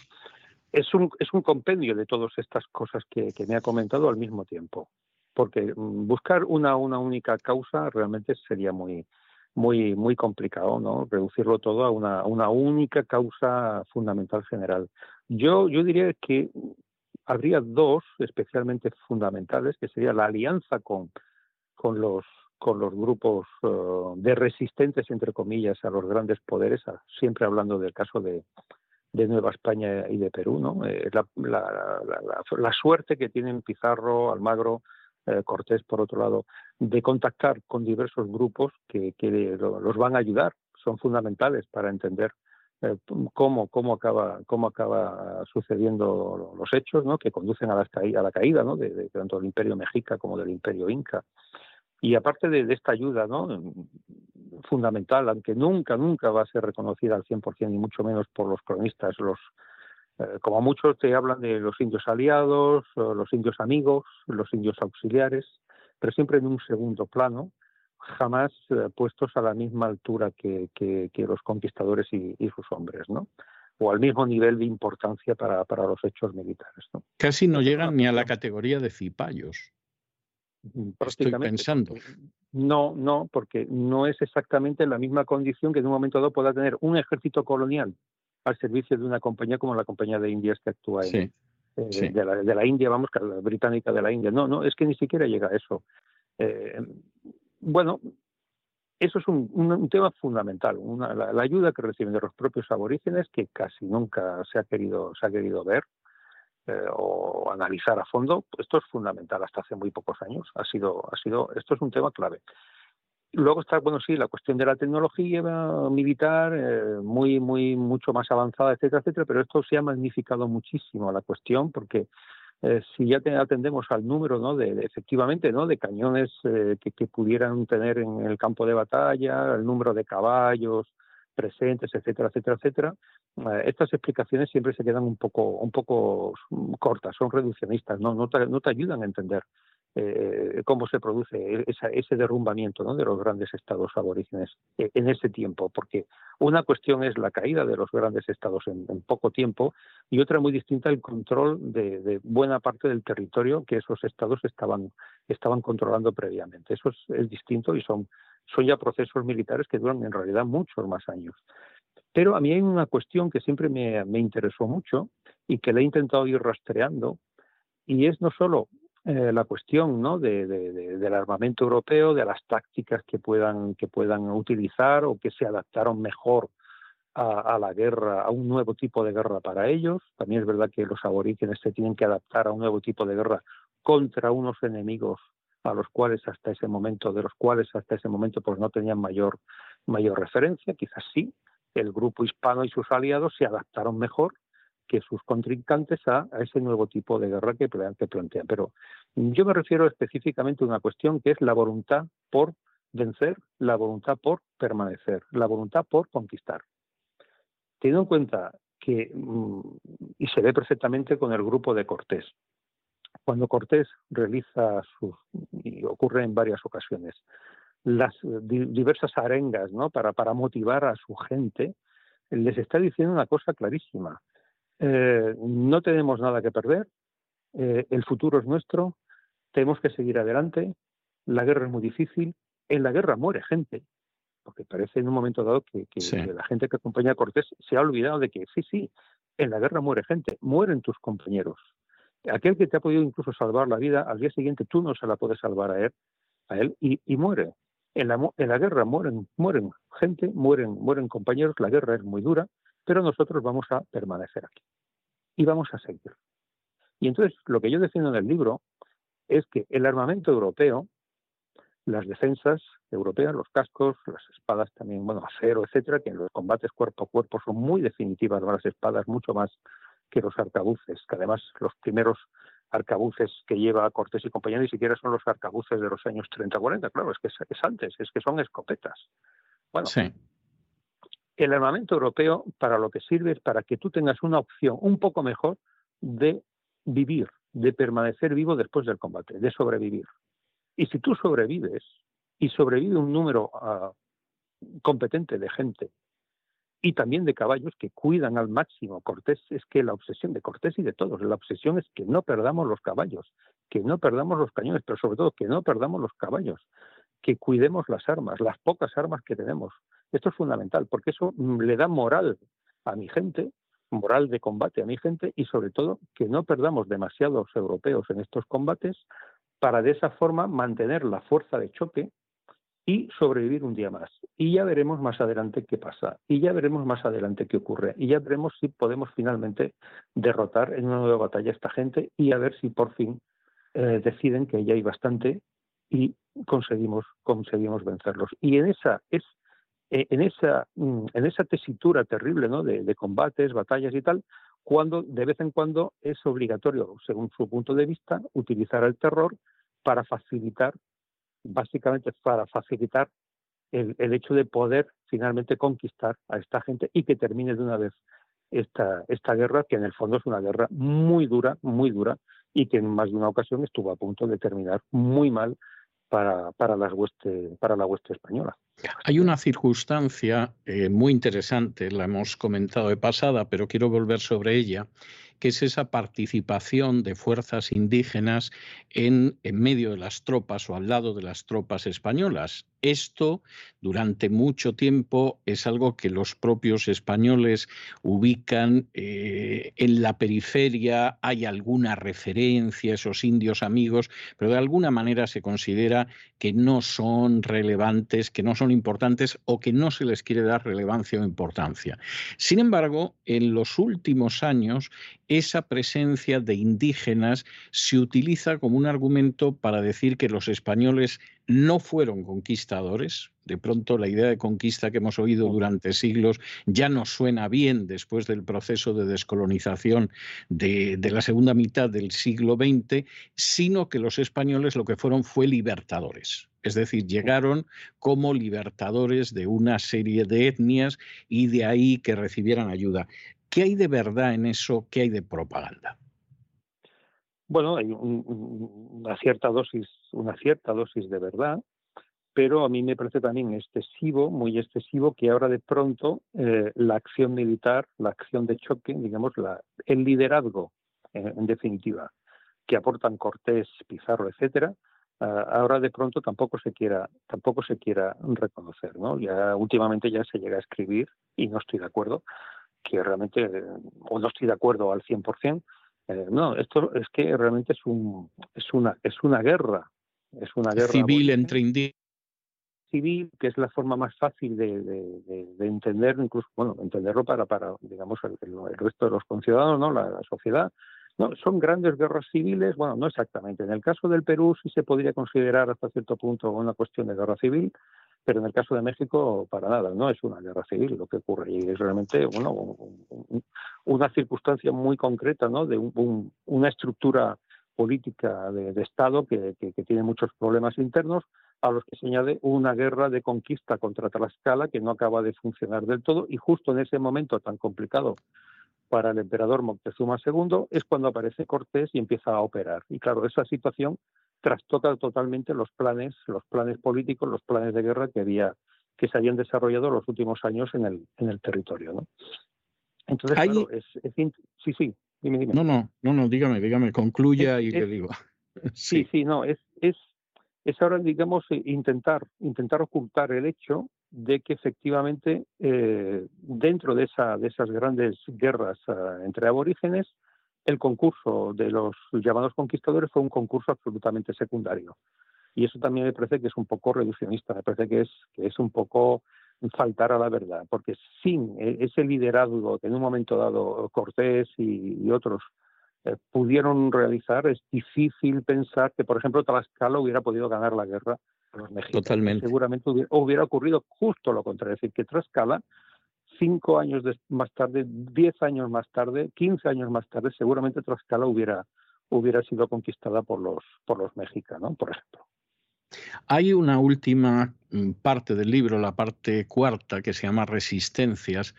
es un, es un compendio de todas estas cosas que, me ha comentado al mismo tiempo, porque mm, buscar una, una única causa realmente sería muy, muy, muy complicado, ¿no? Reducirlo todo a una, una única causa fundamental general. Yo, yo diría que habría dos especialmente fundamentales, que sería la alianza con, con los con los grupos eh, de resistentes, entre comillas, a los grandes poderes, siempre hablando del caso de, de Nueva España y de Perú, ¿no? Eh, la, la, la, suerte que tienen Pizarro, Almagro, eh, Cortés, por otro lado, de contactar con diversos grupos que, que los van a ayudar, son fundamentales para entender eh, cómo, cómo, acaba, cómo acaba sucediendo los hechos ¿no? que conducen a la, a la caída ¿no? de, tanto del imperio mexica como del imperio inca. Y aparte de, de, esta ayuda ¿no? fundamental, aunque nunca, nunca va a ser reconocida al 100%, ni mucho menos por los cronistas. Los, eh, como muchos te hablan de los indios aliados, los indios amigos, los indios auxiliares, pero siempre en un segundo plano, jamás eh, puestos a la misma altura que, que, los conquistadores y, sus hombres, ¿no? o al mismo nivel de importancia para, para los hechos militares. ¿no? Casi no llegan ni a la categoría de cipayos. Estoy pensando. No, no, porque no es exactamente la misma condición que en un momento dado pueda tener un ejército colonial al servicio de una compañía como la compañía de Indias que actúa en, eh, De, la, India, vamos, la británica de la India. No, no, es que ni siquiera llega a eso. Eh, bueno, eso es un, tema fundamental, la, ayuda que reciben de los propios aborígenes que casi nunca se ha querido, se ha querido ver eh, o analizar a fondo, esto es fundamental hasta hace muy pocos años. Ha sido, ha sido, esto es un tema clave. Luego está, bueno, sí, la cuestión de la tecnología militar, eh, muy, muy, mucho más avanzada, etcétera, etcétera, pero esto se ha magnificado muchísimo la cuestión porque eh, si ya atendemos al número, ¿no? De, efectivamente, ¿no? De cañones que, que, pudieran tener en el campo de batalla, el número de caballos, presentes, etcétera, etcétera, etcétera, eh, estas explicaciones siempre se quedan un poco, un poco cortas, son reduccionistas, no, no, te, no te ayudan a entender eh, cómo se produce ese derrumbamiento ¿no? de los grandes estados aborígenes eh, en ese tiempo, porque una cuestión es la caída de los grandes estados en, poco tiempo y otra muy distinta el control de, buena parte del territorio que esos estados estaban, estaban controlando previamente. Eso es, es distinto y son son ya procesos militares que duran en realidad muchos más años. Pero a mí hay una cuestión que siempre me, interesó mucho y que le he intentado ir rastreando, y es no solo eh, la cuestión ¿no? de, del armamento europeo, de las tácticas que puedan, que puedan utilizar o que se adaptaron mejor a, a, la guerra, a un nuevo tipo de guerra para ellos. También es verdad que los aborígenes se tienen que adaptar a un nuevo tipo de guerra contra unos enemigos a los cuales hasta ese momento, de los cuales hasta ese momento pues no tenían mayor, mayor referencia, quizás sí, el grupo hispano y sus aliados se adaptaron mejor que sus contrincantes a, ese nuevo tipo de guerra que, que plantean. Pero yo me refiero específicamente a una cuestión que es la voluntad por vencer, la voluntad por permanecer, la voluntad por conquistar. Teniendo en cuenta que, mm, y se ve perfectamente con el grupo de Cortés, cuando Cortés realiza sus, y ocurre en varias ocasiones, las diversas arengas ¿no? para, para motivar a su gente, les está diciendo una cosa clarísima. Eh, no tenemos nada que perder, eh, el futuro es nuestro, tenemos que seguir adelante, la guerra es muy difícil, en la guerra muere gente, porque parece en un momento dado que, que la gente que acompaña a Cortés se ha olvidado de que sí, sí, en la guerra muere gente, mueren tus compañeros, aquel que te ha podido incluso salvar la vida, al día siguiente tú no se la puedes salvar a él, a él y, muere. En la, en la guerra mueren, mueren gente, mueren, mueren compañeros, la guerra es muy dura, pero nosotros vamos a permanecer aquí y vamos a seguir. Y entonces lo que yo defiendo en el libro es que el armamento europeo, las defensas europeas, los cascos, las espadas también, bueno, acero, etcétera, que en los combates cuerpo a cuerpo son muy definitivas las espadas, mucho más que los arcabuces, que además los primeros arcabuces que lleva Cortés y compañía ni siquiera son los arcabuces de los años 30-40, claro, es que es, antes, es que son escopetas. Bueno, el armamento europeo para lo que sirve es para que tú tengas una opción un poco mejor de vivir, de permanecer vivo después del combate, de sobrevivir. Y si tú sobrevives y sobrevive un número ah, competente de gente y también de caballos que cuidan al máximo. Cortés es que la obsesión de Cortés y de todos, la obsesión es que no perdamos los caballos, que no perdamos los cañones, pero sobre todo que no perdamos los caballos, que cuidemos las armas, las pocas armas que tenemos. Esto es fundamental porque eso mm, le da moral a mi gente, moral de combate a mi gente y sobre todo que no perdamos demasiados europeos en estos combates para de esa forma mantener la fuerza de choque y sobrevivir un día más. Y ya veremos más adelante qué pasa. Y ya veremos más adelante qué ocurre. Y ya veremos si podemos finalmente derrotar en una nueva batalla a esta gente y a ver si por fin eh, deciden que ya hay bastante y conseguimos, conseguimos vencerlos. Y en esa es en esa mm, en esa tesitura terrible de, combates, batallas y tal, cuando de vez en cuando es obligatorio, según su punto de vista, utilizar el terror para facilitar básicamente para facilitar el, hecho de poder finalmente conquistar a esta gente y que termine de una vez esta guerra, que en el fondo es una guerra muy dura, muy dura, y que en más de una ocasión estuvo a punto de terminar muy mal para, para, las hueste, para la hueste española. Hay una circunstancia eh, muy interesante, la hemos comentado de pasada, pero quiero volver sobre ella, que es esa participación de fuerzas indígenas en, en medio de las tropas o al lado de las tropas españolas. Esto durante mucho tiempo es algo que los propios españoles ubican eh, en la periferia, hay alguna referencia, esos indios amigos, pero de alguna manera se considera que no son relevantes, que no son importantes o que no se les quiere dar relevancia o importancia. Sin embargo, en los últimos años, esa presencia de indígenas se utiliza como un argumento para decir que los españoles no fueron conquistadores. De pronto la idea de conquista que hemos oído durante siglos ya no suena bien después del proceso de descolonización de, la segunda mitad del siglo XX, sino que los españoles lo que fueron fue libertadores. Es decir, llegaron como libertadores de una serie de etnias y de ahí que recibieran ayuda. ¿Qué hay de verdad en eso? ¿Qué hay de propaganda? Bueno, hay una cierta dosis, una cierta dosis de verdad, pero a mí me parece también excesivo, muy excesivo, que ahora de pronto eh, la acción militar, la acción de choque, digamos, la, el liderazgo, en definitiva, que aportan Cortés, Pizarro, etcétera, ah, ahora de pronto tampoco se quiera, tampoco se quiera reconocer, ¿no? Ya últimamente ya se llega a escribir y no estoy de acuerdo que realmente, o no estoy de acuerdo al 100%, eh, no, esto es que realmente es un es una es una guerra, es una guerra civil entre indígenas civil, que es la forma más fácil de, de, entender, incluso, bueno, entenderlo para, para digamos, el, resto de los conciudadanos, ¿no? La, la, sociedad. No, son grandes guerras civiles, bueno, no exactamente. En el caso del Perú sí se podría considerar hasta cierto punto una cuestión de guerra civil, pero en el caso de México para nada, no es una guerra civil lo que ocurre y es realmente bueno, una circunstancia muy concreta ¿no? de una estructura política de, Estado que, tiene muchos problemas internos, a los que se añade una guerra de conquista contra Tlaxcala que no acaba de funcionar del todo y justo en ese momento tan complicado para el emperador Moctezuma II es cuando aparece Cortés y empieza a operar. Y claro, esa situación trastoca totalmente los planes, los planes políticos, los planes de guerra que había que se habían desarrollado los últimos años en el, en el territorio. ¿no? Entonces, claro, es, sí, sí, dime, dime. No, no, no, no, dígame, dígame, concluya y le digo. sí. sí, no, es, es, es ahora, digamos, eh, intentar, intentar ocultar el hecho de que efectivamente eh, dentro de, esa, de esas grandes guerras uh, entre aborígenes el concurso de los llamados conquistadores fue un concurso absolutamente secundario. Y eso también me parece que es un poco reduccionista, me parece que es, que es un poco faltar a la verdad, porque sin e, ese liderazgo que en un momento dado Cortés y, otros eh, pudieron realizar, es difícil pensar que, por ejemplo, Tlaxcala hubiera podido ganar la guerra a los mexicanos. Totalmente. Seguramente hubiera, hubiera ocurrido justo lo contrario, es decir, que Tlaxcala cinco años más tarde, diez años más tarde, quince años más tarde, seguramente Tlaxcala hubiera, hubiera sido conquistada por los, por los mexicanos, por ejemplo. Hay una última mm, parte del libro, la parte cuarta, que se llama Resistencias,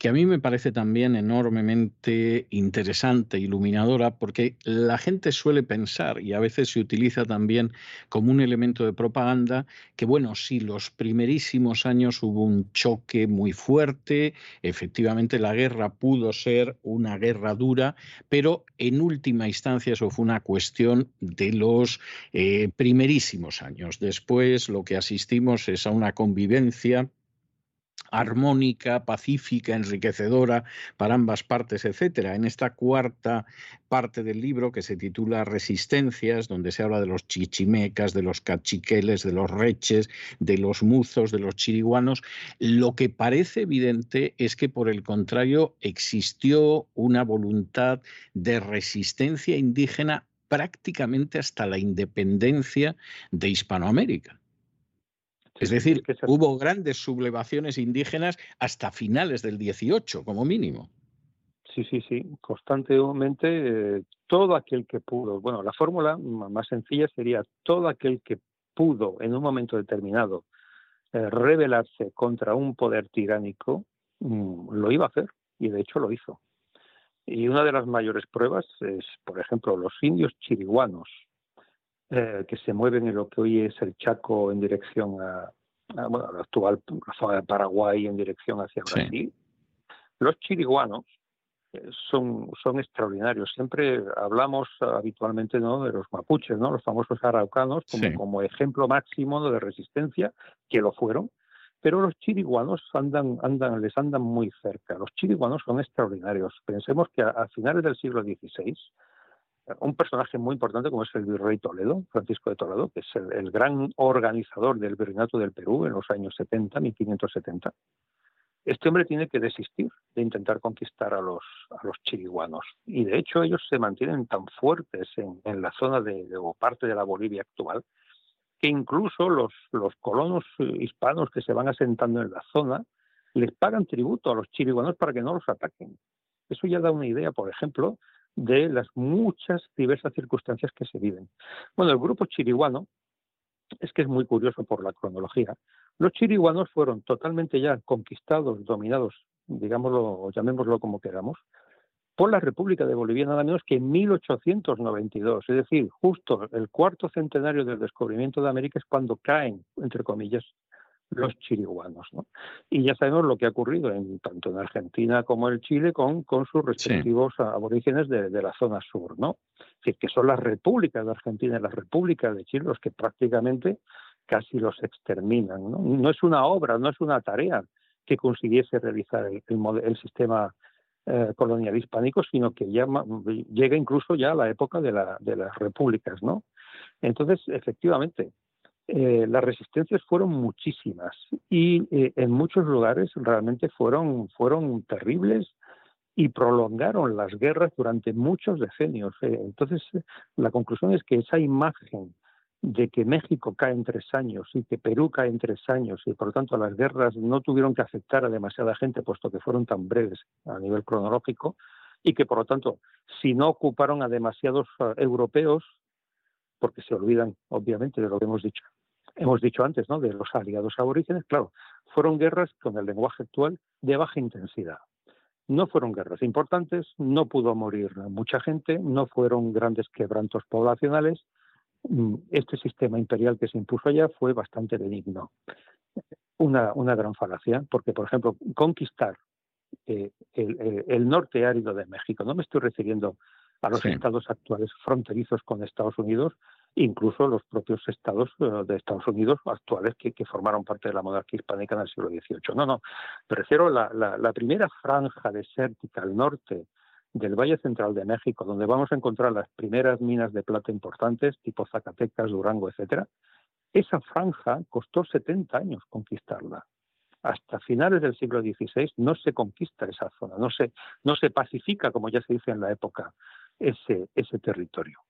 que a mí me parece también enormemente interesante, iluminadora, porque la gente suele pensar, y a veces se utiliza también como un elemento de propaganda, que bueno, sí, los primerísimos años hubo un choque muy fuerte, efectivamente la guerra pudo ser una guerra dura, pero en última instancia eso fue una cuestión de los eh, primerísimos años. Después lo que asistimos es a una convivencia armónica, pacífica, enriquecedora para ambas partes, etcétera. En esta cuarta parte del libro que se titula Resistencias, donde se habla de los chichimecas, de los cachiqueles, de los reches, de los muzos, de los chiriguanos, lo que parece evidente es que por el contrario existió una voluntad de resistencia indígena prácticamente hasta la independencia de Hispanoamérica. Es decir, hubo grandes sublevaciones indígenas hasta finales del 18, como mínimo. Sí, sí, sí, constantemente eh, todo aquel que pudo. Bueno, la fórmula más sencilla sería todo aquel que pudo en un momento determinado eh, rebelarse contra un poder tiránico, mm, lo iba a hacer y de hecho lo hizo. Y una de las mayores pruebas es, por ejemplo, los indios chiriguanos, eh, que se mueven en lo que hoy es el Chaco en dirección a, bueno, la actual zona de Paraguay en dirección hacia Brasil. Los chiriguanos eh, son, son extraordinarios. Siempre hablamos habitualmente ¿no? de los mapuches, ¿no? los famosos araucanos, como, como ejemplo máximo de resistencia, que lo fueron, pero los chiriguanos andan, andan, les andan muy cerca. Los chiriguanos son extraordinarios. Pensemos que a, finales del siglo XVI, un personaje muy importante como es el virrey Toledo, Francisco de Toledo, que es el, gran organizador del virreinato del Perú en los años 70, 1570. Este hombre tiene que desistir de intentar conquistar a los, a los chiriguanos. Y de hecho ellos se mantienen tan fuertes en, la zona de, o parte de la Bolivia actual que incluso los, los colonos hispanos que se van asentando en la zona les pagan tributo a los chiriguanos para que no los ataquen. Eso ya da una idea, por ejemplo, de las muchas diversas circunstancias que se viven. Bueno, el grupo chiriguano es que es muy curioso por la cronología. Los chiriguanos fueron totalmente ya conquistados, dominados, digámoslo, llamémoslo como queramos, por la República de Bolivia nada menos que en 1892, es decir, justo el cuarto centenario del descubrimiento de América es cuando caen, entre comillas, los chiriguanos. ¿no? Y ya sabemos lo que ha ocurrido en, tanto en Argentina como en Chile con, con sus respectivos aborígenes de, la zona sur. ¿no? Es decir, que son las repúblicas de Argentina y las repúblicas de Chile los que prácticamente casi los exterminan. No, no es una obra, no es una tarea que consiguiese realizar el, el, sistema eh, colonial hispánico, sino que ya llega incluso ya a la época de, la, de las repúblicas. ¿no? Entonces, efectivamente, eh, las resistencias fueron muchísimas y eh, en muchos lugares realmente fueron, fueron terribles y prolongaron las guerras durante muchos decenios. Eh. Entonces, la conclusión es que esa imagen de que México cae en tres años y que Perú cae en tres años y por lo tanto las guerras no tuvieron que afectar a demasiada gente puesto que fueron tan breves a nivel cronológico y que por lo tanto si no ocuparon a demasiados europeos porque se olvidan obviamente de lo que hemos dicho hemos dicho antes, ¿no? de los aliados aborígenes, claro, fueron guerras con el lenguaje actual de baja intensidad. No fueron guerras importantes, no pudo morir mucha gente, no fueron grandes quebrantos poblacionales. Mm, este sistema imperial que se impuso allá fue bastante benigno. Una, una gran falacia, porque, por ejemplo, conquistar eh, el, norte árido de México, no me estoy refiriendo a los estados actuales fronterizos con Estados Unidos, incluso los propios estados eh, de Estados Unidos actuales que, formaron parte de la monarquía hispánica en el siglo XVIII. No, no, me refiero a la, primera franja desértica al norte del Valle Central de México, donde vamos a encontrar las primeras minas de plata importantes, tipo Zacatecas, Durango, etcétera, esa franja costó 70 años conquistarla. Hasta finales del siglo XVI no se conquista esa zona, no se, no se pacifica, como ya se dice en la época, ese, ese territorio.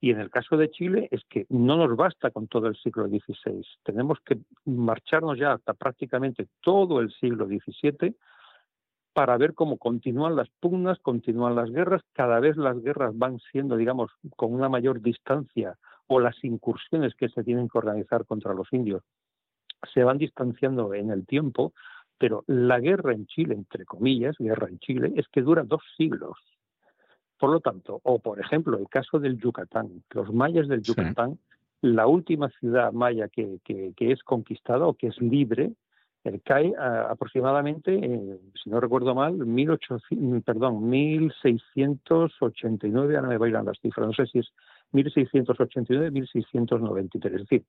Y en el caso de Chile es que no nos basta con todo el siglo XVI, tenemos que marcharnos ya hasta prácticamente todo el siglo XVII para ver cómo continúan las pugnas, continúan las guerras, cada vez las guerras van siendo, digamos, con una mayor distancia o las incursiones que se tienen que organizar contra los indios se van distanciando en el tiempo Pero la guerra en Chile, entre comillas, guerra en Chile, es que dura dos siglos. Por lo tanto, o por ejemplo, el caso del Yucatán, los mayas del Yucatán, la última ciudad maya que, que, es conquistada o que es libre, el cae aproximadamente, si no recuerdo mal, 1800, perdón, 1689, ahora me bailan las cifras, no sé si es 1689, 1693. Es decir,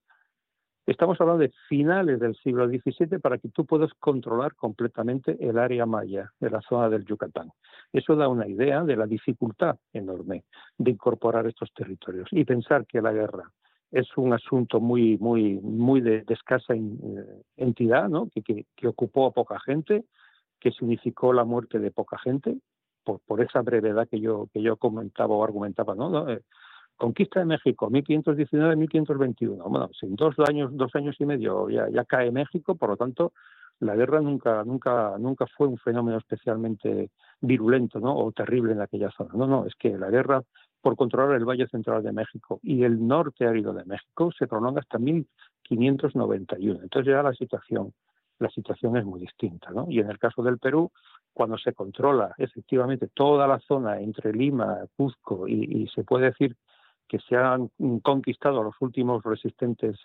Estamos hablando de finales del siglo XVII para que tú puedas controlar completamente el área maya de la zona del Yucatán. Eso da una idea de la dificultad enorme de incorporar estos territorios y pensar que la guerra es un asunto muy, muy, muy de, escasa eh, entidad, ¿no? Que, ocupó a poca gente, que significó la muerte de poca gente, por, por esa brevedad que yo, que yo comentaba o argumentaba, ¿no? Conquista de México, 1519-1521. Bueno, en dos años, dos años y medio ya, cae México, por lo tanto, la guerra nunca, nunca, nunca fue un fenómeno especialmente virulento ¿no? o terrible en aquella zona. No, no, es que la guerra por controlar el Valle Central de México y el norte árido de México se prolonga hasta 1591. Entonces ya la situación, la situación es muy distinta. ¿no? Y en el caso del Perú, cuando se controla efectivamente toda la zona entre Lima, Cuzco y se puede decir que se han conquistado a los últimos resistentes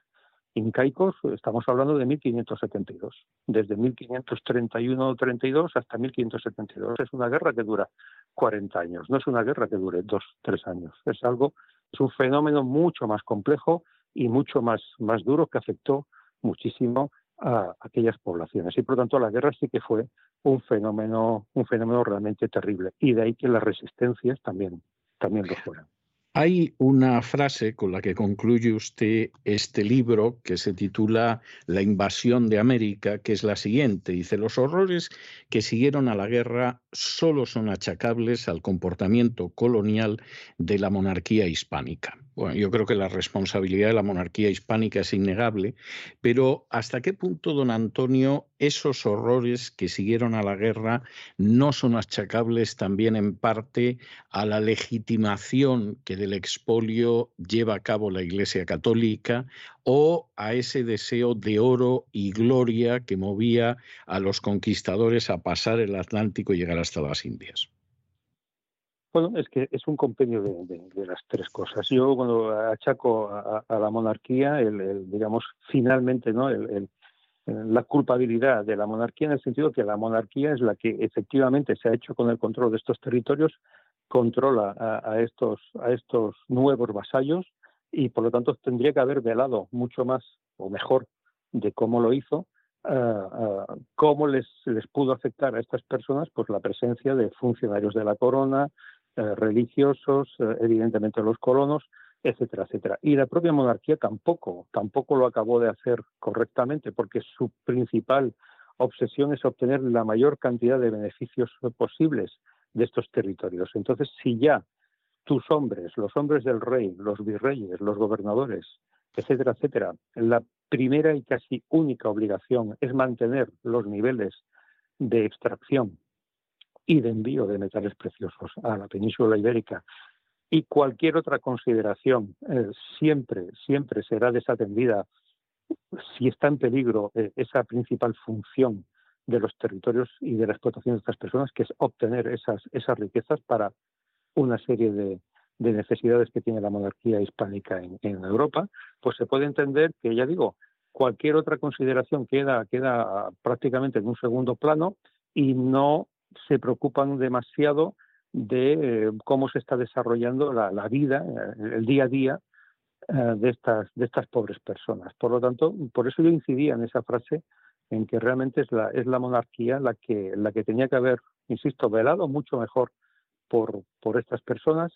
incaicos, estamos hablando de 1572. Desde 1531-32 hasta 1572. Es una guerra que dura 40 años, no es una guerra que dure 2, 3 años. Es algo, es un fenómeno mucho más complejo y mucho más, más duro que afectó muchísimo a aquellas poblaciones. Y por lo tanto la guerra sí que fue un fenómeno, un fenómeno realmente terrible. Y de ahí que las resistencias también, también lo fueran. Hay una frase con la que concluye usted este libro que se titula La invasión de América, que es la siguiente. Dice, los horrores que siguieron a la guerra solo son achacables al comportamiento colonial de la monarquía hispánica. Bueno, yo creo que la responsabilidad de la monarquía hispánica es innegable, pero ¿hasta qué punto, don Antonio, esos horrores que siguieron a la guerra no son achacables también en parte a la legitimación que del expolio lleva a cabo la Iglesia Católica o a ese deseo de oro y gloria que movía a los conquistadores a pasar el Atlántico y llegar hasta las Indias? Bueno, es que es un compendio de, las tres cosas. Yo cuando achaco a, la monarquía, digamos, finalmente, ¿no? la culpabilidad de la monarquía en el sentido que la monarquía es la que efectivamente se ha hecho con el control de estos territorios, controla a, estos, a estos nuevos vasallos y por lo tanto tendría que haber velado mucho más o mejor de cómo lo hizo, cómo les, les pudo afectar a estas personas pues la presencia de funcionarios de la corona, eh, religiosos, evidentemente los colonos, etcétera, etcétera. Y la propia monarquía tampoco, tampoco lo acabó de hacer correctamente, porque su principal obsesión es obtener la mayor cantidad de beneficios posibles de estos territorios. Entonces, si ya tus hombres, los hombres del rey, los virreyes, los gobernadores, etcétera, etcétera, la primera y casi única obligación es mantener los niveles de extracción y de envío de metales preciosos a la península ibérica. Y cualquier otra consideración eh, siempre, siempre será desatendida si está en peligro eh, esa principal función de los territorios y de la explotación de estas personas, que es obtener esas, esas riquezas para una serie de, de necesidades que tiene la monarquía hispánica en, en, Europa, pues se puede entender que, ya digo, cualquier otra consideración queda, queda prácticamente en un segundo plano y no se preocupan demasiado de eh, cómo se está desarrollando la, vida, eh, el día a día eh, de estas, de estas pobres personas. Por lo tanto, por eso yo incidía en esa frase en que realmente es la, es la monarquía la que, la que tenía que haber, insisto, velado mucho mejor por, por estas personas.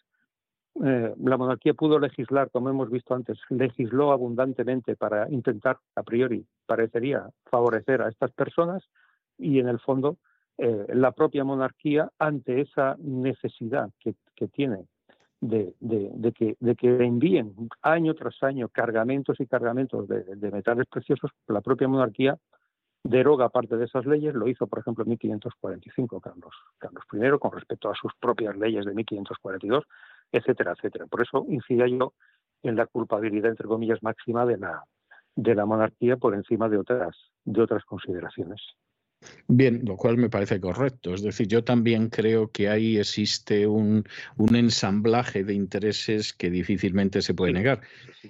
la monarquía pudo legislar, como hemos visto antes, legisló abundantemente para intentar, a priori, parecería favorecer a estas personas y en el fondo eh, la propia monarquía ante esa necesidad que, tiene de, que, de, que, envíen año tras año cargamentos y cargamentos de, metales preciosos, la propia monarquía deroga parte de esas leyes, lo hizo por ejemplo en 1545 Carlos, Carlos I con respecto a sus propias leyes de 1542, etcétera, etcétera. Por eso incidía yo en la culpabilidad, entre comillas, máxima de la, de la monarquía por encima de otras, de otras consideraciones. Bien, lo cual me parece correcto. Es decir, yo también creo que ahí existe un, ensamblaje de intereses que difícilmente se puede negar.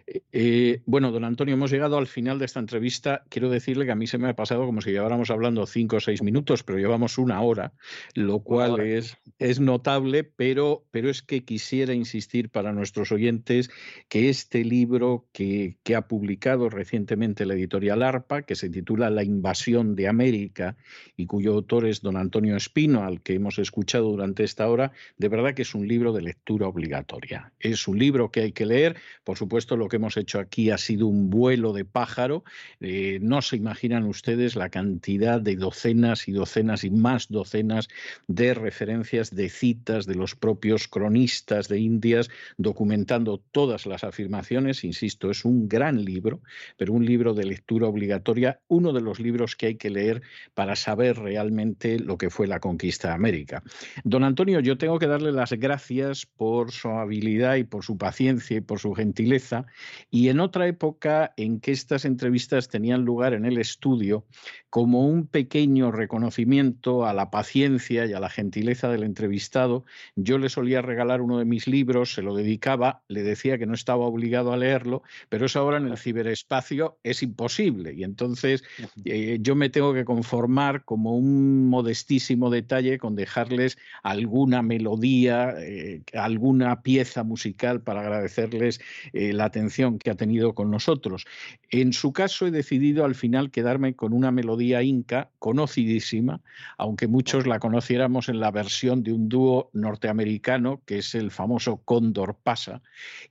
Eh, eh, bueno, don Antonio, hemos llegado al final de esta entrevista. Quiero decirle que a mí se me ha pasado como si lleváramos hablando cinco o seis minutos, pero llevamos una hora, lo cual Es, es notable, pero, pero es que quisiera insistir para nuestros oyentes que este libro que, que ha publicado recientemente la editorial ARPA, que se titula La invasión de América, y cuyo autor es don Antonio Espino, al que hemos escuchado durante esta hora, de verdad que es un libro de lectura obligatoria. Es un libro que hay que leer. Por supuesto, lo que hemos hecho aquí ha sido un vuelo de pájaro. Eh, no se imaginan ustedes la cantidad de docenas y docenas y más docenas de referencias, de citas de los propios cronistas de Indias, documentando todas las afirmaciones. Insisto, es un gran libro, pero un libro de lectura obligatoria, uno de los libros que hay que leer para saber saber realmente lo que fue la conquista de América. Don Antonio, yo tengo que darle las gracias por su habilidad y por su paciencia y por su gentileza. Y en otra época en que estas entrevistas tenían lugar en el estudio, como un pequeño reconocimiento a la paciencia y a la gentileza del entrevistado, yo le solía regalar uno de mis libros, se lo dedicaba, le decía que no estaba obligado a leerlo, pero eso ahora en el ciberespacio es imposible. Y entonces eh, yo me tengo que conformar como un modestísimo detalle con dejarles alguna melodía, eh, alguna pieza musical para agradecerles eh, la atención que ha tenido con nosotros. En su caso he decidido al final quedarme con una melodía inca conocidísima, aunque muchos la conociéramos en la versión de un dúo norteamericano que es el famoso Cóndor Pasa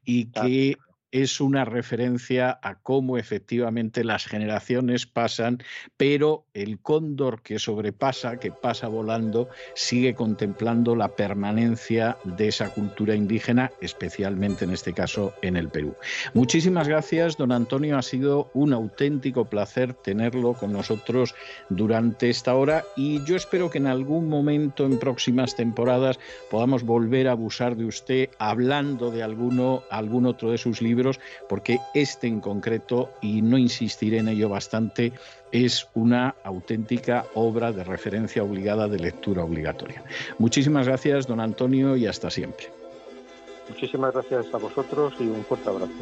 y que es una referencia a cómo efectivamente las generaciones pasan, pero el cóndor que sobrepasa, que pasa volando, sigue contemplando la permanencia de esa cultura indígena, especialmente en este caso en el Perú. Muchísimas gracias, don Antonio. Ha sido un auténtico placer tenerlo con nosotros durante esta hora y yo espero que en algún momento en próximas temporadas podamos volver a abusar de usted hablando de alguno, algún otro de sus libros porque este en concreto, y no insistiré en ello bastante, es una auténtica obra de referencia obligada de lectura obligatoria. Muchísimas gracias, don Antonio, y hasta siempre. Muchísimas gracias a vosotros y un fuerte abrazo.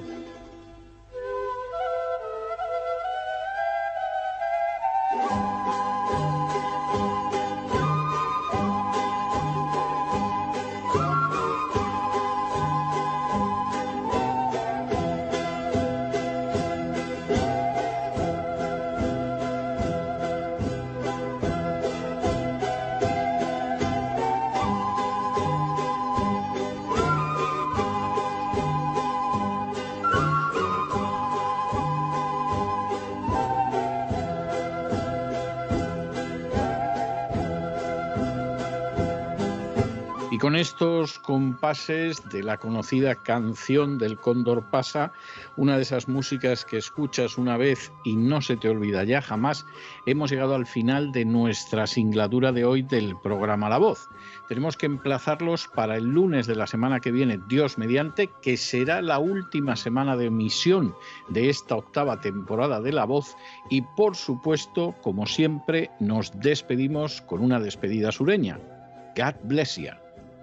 Compases de la conocida canción del Cóndor Pasa, una de esas músicas que escuchas una vez y no se te olvida ya jamás, hemos llegado al final de nuestra singladura de hoy del programa La Voz. Tenemos que emplazarlos para el lunes de la semana que viene, Dios mediante, que será la última semana de emisión de esta octava temporada de La Voz y por supuesto, como siempre, nos despedimos con una despedida sureña. God bless you.